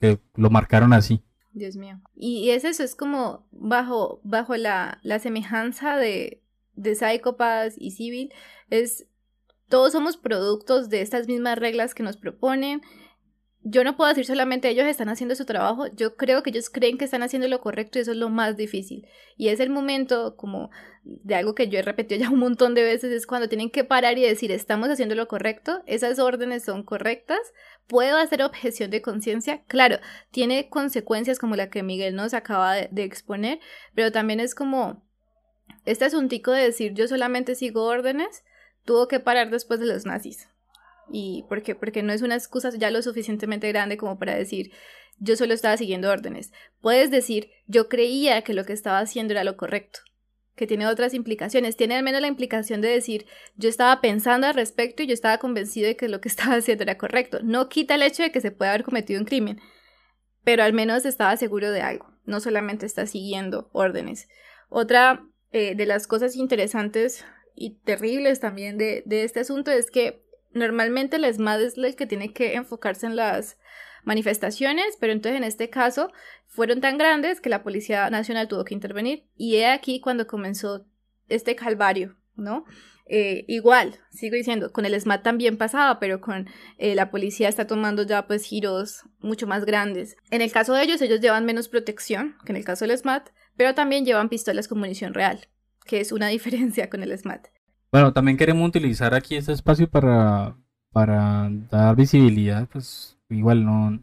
Que lo marcaron así. Dios mío. Y es eso, es como bajo, bajo la, la semejanza de, de y Civil, es todos somos productos de estas mismas reglas que nos proponen yo no puedo decir solamente ellos están haciendo su trabajo, yo creo que ellos creen que están haciendo lo correcto y eso es lo más difícil. Y es el momento como de algo que yo he repetido ya un montón de veces, es cuando tienen que parar y decir estamos haciendo lo correcto, esas órdenes son correctas, puedo hacer objeción de conciencia, claro, tiene consecuencias como la que Miguel nos acaba de, de exponer, pero también es como este asuntico de decir yo solamente sigo órdenes, tuvo que parar después de los nazis y porque porque no es una excusa ya lo suficientemente grande como para decir yo solo estaba siguiendo órdenes. Puedes decir yo creía que lo que estaba haciendo era lo correcto, que tiene otras implicaciones. Tiene al menos la implicación de decir yo estaba pensando al respecto y yo estaba convencido de que lo que estaba haciendo era correcto. No quita el hecho de que se pueda haber cometido un crimen, pero al menos estaba seguro de algo, no solamente está siguiendo órdenes. Otra eh, de las cosas interesantes y terribles también de, de este asunto es que normalmente el ESMAD es el que tiene que enfocarse en las manifestaciones, pero entonces en este caso fueron tan grandes que la Policía Nacional tuvo que intervenir y he aquí cuando comenzó este calvario, ¿no? Eh, igual, sigo diciendo, con el SMAT también pasaba, pero con eh, la policía está tomando ya pues giros mucho más grandes. En el caso de ellos, ellos llevan menos protección que en el caso del SMAT, pero también llevan pistolas con munición real, que es una diferencia con el SMAT. Bueno, también queremos utilizar aquí este espacio para, para dar visibilidad, pues igual no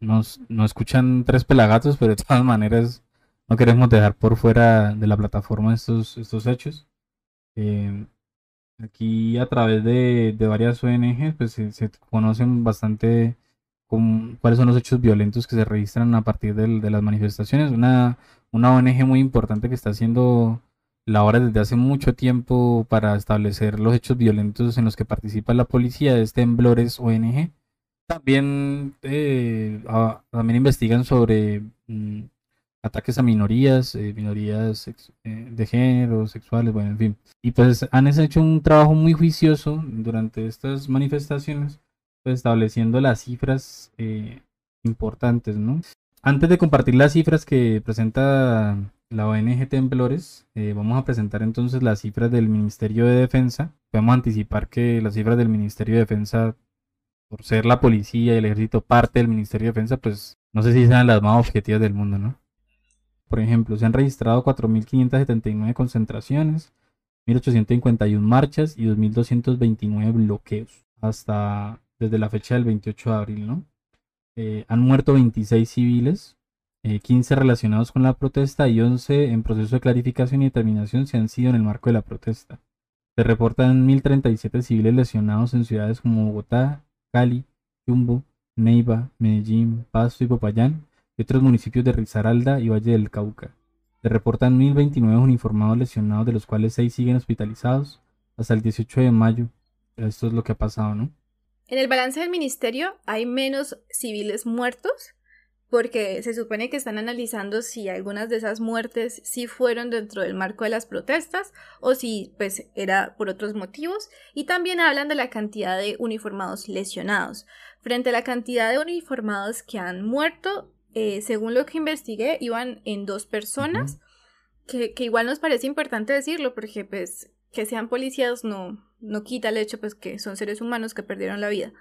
nos, no escuchan tres pelagatos, pero de todas maneras no queremos dejar por fuera de la plataforma estos, estos hechos. Eh, aquí a través de, de varias ONG pues se, conocen bastante cuáles son los hechos violentos que se registran a partir de, de las manifestaciones. Una, una ONG muy importante que está haciendo la desde hace mucho tiempo para establecer los hechos violentos en los que participa la policía es Temblores ONG. También, eh, también investigan sobre mm, ataques a minorías, eh, minorías eh, de género, sexuales, bueno, en fin. Y pues han hecho un trabajo muy juicioso durante estas manifestaciones, pues estableciendo las cifras importantes, ¿no? antes de compartir las cifras que presenta la ONG Temblores, eh, vamos a presentar entonces las cifras del Ministerio de Defensa. Podemos anticipar que las cifras del Ministerio de Defensa, por ser la policía y el ejército parte del Ministerio de Defensa, pues no sé si sean las más objetivas del mundo, ¿no? Por ejemplo, se han registrado 4.579 concentraciones, 1.851 marchas y 2.229 bloqueos hasta desde la fecha del 28 de abril, ¿no? Eh, han muerto 26 civiles, 15 eh, relacionados con la protesta y 11 en proceso de clarificación y determinación se han sido en el marco de la protesta. Se reportan 1.037 civiles lesionados en ciudades como Bogotá, Cali, Yumbo, Neiva, Medellín, Pasto y Popayán y otros municipios de Risaralda y Valle del Cauca. Se reportan 1.029 uniformados lesionados, de los cuales 6 siguen hospitalizados hasta el 18 de mayo. Esto es lo que ha pasado, ¿no? En el balance del ministerio hay menos civiles muertos porque se supone que están analizando si algunas de esas muertes sí fueron dentro del marco de las protestas o si pues era por otros motivos y también hablan de la cantidad de uniformados lesionados. Frente a la cantidad de uniformados que han muerto, eh, según lo que investigué, iban en dos personas, que, que, igual nos parece importante decirlo porque pues que sean policías no, no quita el hecho pues que son seres humanos que perdieron la vida.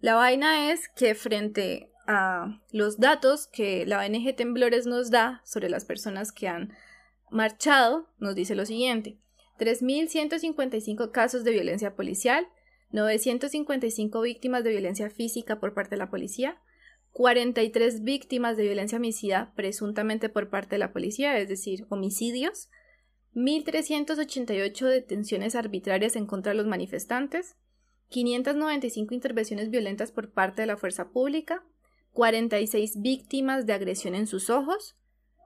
La vaina es que frente a los datos que la ONG Temblores nos da sobre las personas que han marchado, nos dice lo siguiente. 3.155 casos de violencia policial, 955 víctimas de violencia física por parte de la policía, 43 víctimas de violencia homicida presuntamente por parte de la policía, es decir, homicidios, 1.388 detenciones arbitrarias en contra de los manifestantes, 595 intervenciones violentas por parte de la fuerza pública, 46 víctimas de agresión en sus ojos,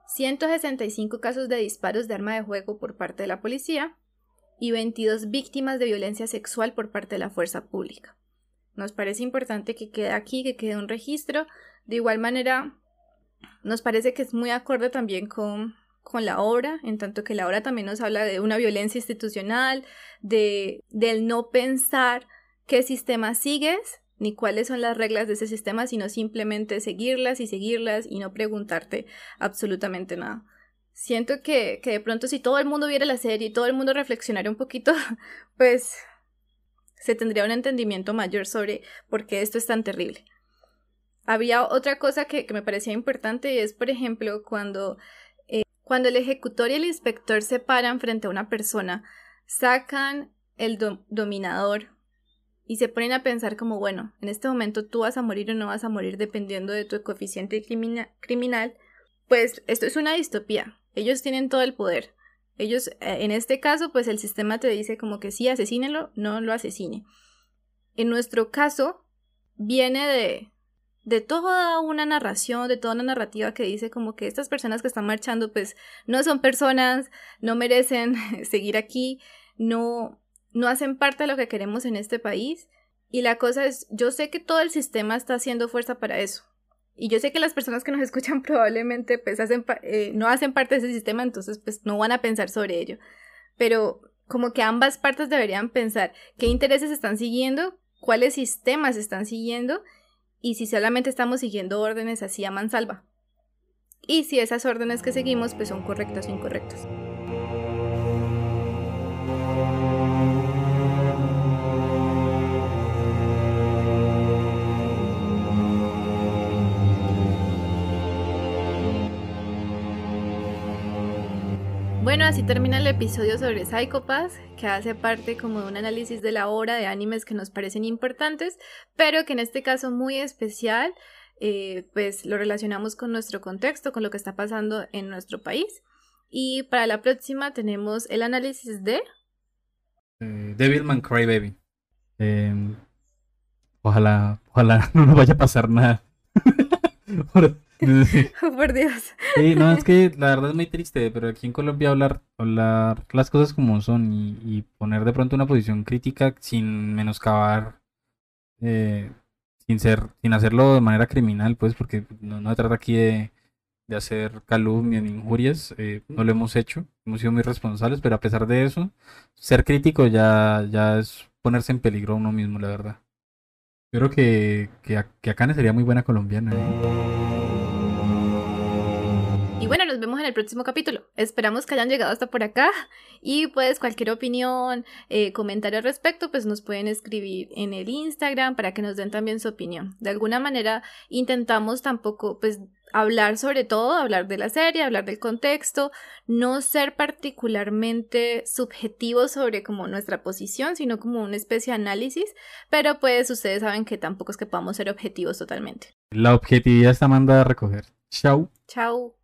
165 casos de disparos de arma de juego por parte de la policía y 22 víctimas de violencia sexual por parte de la fuerza pública. Nos parece importante que quede aquí, que quede un registro. De igual manera, nos parece que es muy acorde también con, con la obra, en tanto que la obra también nos habla de una violencia institucional, de del no pensar qué sistema sigues, ni cuáles son las reglas de ese sistema, sino simplemente seguirlas y seguirlas y no preguntarte absolutamente nada. Siento que, de pronto si todo el mundo viera la serie y todo el mundo reflexionara un poquito, pues se tendría un entendimiento mayor sobre por qué esto es tan terrible. Había otra cosa que, me parecía importante y es, por ejemplo, cuando, eh, cuando el ejecutor y el inspector se paran frente a una persona, sacan el dominador y se ponen a pensar como, bueno, en este momento tú vas a morir o no vas a morir dependiendo de tu coeficiente criminal, pues esto es una distopía. Ellos tienen todo el poder. Ellos, eh, en este caso, pues el sistema te dice como que sí, asesínelo, no lo asesine. En nuestro caso, viene de, de toda una narración, de toda una narrativa que dice como que estas personas que están marchando, pues no son personas, no merecen seguir aquí, no, no hacen parte de lo que queremos en este país. Y la cosa es, yo sé que todo el sistema está haciendo fuerza para eso. Y yo sé que las personas que nos escuchan probablemente pues hacen, eh, no hacen parte de ese sistema, entonces pues no van a pensar sobre ello. Pero como que ambas partes deberían pensar qué intereses están siguiendo, cuáles sistemas están siguiendo y si solamente estamos siguiendo órdenes así a mansalva. Y si esas órdenes que seguimos pues son correctas o incorrectas. Bueno, así termina el episodio sobre Psychopaths, que hace parte como de un análisis de la obra de animes que nos parecen importantes, pero que en este caso muy especial, eh, pues lo relacionamos con nuestro contexto, con lo que está pasando en nuestro país. Y para la próxima tenemos el análisis de... Eh, Devilman Crybaby. Em, ojalá, ojalá no nos vaya a pasar nada. Por Dios. Sí, no, es que la verdad es muy triste, pero aquí en Colombia hablar, hablar las cosas como son y, poner de pronto una posición crítica sin menoscabar, eh, sin ser, sin hacerlo de manera criminal, pues, porque no, no se trata aquí de, de hacer calumnia ni injurias, eh, no lo hemos hecho, hemos sido muy responsables, pero a pesar de eso, ser crítico ya, ya es ponerse en peligro a uno mismo, la verdad. Yo creo que, que, que Akane sería muy buena colombiana. ¿eh? Vemos en el próximo capítulo. Esperamos que hayan llegado hasta por acá y pues cualquier opinión, eh, comentario al respecto, pues nos pueden escribir en el Instagram para que nos den también su opinión. De alguna manera intentamos tampoco pues hablar sobre todo, hablar de la serie, hablar del contexto, no ser particularmente subjetivos sobre como nuestra posición, sino como una especie de análisis, pero pues ustedes saben que tampoco es que podamos ser objetivos totalmente. La objetividad está mandada a recoger. Chau. Chao.